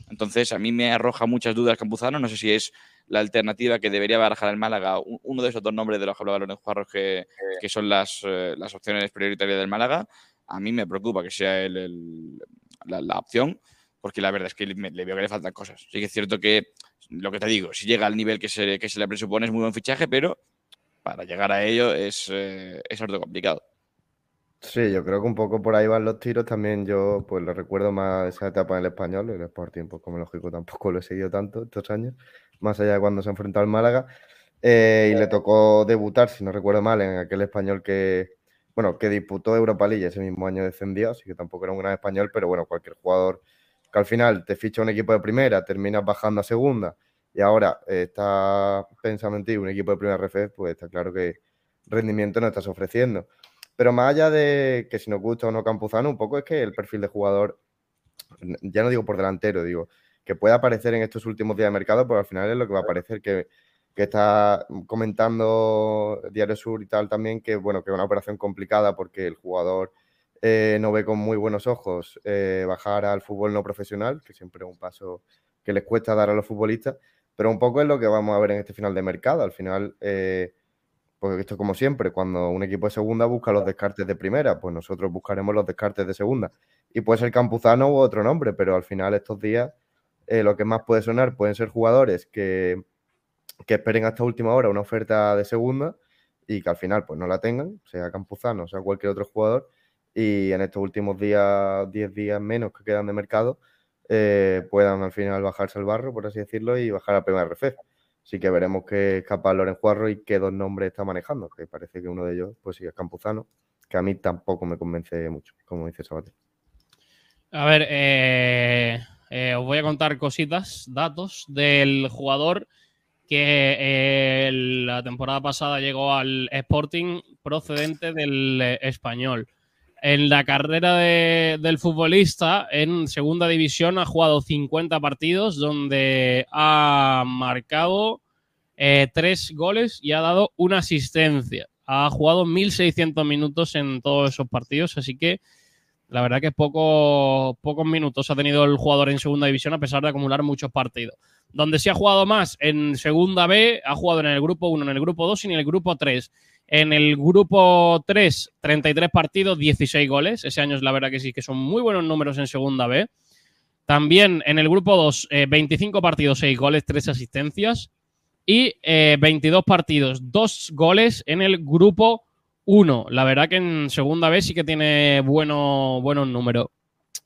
Entonces, a mí me arroja muchas dudas Campuzano. No sé si es la alternativa que debería barajar el Málaga, uno de esos dos nombres de los que hablaba Lorenzo Juarros, que, que son las, eh, las opciones prioritarias del Málaga. A mí me preocupa que sea el- la, opción, porque la verdad es que le, veo que le faltan cosas. Sí que es cierto que, lo que te digo, si llega al nivel que se, le presupone es muy buen fichaje, pero para llegar a ello es, eh, es harto complicado. Sí, yo creo que un poco por ahí van los tiros. También yo pues le recuerdo más esa etapa en el español. El Sporting, pues como lógico, tampoco lo he seguido tanto estos años, más allá de cuando se enfrentó al Málaga. Eh, y le tocó debutar, si no recuerdo mal, en aquel español que, bueno, que disputó Europa League ese mismo año descendió, así que tampoco era un gran español, pero bueno, cualquier jugador que al final te ficha un equipo de primera, terminas bajando a segunda y ahora eh, está pensando en ti un equipo de primera RF, pues está claro que rendimiento no estás ofreciendo. Pero más allá de que si nos gusta o no Campuzano, un poco es que el perfil de jugador, ya no digo por delantero, digo, que pueda aparecer en estos últimos días de mercado, porque al final es lo que va a aparecer, que, que está comentando Diario Sur y tal también, que bueno, que es una operación complicada porque el jugador eh, no ve con muy buenos ojos eh, bajar al fútbol no profesional, que siempre es un paso que les cuesta dar a los futbolistas, pero un poco es lo que vamos a ver en este final de mercado. Al final, eh, pues esto es como siempre, cuando un equipo de segunda busca los descartes de primera, pues nosotros buscaremos los descartes de segunda. Y puede ser Campuzano u otro nombre, pero al final estos días eh, lo que más puede sonar pueden ser jugadores que, que esperen hasta última hora una oferta de segunda y que al final pues no la tengan, sea Campuzano, sea cualquier otro jugador, y en estos últimos días, 10 días menos que quedan de mercado, eh, puedan al final bajarse al barro, por así decirlo, y bajar a primera RF. Así que veremos qué es capaz Loren Juarro y qué dos nombres está manejando, que parece que uno de ellos pues sí es Campuzano, que a mí tampoco me convence mucho, como dice Sabater. A ver, eh, eh, os voy a contar cositas, datos del jugador que eh, la temporada pasada llegó al Sporting procedente del eh, español. En la carrera de- del futbolista, en segunda división, ha jugado 50 partidos donde ha marcado eh, tres goles y ha dado una asistencia. Ha jugado 1.600 minutos en todos esos partidos, así que la verdad que poco, pocos minutos ha tenido el jugador en segunda división a pesar de acumular muchos partidos. Donde sí ha jugado más en segunda B, ha jugado en el grupo 1, en el grupo 2 y en el grupo 3. En el grupo 3, 33 partidos, 16 goles. Ese año es la verdad que sí, que son muy buenos números en segunda B. También en el grupo 2, 25 partidos, 6 goles, 3 asistencias. Y 22 partidos, 2 goles en el grupo 1. La verdad que en segunda B sí que tiene bueno, buenos números.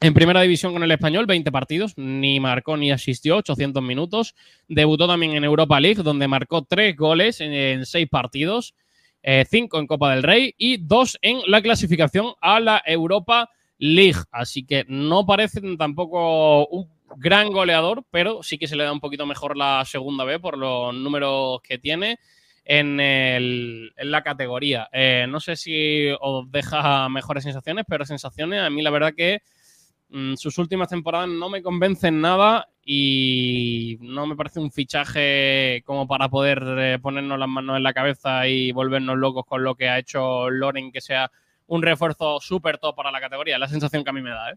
En primera división con el español, 20 partidos, ni marcó ni asistió, 800 minutos. Debutó también en Europa League, donde marcó 3 goles en 6 partidos, 5 en Copa del Rey y 2 en la clasificación a la Europa League. Así que no parece tampoco un gran goleador, pero sí que se le da un poquito mejor la segunda B por los números que tiene en, en la categoría. Eh, no sé si os deja mejores sensaciones, pero sensaciones, a mí la verdad que sus últimas temporadas no me convencen nada y no me parece un fichaje como para poder eh, ponernos las manos en la cabeza y volvernos locos con lo que ha hecho Loren, que sea un refuerzo súper top para la categoría. La sensación que a mí me da, ¿eh?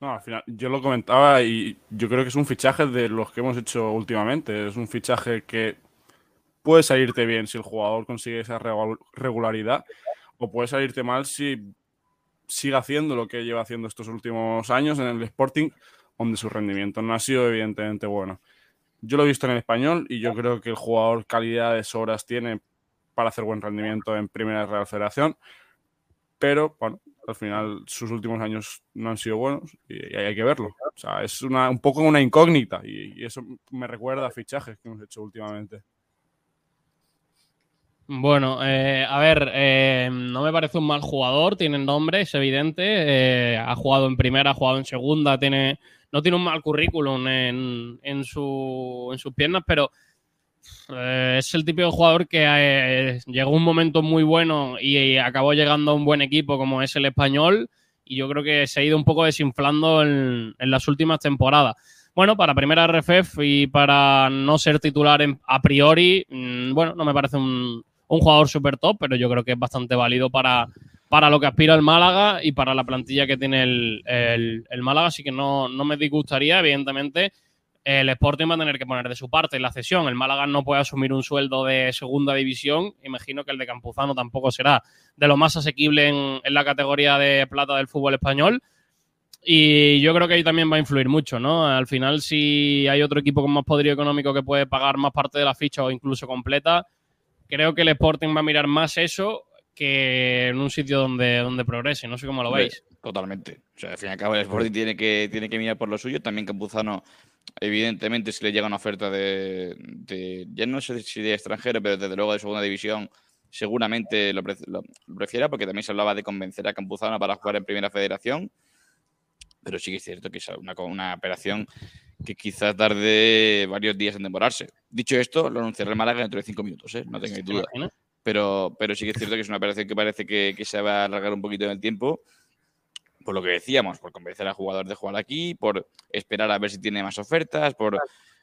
No, al final, yo lo comentaba y yo creo que es un fichaje de los que hemos hecho últimamente. Es un fichaje que puede salirte bien si el jugador consigue esa regu- regularidad o puede salirte mal si sigue haciendo lo que lleva haciendo estos últimos años en el Sporting, donde su rendimiento no ha sido evidentemente bueno. Yo lo he visto en el español y yo creo que el jugador calidad de sobras tiene para hacer buen rendimiento en Primera Real Federación, pero bueno, al final sus últimos años no han sido buenos y, hay que verlo. O sea, es un poco una incógnita y, y eso me recuerda a fichajes que hemos hecho últimamente. Bueno, eh, a ver, eh, no me parece un mal jugador, tiene nombre, es evidente. eh, ha jugado en primera, ha jugado en segunda, tiene, no tiene un mal currículum en, en, su, en sus piernas, pero eh, es el típico jugador que llegó un momento muy bueno y, acabó llegando a un buen equipo como es el español. Y yo creo que se ha ido un poco desinflando en, en las últimas temporadas. Bueno, para primera RFF y para no ser titular en- a priori, mm, bueno, no me parece un, un jugador súper top, pero yo creo que es bastante válido para, para lo que aspira el Málaga y para la plantilla que tiene el, el- Málaga, así que no, no me disgustaría, evidentemente. El Sporting va a tener que poner de su parte la cesión. El Málaga no puede asumir un sueldo de segunda división. Imagino que el de Campuzano tampoco será de lo más asequible en, en la categoría de plata del fútbol español. Y yo creo que ahí también va a influir mucho, ¿no? Al final, si hay otro equipo con más poderío económico que puede pagar más parte de la ficha o incluso completa, creo que el Sporting va a mirar más eso que en un sitio donde, donde progrese. No sé cómo lo veis. Totalmente. O sea, al fin y al cabo, el Sporting tiene que, tiene que mirar por lo suyo. También Campuzano, evidentemente, si le llega una oferta de, de- ya no sé si de extranjero, pero desde luego de segunda división, seguramente lo, pre- lo- lo prefiera, porque también se hablaba de convencer a Campuzano para jugar en Primera Federación. Pero sí que es cierto que es una, una operación que quizás tarde varios días en demorarse. Dicho esto, lo anunciará el Málaga dentro de cinco minutos, ¿eh? no tengáis ¿Te duda. Pero, pero sí que es cierto que es una operación que parece que, que se va a alargar un poquito en el tiempo. Por lo que decíamos, por convencer al jugador de jugar aquí, por esperar a ver si tiene más ofertas, por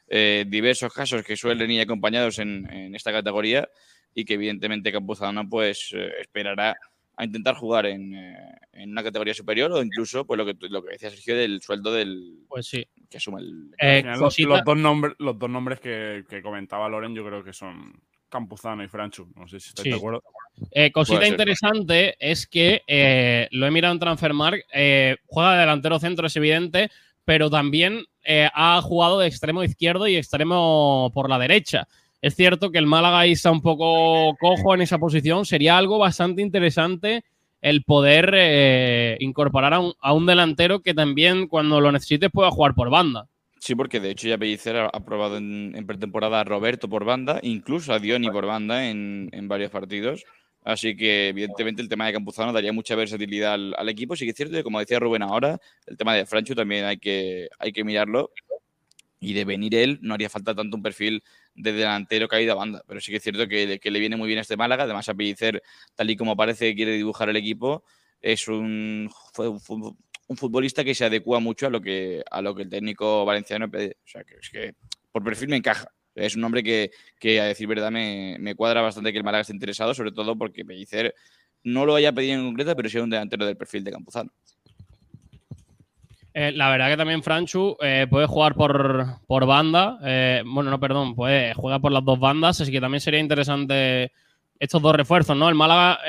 eh, diversos casos que suelen ir acompañados en, en esta categoría y que evidentemente Campuzano pues eh, esperará a intentar jugar en, eh, en una categoría superior o incluso pues lo que, lo que decía Sergio del sueldo del Pues sí. que asume el Eh, los, dos nombres, los dos nombres que, que comentaba Loren, yo creo que son Campuzano y Franchu. No sé si estáis Sí. de acuerdo. Eh, cosita ser. interesante es que eh, lo he mirado en Transfermarkt, eh, juega de delantero centro, es evidente, pero también eh, ha jugado de extremo izquierdo y extremo por la derecha. Es cierto que el Málaga ahí está un poco cojo en esa posición. Sería algo bastante interesante el poder eh, incorporar a un, delantero que también cuando lo necesites pueda jugar por banda. Sí, porque de hecho ya Pellicer ha probado en, pretemporada a Roberto por banda, incluso a Dioni por banda en, varios partidos. Así que, evidentemente, el tema de Campuzano daría mucha versatilidad al, al equipo. Sí que es cierto que, como decía Rubén ahora, el tema de Francho también hay que, hay que mirarlo. Y de venir él, no haría falta tanto un perfil de delantero caído a banda. Pero sí que es cierto que, que le viene muy bien este Málaga. Además, a Pellicer, tal y como parece que quiere dibujar el equipo, es un, un futbolista que se adecua mucho a lo que, a lo que el técnico valenciano pide. O sea, que es que por perfil me encaja. Es un hombre que, que, a decir verdad, me, me cuadra bastante que el Málaga esté interesado, sobre todo porque Pellicer no lo haya pedido en concreto, pero sí es un delantero del perfil de Campuzano. Eh, la verdad que también Franchu eh, puede jugar por, por banda. eh, bueno, no, perdón, puede, juega por las dos bandas, así que también sería interesante estos dos refuerzos, ¿no? El Málaga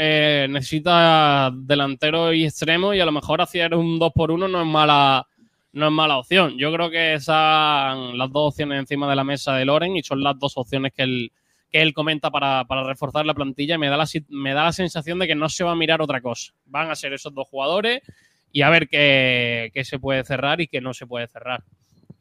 necesita delantero y extremo y a lo mejor hacer un 2 por 1 no es mala no es mala opción. Yo creo que están las dos opciones encima de la mesa de Loren y son las dos opciones que él, que él comenta para, para reforzar la plantilla me da, la, me da la sensación de que no se va a mirar otra cosa. Van a ser esos dos jugadores y a ver qué, qué se puede cerrar y qué no se puede cerrar.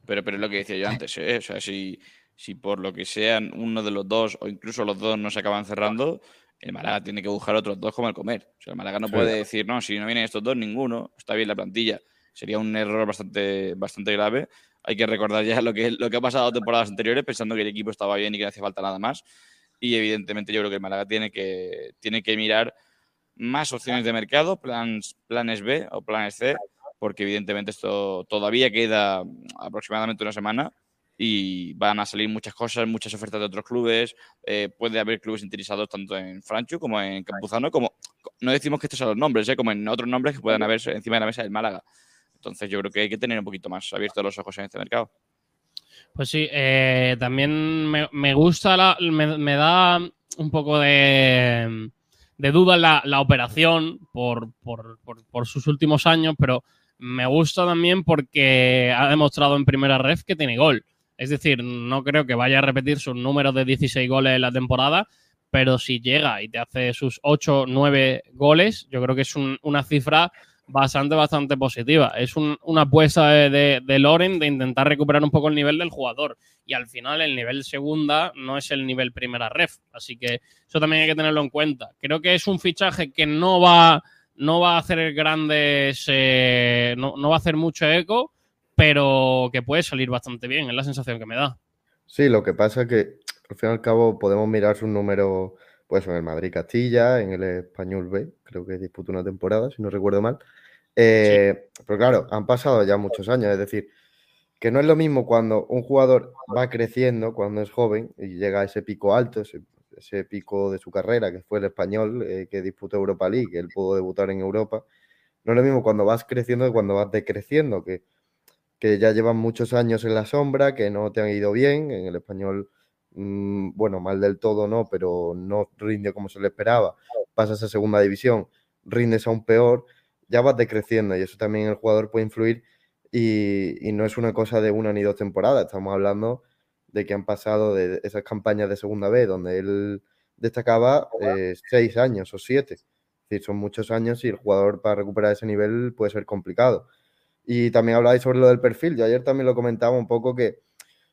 Pero, pero es lo que decía yo antes, ¿eh? O sea, si, si por lo que sean uno de los dos o incluso los dos no se acaban cerrando, el Málaga tiene que buscar otros dos como el comer. O sea, el Málaga no Sí. puede decir, no, si no vienen estos dos, ninguno, está bien la plantilla. Sería un error bastante, bastante grave. Hay que recordar ya lo que, lo que ha pasado temporadas anteriores, pensando que el equipo estaba bien y que no hacía falta nada más. Y evidentemente yo creo que el Málaga tiene que, tiene que mirar más opciones de mercado, plans, planes B o planes C, porque evidentemente esto todavía queda aproximadamente una semana y van a salir muchas cosas, muchas ofertas de otros clubes. eh, puede haber clubes interesados tanto en Franchu como en Campuzano, como no decimos que estos son los nombres, ¿eh? como en otros nombres que puedan haber encima de la mesa del Málaga. Entonces yo creo que hay que tener un poquito más abiertos los ojos en este mercado. Pues sí, eh, también me, me gusta, la- me, me da un poco de, de duda la, la operación por, por- por- sus últimos años, pero me gusta también porque ha demostrado en primera ref que tiene gol. Es decir, no creo que vaya a repetir sus números de 16 goles en la temporada, pero si llega y te hace sus 8 9 goles, yo creo que es un- una cifra bastante, bastante positiva. Es un- una apuesta de, de, Loren de intentar recuperar un poco el nivel del jugador. Y al final el nivel segunda no es el nivel primera ref. Así que eso también hay que tenerlo en cuenta. Creo que es un fichaje que no va, no va a hacer grandes, eh, no, no va a hacer mucho eco, pero que puede salir bastante bien. Es la sensación que me da. Sí, lo que pasa es que al fin y al cabo podemos mirar sus números pues en el Madrid Castilla, en el Español B, creo que disputó una temporada, si no recuerdo mal. Eh, Pero claro, han pasado ya muchos años, es decir, que no es lo mismo cuando un jugador va creciendo, cuando es joven y llega a ese pico alto, ese, pico de su carrera, que fue el español, eh, que disputó Europa League, que él pudo debutar en Europa. No es lo mismo cuando vas creciendo que cuando vas decreciendo, que, que ya llevan muchos años en la sombra, que no te han ido bien. En el español, mm, bueno, mal del todo no, pero no rinde como se le esperaba. Pasas a segunda división, rindes aún peor, ya vas decreciendo y eso también el jugador puede influir y, y no es una cosa de una ni dos temporadas, estamos hablando de que han pasado de esas campañas de segunda B donde él destacaba eh, seis años o siete. Es decir, son muchos años y el jugador para recuperar ese nivel puede ser complicado. Y también habláis sobre lo del perfil. Yo ayer también lo comentaba un poco que,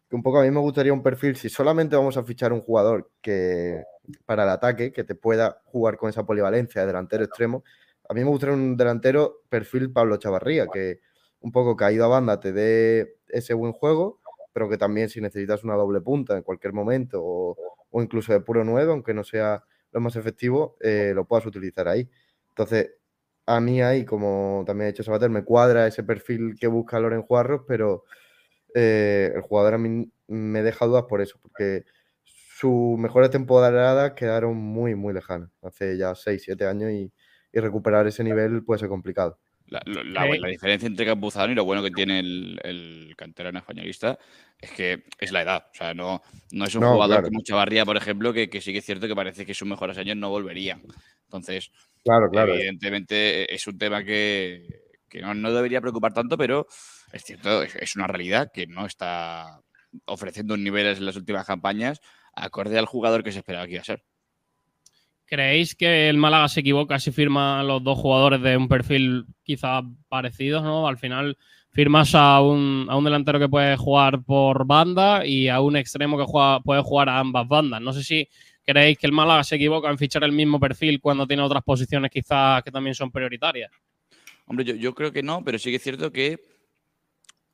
que un poco a mí me gustaría un perfil, si solamente vamos a fichar un jugador que para el ataque, que te pueda jugar con esa polivalencia de delantero extremo, a mí me gustaría un delantero perfil Pablo Chavarría, que un poco caído a banda te dé ese buen juego, pero que también si necesitas una doble punta en cualquier momento o, o incluso de puro nuevo, aunque no sea lo más efectivo, eh, lo puedas utilizar ahí. Entonces, a mí ahí, como también ha dicho Sabater, me cuadra ese perfil que busca Loren Juarros, pero eh, el jugador a mí me deja dudas por eso, porque sus mejores temporadas quedaron muy, muy lejanas, hace ya 6, 7 años y, y recuperar ese nivel puede ser complicado. La, diferencia entre Campuzano y lo bueno que tiene el, el canterano españolista es que es la edad. O sea, no, no es un No, jugador claro. como Chavarría, por ejemplo, que, que sí que es cierto que parece que sus mejores años no volverían. Entonces, Claro, claro. evidentemente es un tema que, que no, no debería preocupar tanto, pero es cierto, es, es una realidad que no está ofreciendo un nivel en las últimas campañas acorde al jugador que se esperaba que iba a ser. ¿Creéis que el Málaga se equivoca si firma los dos jugadores de un perfil quizá parecidos, ¿no? Al final firmas a un, a un delantero que puede jugar por banda y a un extremo que puede jugar a ambas bandas. No sé si creéis que el Málaga se equivoca en fichar el mismo perfil cuando tiene otras posiciones quizás que también son prioritarias. Hombre, yo, yo creo que no, pero sí que es cierto que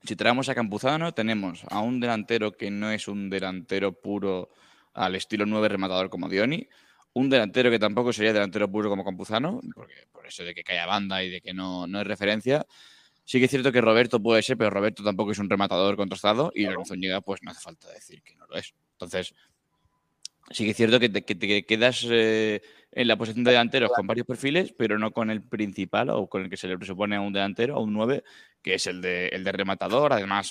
si traemos a Campuzano, tenemos a un delantero que no es un delantero puro al estilo 9 rematador como Dioni, un delantero que tampoco sería delantero puro como Campuzano, porque por eso de que cae a banda y de que no, no es referencia. Sí que es cierto que Roberto puede ser, pero Roberto tampoco es un rematador contrastado y Lorenzo Ñiga, pues no hace falta decir que no lo es. Entonces, sí que es cierto que te, que te quedas eh, en la posición de delanteros con varios perfiles, pero no con el principal o con el que se le presupone a un delantero, a un 9, que es el de, el de rematador. Además.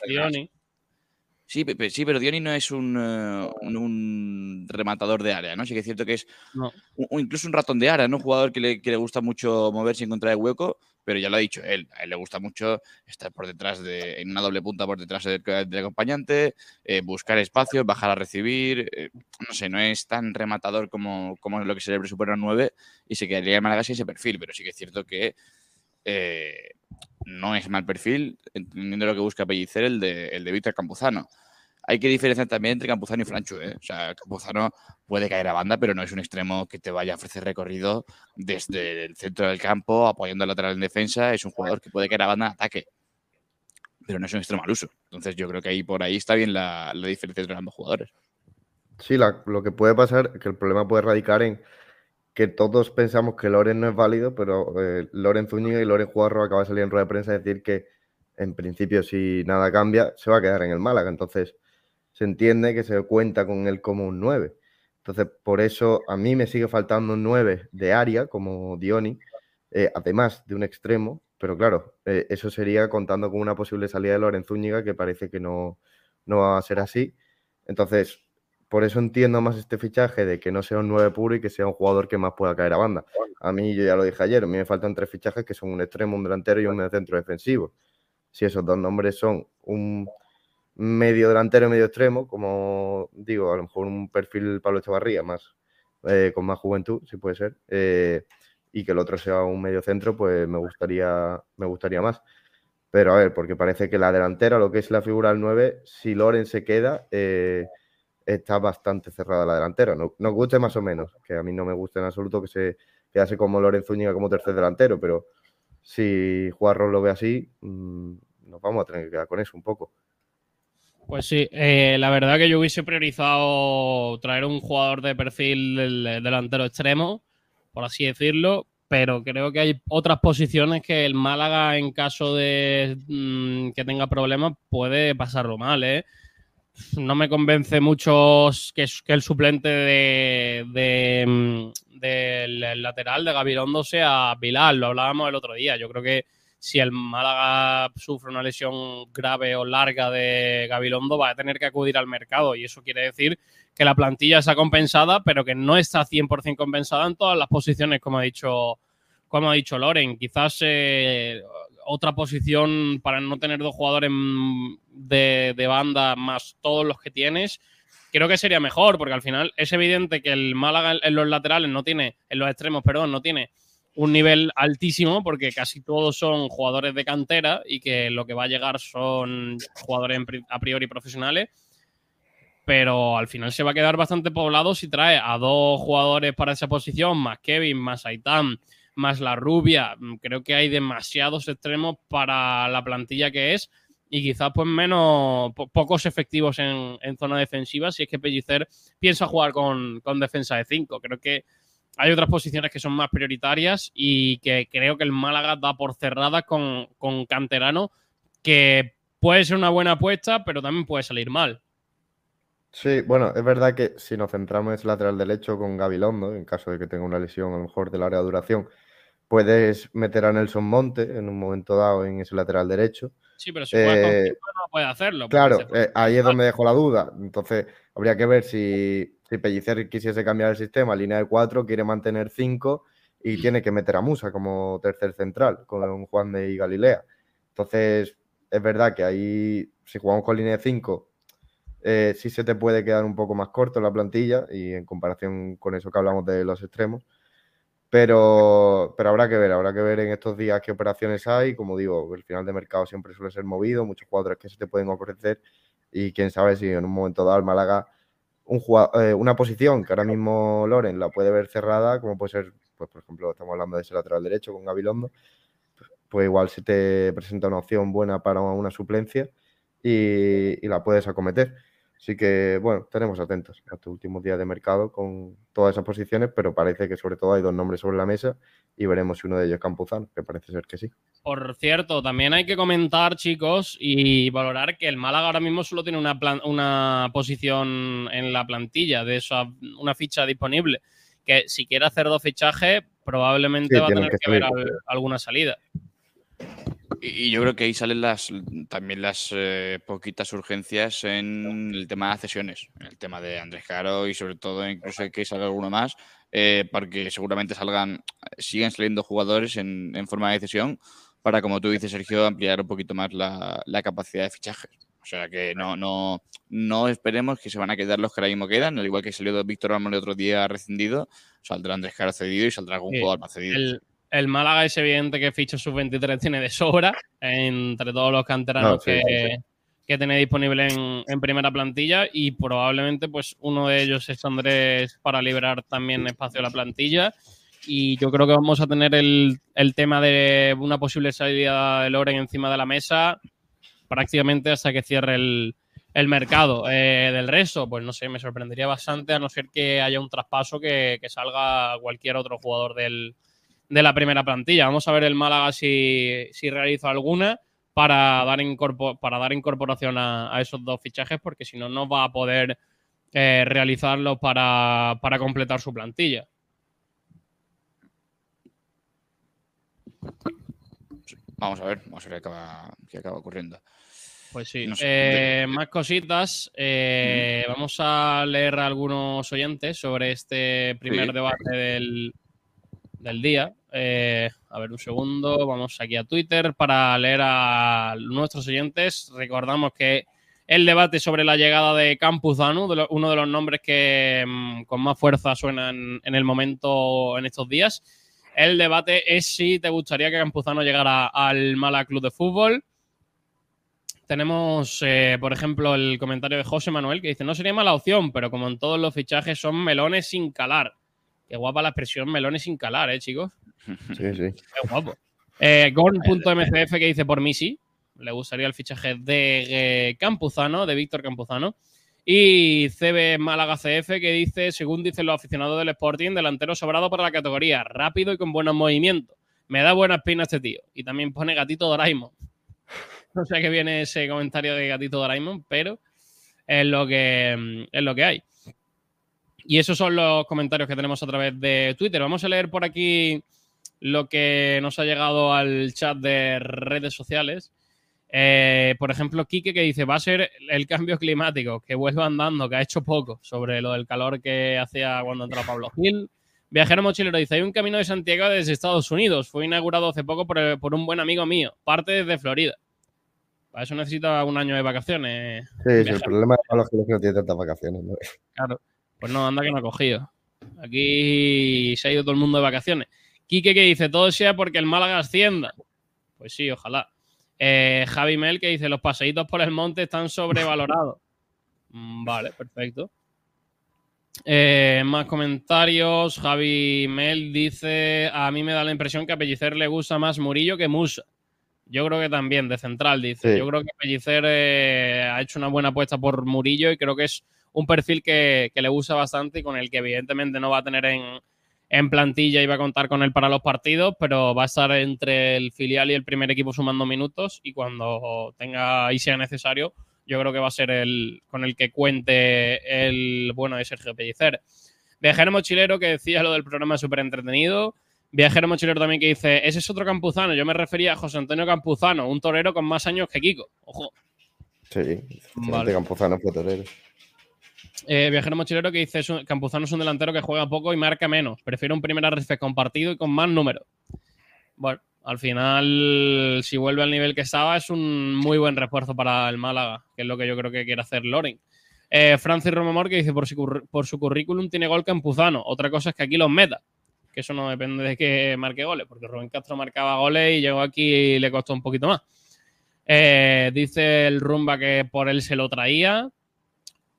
Sí, pe- pe- sí, pero Dioni no es un, eh, un- un rematador de área, ¿no? Sí que es cierto que es No. un- incluso un ratón de área, ¿no? Un jugador que le, que le gusta mucho moverse y encontrar el hueco, pero ya lo ha dicho él. A él le gusta mucho estar por detrás de, en una doble punta por detrás del, del acompañante, eh, buscar espacios, bajar a recibir. eh, no sé, no es tan rematador como, como lo que se le presupone a un 9 y se quedaría en Málaga sin ese perfil, pero sí que es cierto que eh, no es mal perfil, entendiendo lo que busca Pellicer, el de, el de Víctor Campuzano. Hay que diferenciar también entre Campuzano y Franchu. ¿eh? O sea, Campuzano puede caer a banda, pero no es un extremo que te vaya a ofrecer recorrido desde el centro del campo, apoyando al lateral en defensa. Es un jugador que puede caer a banda ataque, pero no es un extremo al uso. Entonces, yo creo que ahí por ahí está bien la, la diferencia entre ambos jugadores. Sí, lo que puede pasar, que el problema puede radicar en que todos pensamos que Loren no es válido, pero eh, Loren Zúñiga y Loren Juarro acaba de salir en rueda de prensa a decir que en principio si nada cambia se va a quedar en el Málaga. Entonces se entiende que se cuenta con él como un 9. Entonces por eso a mí me sigue faltando un 9 de área como Dioni, eh, además de un extremo, pero claro, eh, eso sería contando con una posible salida de Loren Zúñiga que parece que no, no va a ser así. Entonces, por eso entiendo más este fichaje de que no sea un 9 puro y que sea un jugador que más pueda caer a banda. A mí, yo ya lo dije ayer, a mí me faltan tres fichajes que son un extremo, un delantero y un centro defensivo. Si esos dos nombres son un medio delantero y medio extremo, como digo, a lo mejor un perfil Pablo Echevarría más, eh, con más juventud, si puede ser, eh, y que el otro sea un medio centro, pues me gustaría, me gustaría más. Pero a ver, porque parece que la delantera, lo que es la figura del 9, si Loren se queda, eh, está bastante cerrada la delantera. No- Nos guste más o menos, que a mí no me gusta en absoluto que se quedase como Loren Zúñiga como tercer delantero, pero si Juarro lo ve así, mm, nos vamos a tener que quedar con eso un poco. Pues sí, eh, la verdad que yo hubiese priorizado traer un jugador de perfil del- delantero extremo, por así decirlo, pero creo que hay otras posiciones que el Málaga, en caso de mm, que tenga problemas, puede pasarlo mal, ¿eh? No me convence mucho que, el suplente de, de, mm, del lateral de Gabilondo sea Bilal, lo hablábamos el otro día. Yo creo que si el Málaga sufre una lesión grave o larga de Gabilondo, va a tener que acudir al mercado. Y eso quiere decir que la plantilla está compensada, pero que no está 100% compensada en todas las posiciones, como ha dicho, como ha dicho Loren. Quizás eh, otra posición para no tener dos jugadores de, de banda más todos los que tienes, creo que sería mejor, porque al final es evidente que el Málaga en los laterales no tiene, en los extremos, perdón, no tiene un nivel altísimo porque casi todos son jugadores de cantera y que lo que va a llegar son jugadores a priori profesionales. Pero al final se va a quedar bastante poblado si trae a dos jugadores para esa posición, más Kevin, más Aitán, más la rubia. Mm, Creo que hay demasiados extremos para la plantilla que es y quizás pues menos, po- pocos efectivos en, en zona defensiva si es que Pellicer piensa jugar con, con defensa de 5. Creo que hay otras posiciones que son más prioritarias y que creo que el Málaga da por cerrada con, con Canterano, que puede ser una buena apuesta, pero también puede salir mal. Sí, bueno, es verdad que si nos centramos en ese lateral derecho con Gabilondo, en caso de que tenga una lesión a lo mejor de larga duración, puedes meter a Nelson Monte en un momento dado en ese lateral derecho. Sí, pero si juega con Eh, cinco no puede hacerlo. Claro, eh, ahí es donde dejo la duda. Entonces, habría que ver si, si Pellicer quisiese cambiar el sistema, línea de cuatro, quiere mantener cinco y tiene que meter a Musa como tercer central, con Juan de y Galilea. Entonces, es verdad que ahí, si jugamos con línea de cinco, eh, sí se te puede quedar un poco más corto la plantilla y en comparación con eso que hablamos de los extremos. Pero, pero habrá que ver, habrá que ver en estos días qué operaciones hay. Como digo, el final de mercado siempre suele ser movido, muchos jugadores que se te pueden ofrecer y quién sabe si en un momento dado el Málaga eh, una posición que ahora mismo Loren la puede ver cerrada, como puede ser, pues por ejemplo, estamos hablando de ese lateral derecho con Gabilondo, pues igual se te presenta una opción buena para una suplencia y la puedes acometer. Así que, bueno, tenemos atentos a estos últimos días de mercado con todas esas posiciones, pero parece que sobre todo hay dos nombres sobre la mesa y veremos si uno de ellos es Campuzano, que parece ser que sí. Por cierto, también hay que comentar, chicos, y valorar que el Málaga ahora mismo solo tiene una, plan- una posición en la plantilla, de esa, una ficha disponible. Que si quiere hacer dos fichajes, probablemente Sí, va a tener que al- alguna salida. Y yo creo que ahí salen las también las eh, poquitas urgencias en el tema de cesiones, en el tema de Andrés Caro y sobre todo incluso que salga alguno más, eh, porque seguramente salgan, siguen saliendo jugadores en, en forma de cesión para, como tú dices, Sergio, ampliar un poquito más la, la capacidad de fichajes. O sea que no, no, no esperemos que se van a quedar los que ahora mismo quedan, al igual que salió Víctor Ramos el otro día rescindido, saldrá Andrés Caro cedido y saldrá algún jugador más cedido. El, el Málaga es evidente que ficha sub-23 tiene de sobra entre todos los canteranos No, sí, que, sí, que tiene disponible en, en primera plantilla y probablemente pues uno de ellos es Andrés para liberar también espacio a la plantilla y yo creo que vamos a tener el, el tema de una posible salida de Loren encima de la mesa prácticamente hasta que cierre el, el mercado. Eh, del resto, pues no sé, me sorprendería bastante a no ser que haya un traspaso que, que salga cualquier otro jugador del, de la primera plantilla. Vamos a ver el Málaga si, si realiza alguna para dar, incorpor- para dar incorporación a, a esos dos fichajes, porque si no, no va a poder eh, realizarlo para, para completar su plantilla. Vamos a ver, vamos a ver qué acaba, qué acaba ocurriendo. Pues sí. No sé, Eh, más cositas. Eh, Vamos a leer a algunos oyentes sobre este primer Sí. debate del, del día. Eh, a ver, un segundo. Vamos aquí a Twitter para leer a nuestros oyentes. Recordamos que el debate sobre la llegada de lo- uno de los nombres que mm, con más fuerza suenan en el momento en estos días. El debate es si te gustaría que Campuzano llegara al Mala Club de Fútbol. Tenemos, eh, por ejemplo, el comentario de José Manuel que dice: No sería mala opción, pero como en todos los fichajes son melones sin calar. Qué guapa la expresión melones sin calar, ¿eh, chicos? Sí, sí. Qué guapo. Eh, Gorn.mcf que dice: Por mí sí. Le gustaría el fichaje de eh, Campuzano, de Víctor Campuzano. Y CB Málaga CF que dice: Según dicen los aficionados del Sporting, delantero sobrado para la categoría, rápido y con buenos movimientos. Me da buena espina este tío. Y también pone Gatito Doraemon. No sé a qué viene ese comentario de Gatito Doraemon, pero es lo que, mm, es lo que hay. Y esos son los comentarios que tenemos a través de Twitter. Vamos a leer por aquí lo que nos ha llegado al chat de redes sociales. Eh, por ejemplo, Quique que dice, va a ser el cambio climático, que vuelva andando, que ha hecho poco sobre lo del calor que hacía cuando entró Pablo Gil. Viajero mochilero dice, hay un camino de Santiago desde Estados Unidos. Fue inaugurado hace poco por, por un buen amigo mío. Parte desde Florida. Para eso necesita un año de vacaciones. Sí, sí, el problema de Pablo Gil es que no tiene tantas vacaciones. ¿no? Claro. Pues no, anda que no ha cogido. Aquí se ha ido todo el mundo de vacaciones. Quique que dice, todo sea porque el Málaga ascienda. Pues sí, ojalá. Eh, Javi Mel que dice, los paseitos por el monte están sobrevalorados. Mm, vale, perfecto. Eh, más comentarios. Javi Mel dice, a mí me da la impresión que a Pellicer le gusta más Murillo que Musa. Yo creo que también, de central, dice. Sí. Yo creo que Pellicer eh, ha hecho una buena apuesta por Murillo y creo que es un perfil que, que le gusta bastante y con el que evidentemente no va a tener en, en plantilla y va a contar con él para los partidos, pero va a estar entre el filial y el primer equipo sumando minutos y cuando tenga y sea necesario, yo creo que va a ser el con el que cuente el bueno de Sergio Pellicer. Viajero mochilero que decía lo del programa súper entretenido. Viajero mochilero también que dice, ese es otro Campuzano. Yo me refería a José Antonio Campuzano, un torero con más años que Kiko. Ojo. Sí, Vale. Campuzano fue torero. Eh, viajero mochilero que dice, "Es un- Campuzano es un delantero que juega poco y marca menos. Prefiero un primer arrefe compartido y con más números. Bueno, al final, si vuelve al nivel que estaba, es un muy buen refuerzo para el Málaga, que es lo que yo creo que quiere hacer Loren. Eh, Francis Romamor que dice, por su, curr- por su currículum tiene gol Campuzano. Otra cosa es que aquí los meta. Que eso no depende de que marque goles, porque Rubén Castro marcaba goles y llegó aquí y le costó un poquito más. Eh, dice el Rumba que por él se lo traía.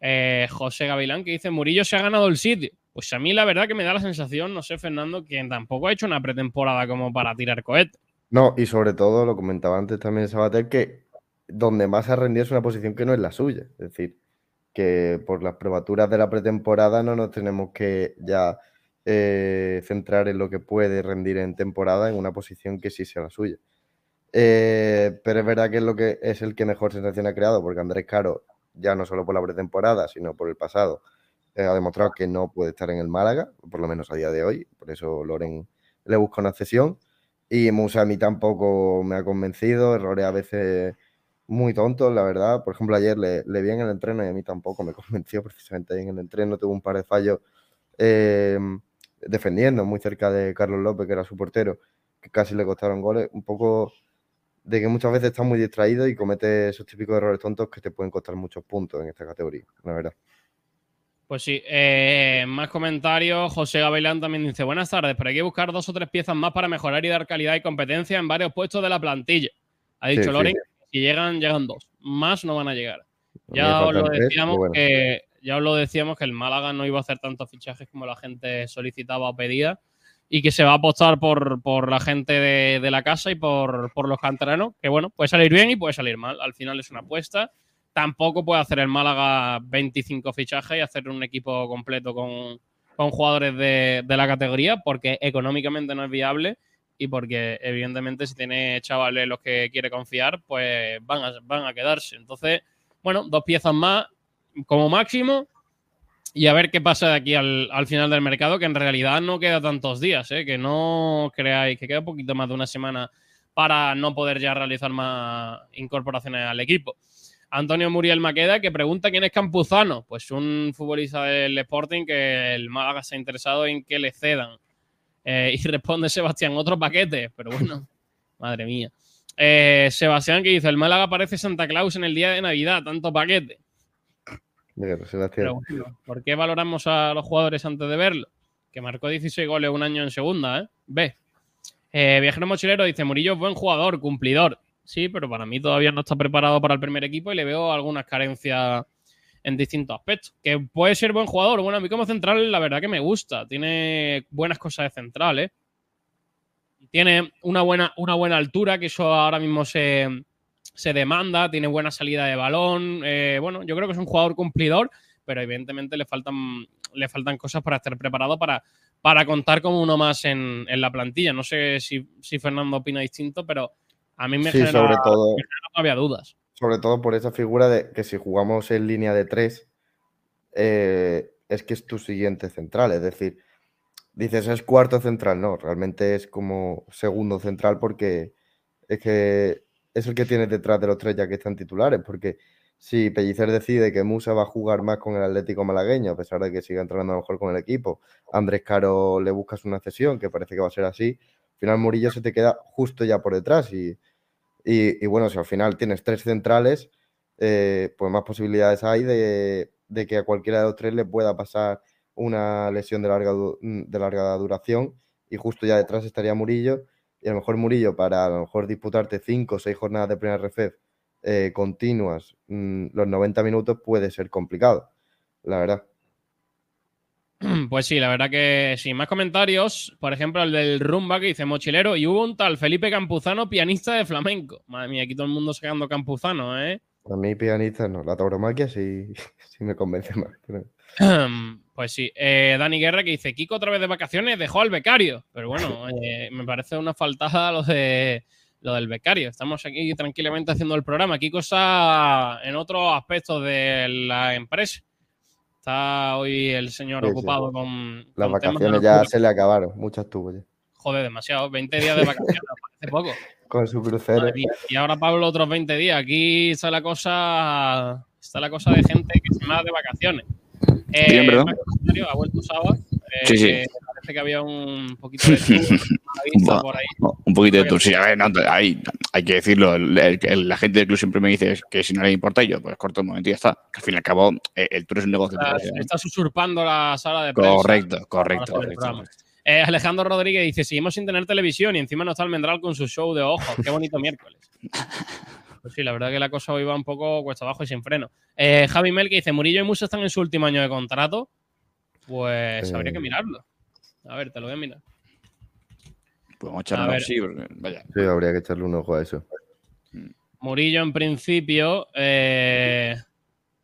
Eh, José Gavilán que dice Murillo se ha ganado el sitio. Pues a mí la verdad que me da la sensación, no sé, Fernando, que tampoco ha hecho una pretemporada como para tirar cohetes. No, y sobre todo, lo comentaba antes también Sabater, que donde más ha rendido es una posición que no es la suya. Es decir, que por las probaturas de la pretemporada no nos tenemos que ya eh, centrar en lo que puede rendir en temporada en una posición que sí sea la suya. Eh, pero es verdad que es lo que es el que mejor sensación ha creado, porque Andrés Caro, ya no solo por la pretemporada, sino por el pasado, eh, ha demostrado que no puede estar en el Málaga, por lo menos a día de hoy. Por eso Loren le busca una cesión. Y Musa a mí tampoco me ha convencido, errores a veces muy tontos, la verdad. Por ejemplo, ayer le, le vi en el entreno y a mí tampoco me convenció precisamente en el entreno. Tuvo un par de fallos eh, defendiendo muy cerca de Carlos López, que era su portero, que casi le costaron goles. Un poco de que muchas veces está muy distraído y comete esos típicos errores tontos que te pueden costar muchos puntos en esta categoría, la verdad. Pues sí, eh, más comentarios. José Gavilán también dice: Buenas tardes, pero hay que buscar dos o tres piezas más para mejorar y dar calidad y competencia en varios puestos de la plantilla. Ha dicho Sí, sí. Loren, si llegan, llegan dos. Más no van a llegar. Ya os, lo decíamos bueno. que, ya lo decíamos que el Málaga no iba a hacer tantos fichajes como la gente solicitaba o pedía y que se va a apostar por, por la gente de, de la casa y por, por los canteranos, que bueno, puede salir bien y puede salir mal. Al final es una apuesta. Tampoco puede hacer el Málaga 25 fichajes y hacer un equipo completo con, con jugadores de, de la categoría porque económicamente no es viable y porque evidentemente si tiene chavales los que quiere confiar, pues van a, van a quedarse. Entonces, bueno, dos piezas más como máximo y a ver qué pasa de aquí al, al final del mercado, que en realidad no queda tantos días, ¿eh? que no creáis que queda un poquito más de una semana para no poder ya realizar más incorporaciones al equipo. Antonio Muriel Maqueda, que pregunta quién es Campuzano. Pues un futbolista del Sporting que el Málaga se ha interesado en que le cedan. Eh, y responde Sebastián, otro paquete. Pero bueno, madre mía. Eh, Sebastián que dice, el Málaga parece Santa Claus en el día de Navidad, tanto paquete. ¿Por qué valoramos a los jugadores antes de verlo? Que marcó 16 goles un año en segunda, ¿eh? B. Eh, Viajero Mochilero dice, Murillo es buen jugador, cumplidor. Sí, pero para mí todavía no está preparado para el primer equipo y le veo algunas carencias en distintos aspectos. Que puede ser buen jugador. Bueno, a mí como central la verdad que me gusta. Tiene buenas cosas de central, ¿eh? Tiene una buena, una buena altura, que eso ahora mismo se, se demanda. Tiene buena salida de balón. Eh, bueno, yo creo que es un jugador cumplidor, pero evidentemente le faltan, le faltan cosas para estar preparado para, para contar como uno más en, en la plantilla. No sé si, si Fernando opina distinto, pero a mí me Sí, genera, sobre todo- me genera todavía dudas. Sobre todo por esa figura de que si jugamos en línea de tres, eh, es que es tu siguiente central. Es decir, dices es cuarto central, no, realmente es como segundo central porque es que es el que tienes detrás de los tres ya que están titulares. Porque si Pellicer decide que Musa va a jugar más con el Atlético Malagueño, a pesar de que siga entrenando mejor con el equipo, Andrés Caro le buscas una cesión, que parece que va a ser así, al final Murillo se te queda justo ya por detrás y. Y, bueno, si al final tienes tres centrales, eh, pues más posibilidades hay de, de que a cualquiera de los tres le pueda pasar una lesión de larga, de larga duración y justo ya detrás estaría Murillo y a lo mejor Murillo para a lo mejor disputarte cinco o seis jornadas de primera ref eh, continuas mm, los 90 minutos puede ser complicado, la verdad. Pues sí, la verdad que sí. Más comentarios, por ejemplo, el del Rumba que dice mochilero y hubo un tal Felipe Campuzano, pianista de flamenco. Madre mía, aquí todo el mundo sacando Campuzano, ¿eh? A mí pianista no, la tauromaquia sí, sí me convence más. pero- Pues sí. Eh, Dani Guerra que dice, Kiko otra vez de vacaciones dejó al becario. Pero bueno, eh, me parece una faltada lo de lo del becario. Estamos aquí tranquilamente haciendo el programa. Kiko está en otros aspectos de la empresa. Está hoy el señor Sí, sí. ocupado con, Las con temas de vacaciones ya se le acabaron, muchas tuvo ya. Joder, demasiado. 20 días de vacaciones, parece poco. Con su crucero. Y ahora Pablo otros 20 días. Aquí está la cosa. Está la cosa de gente que se va de vacaciones. Eh, Bien, perdón. ha vuelto Saba. eh, Sí, sí. que Parece que había un poquito de tour, por ahí. Un poquito de tour, sí, a ver, no, hay, hay que decirlo. el- el- el- la gente del club siempre me dice que si no le importa, yo, pues corto un momento y ya está. Que al fin y al cabo, eh, el tour es un negocio. Está, pero- está usurpando la sala de prensa. Correcto, correcto. Eh, Alejandro Rodríguez dice: Seguimos sin tener televisión y encima no está el Mendral con su show de ojos. Qué bonito miércoles. Pues sí, la verdad que la cosa hoy va un poco cuesta abajo y sin freno. Eh, Javi Mel que dice: Murillo y Musa están en su último año de contrato. Pues Eh. habría que mirarlo. A ver, te lo voy a mirar. Podemos A echarlo ver. así, porque, vaya. Sí, habría que echarle un ojo a eso. Murillo, en principio. eh,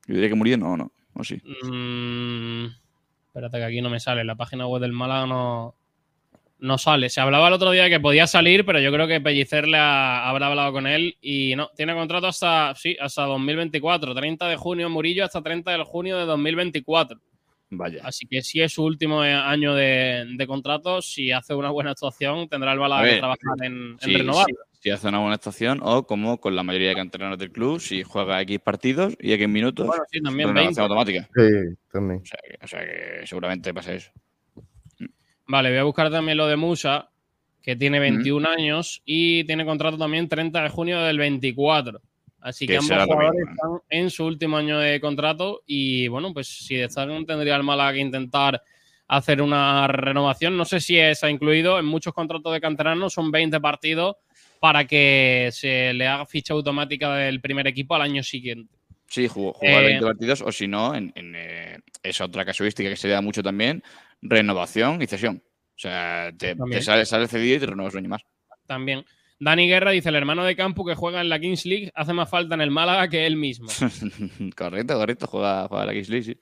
Yo diría que Murillo no, no. O sí. mm, espérate que aquí no me sale. La página web del Málaga no, no sale. Se hablaba el otro día de que podía salir, pero yo creo que Pellicer le ha- habrá hablado con él y no. Tiene contrato hasta, sí, hasta 2024. 30 de junio Murillo hasta 30 de junio de 2024. Vaya. Así que si es su último eh, año de, de contrato, si hace una buena actuación, tendrá el A Málaga ver, que trabajar en, renovar. sí, si hace una buena actuación o como con la mayoría de canteranos del club, si juega X partidos y X minutos, Bueno, sí, también renovación 20. automática. Sí, también. O sea, que, o sea que seguramente pasa eso. Vale, voy a buscar también lo de Musa, que tiene 21 años y tiene contrato también 30 de junio del 24. Así que, Que ambos jugadores mismo, están en su último año de contrato y bueno, pues si destacan tendría el Málaga que intentar hacer una renovación. No sé si esa ha incluido en muchos contratos de canteranos, son 20 partidos para que se le haga ficha automática del primer equipo al año siguiente. Sí, jugar Eh, 20 partidos o si no, en, en, eh, esa otra casuística que se da mucho también, renovación y cesión. O sea, te, También. te sale, sale cedido y te renuevas un año más. También. Dani Guerra dice, el hermano de Campo que juega en la Kings League hace más falta en el Málaga que él mismo. correcto, correcto, juega, juega la Kings League, sí.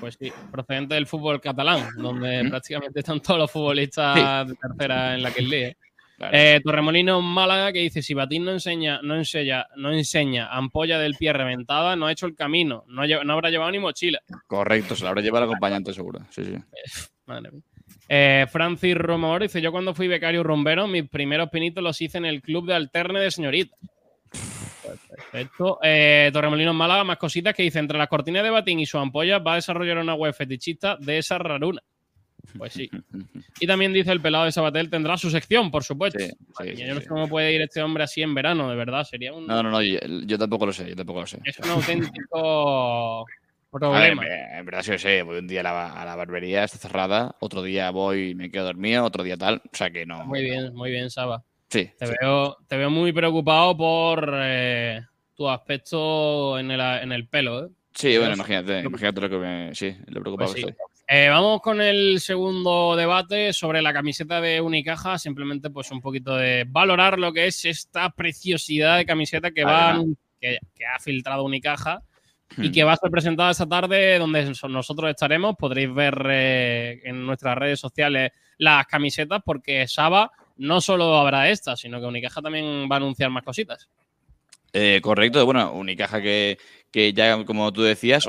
Pues sí, procedente del fútbol catalán, donde prácticamente están todos los futbolistas de tercera en la que League. Claro. Eh, Torremolinos Málaga que dice si Batín no enseña, no enseña, no enseña ampolla del pie reventada, no ha hecho el camino, no, no habrá llevado ni mochila. Correcto, se la habrá llevado el acompañante seguro. Sí, sí. Madre mía. Eh, Francis Romor dice: Yo cuando fui becario rumbero, mis primeros pinitos los hice en el club de alterne de señoritas. Pues perfecto. Eh, Torremolinos Málaga, más cositas que dice: Entre las cortinas de batín y su ampolla va a desarrollar una web fetichista de esa raruna. Pues sí. Y también dice el pelado de Sabatel tendrá su sección, por supuesto. Mía, yo no sé cómo puede ir este hombre así en verano, de verdad. Sería un, No, no, no, yo, yo tampoco lo sé, yo tampoco lo sé. es un auténtico ver, problema. en verdad sí lo sé, voy un día a la, a la barbería, está cerrada, otro día voy y me quedo dormido, otro día tal, o sea que no. Muy bien, muy bien, Saba. Sí, Te, sí. veo, te veo muy preocupado por eh, tu aspecto en el, en el pelo. ¿eh? Sí, bueno, imagínate, imagínate lo que me. Sí, lo preocupado Pues sí. que estoy. Eh, vamos con el segundo debate sobre la camiseta de Unicaja. Simplemente, pues, un poquito de valorar lo que es esta preciosidad de camiseta que, va, que, que ha filtrado Unicaja y Hmm. que va a ser presentada esta tarde, donde so- nosotros estaremos. Podréis ver eh, en nuestras redes sociales las camisetas, porque Saba no solo habrá esta, sino que Unicaja también va a anunciar más cositas. Eh, correcto, bueno, Unicaja que, que ya, como tú decías,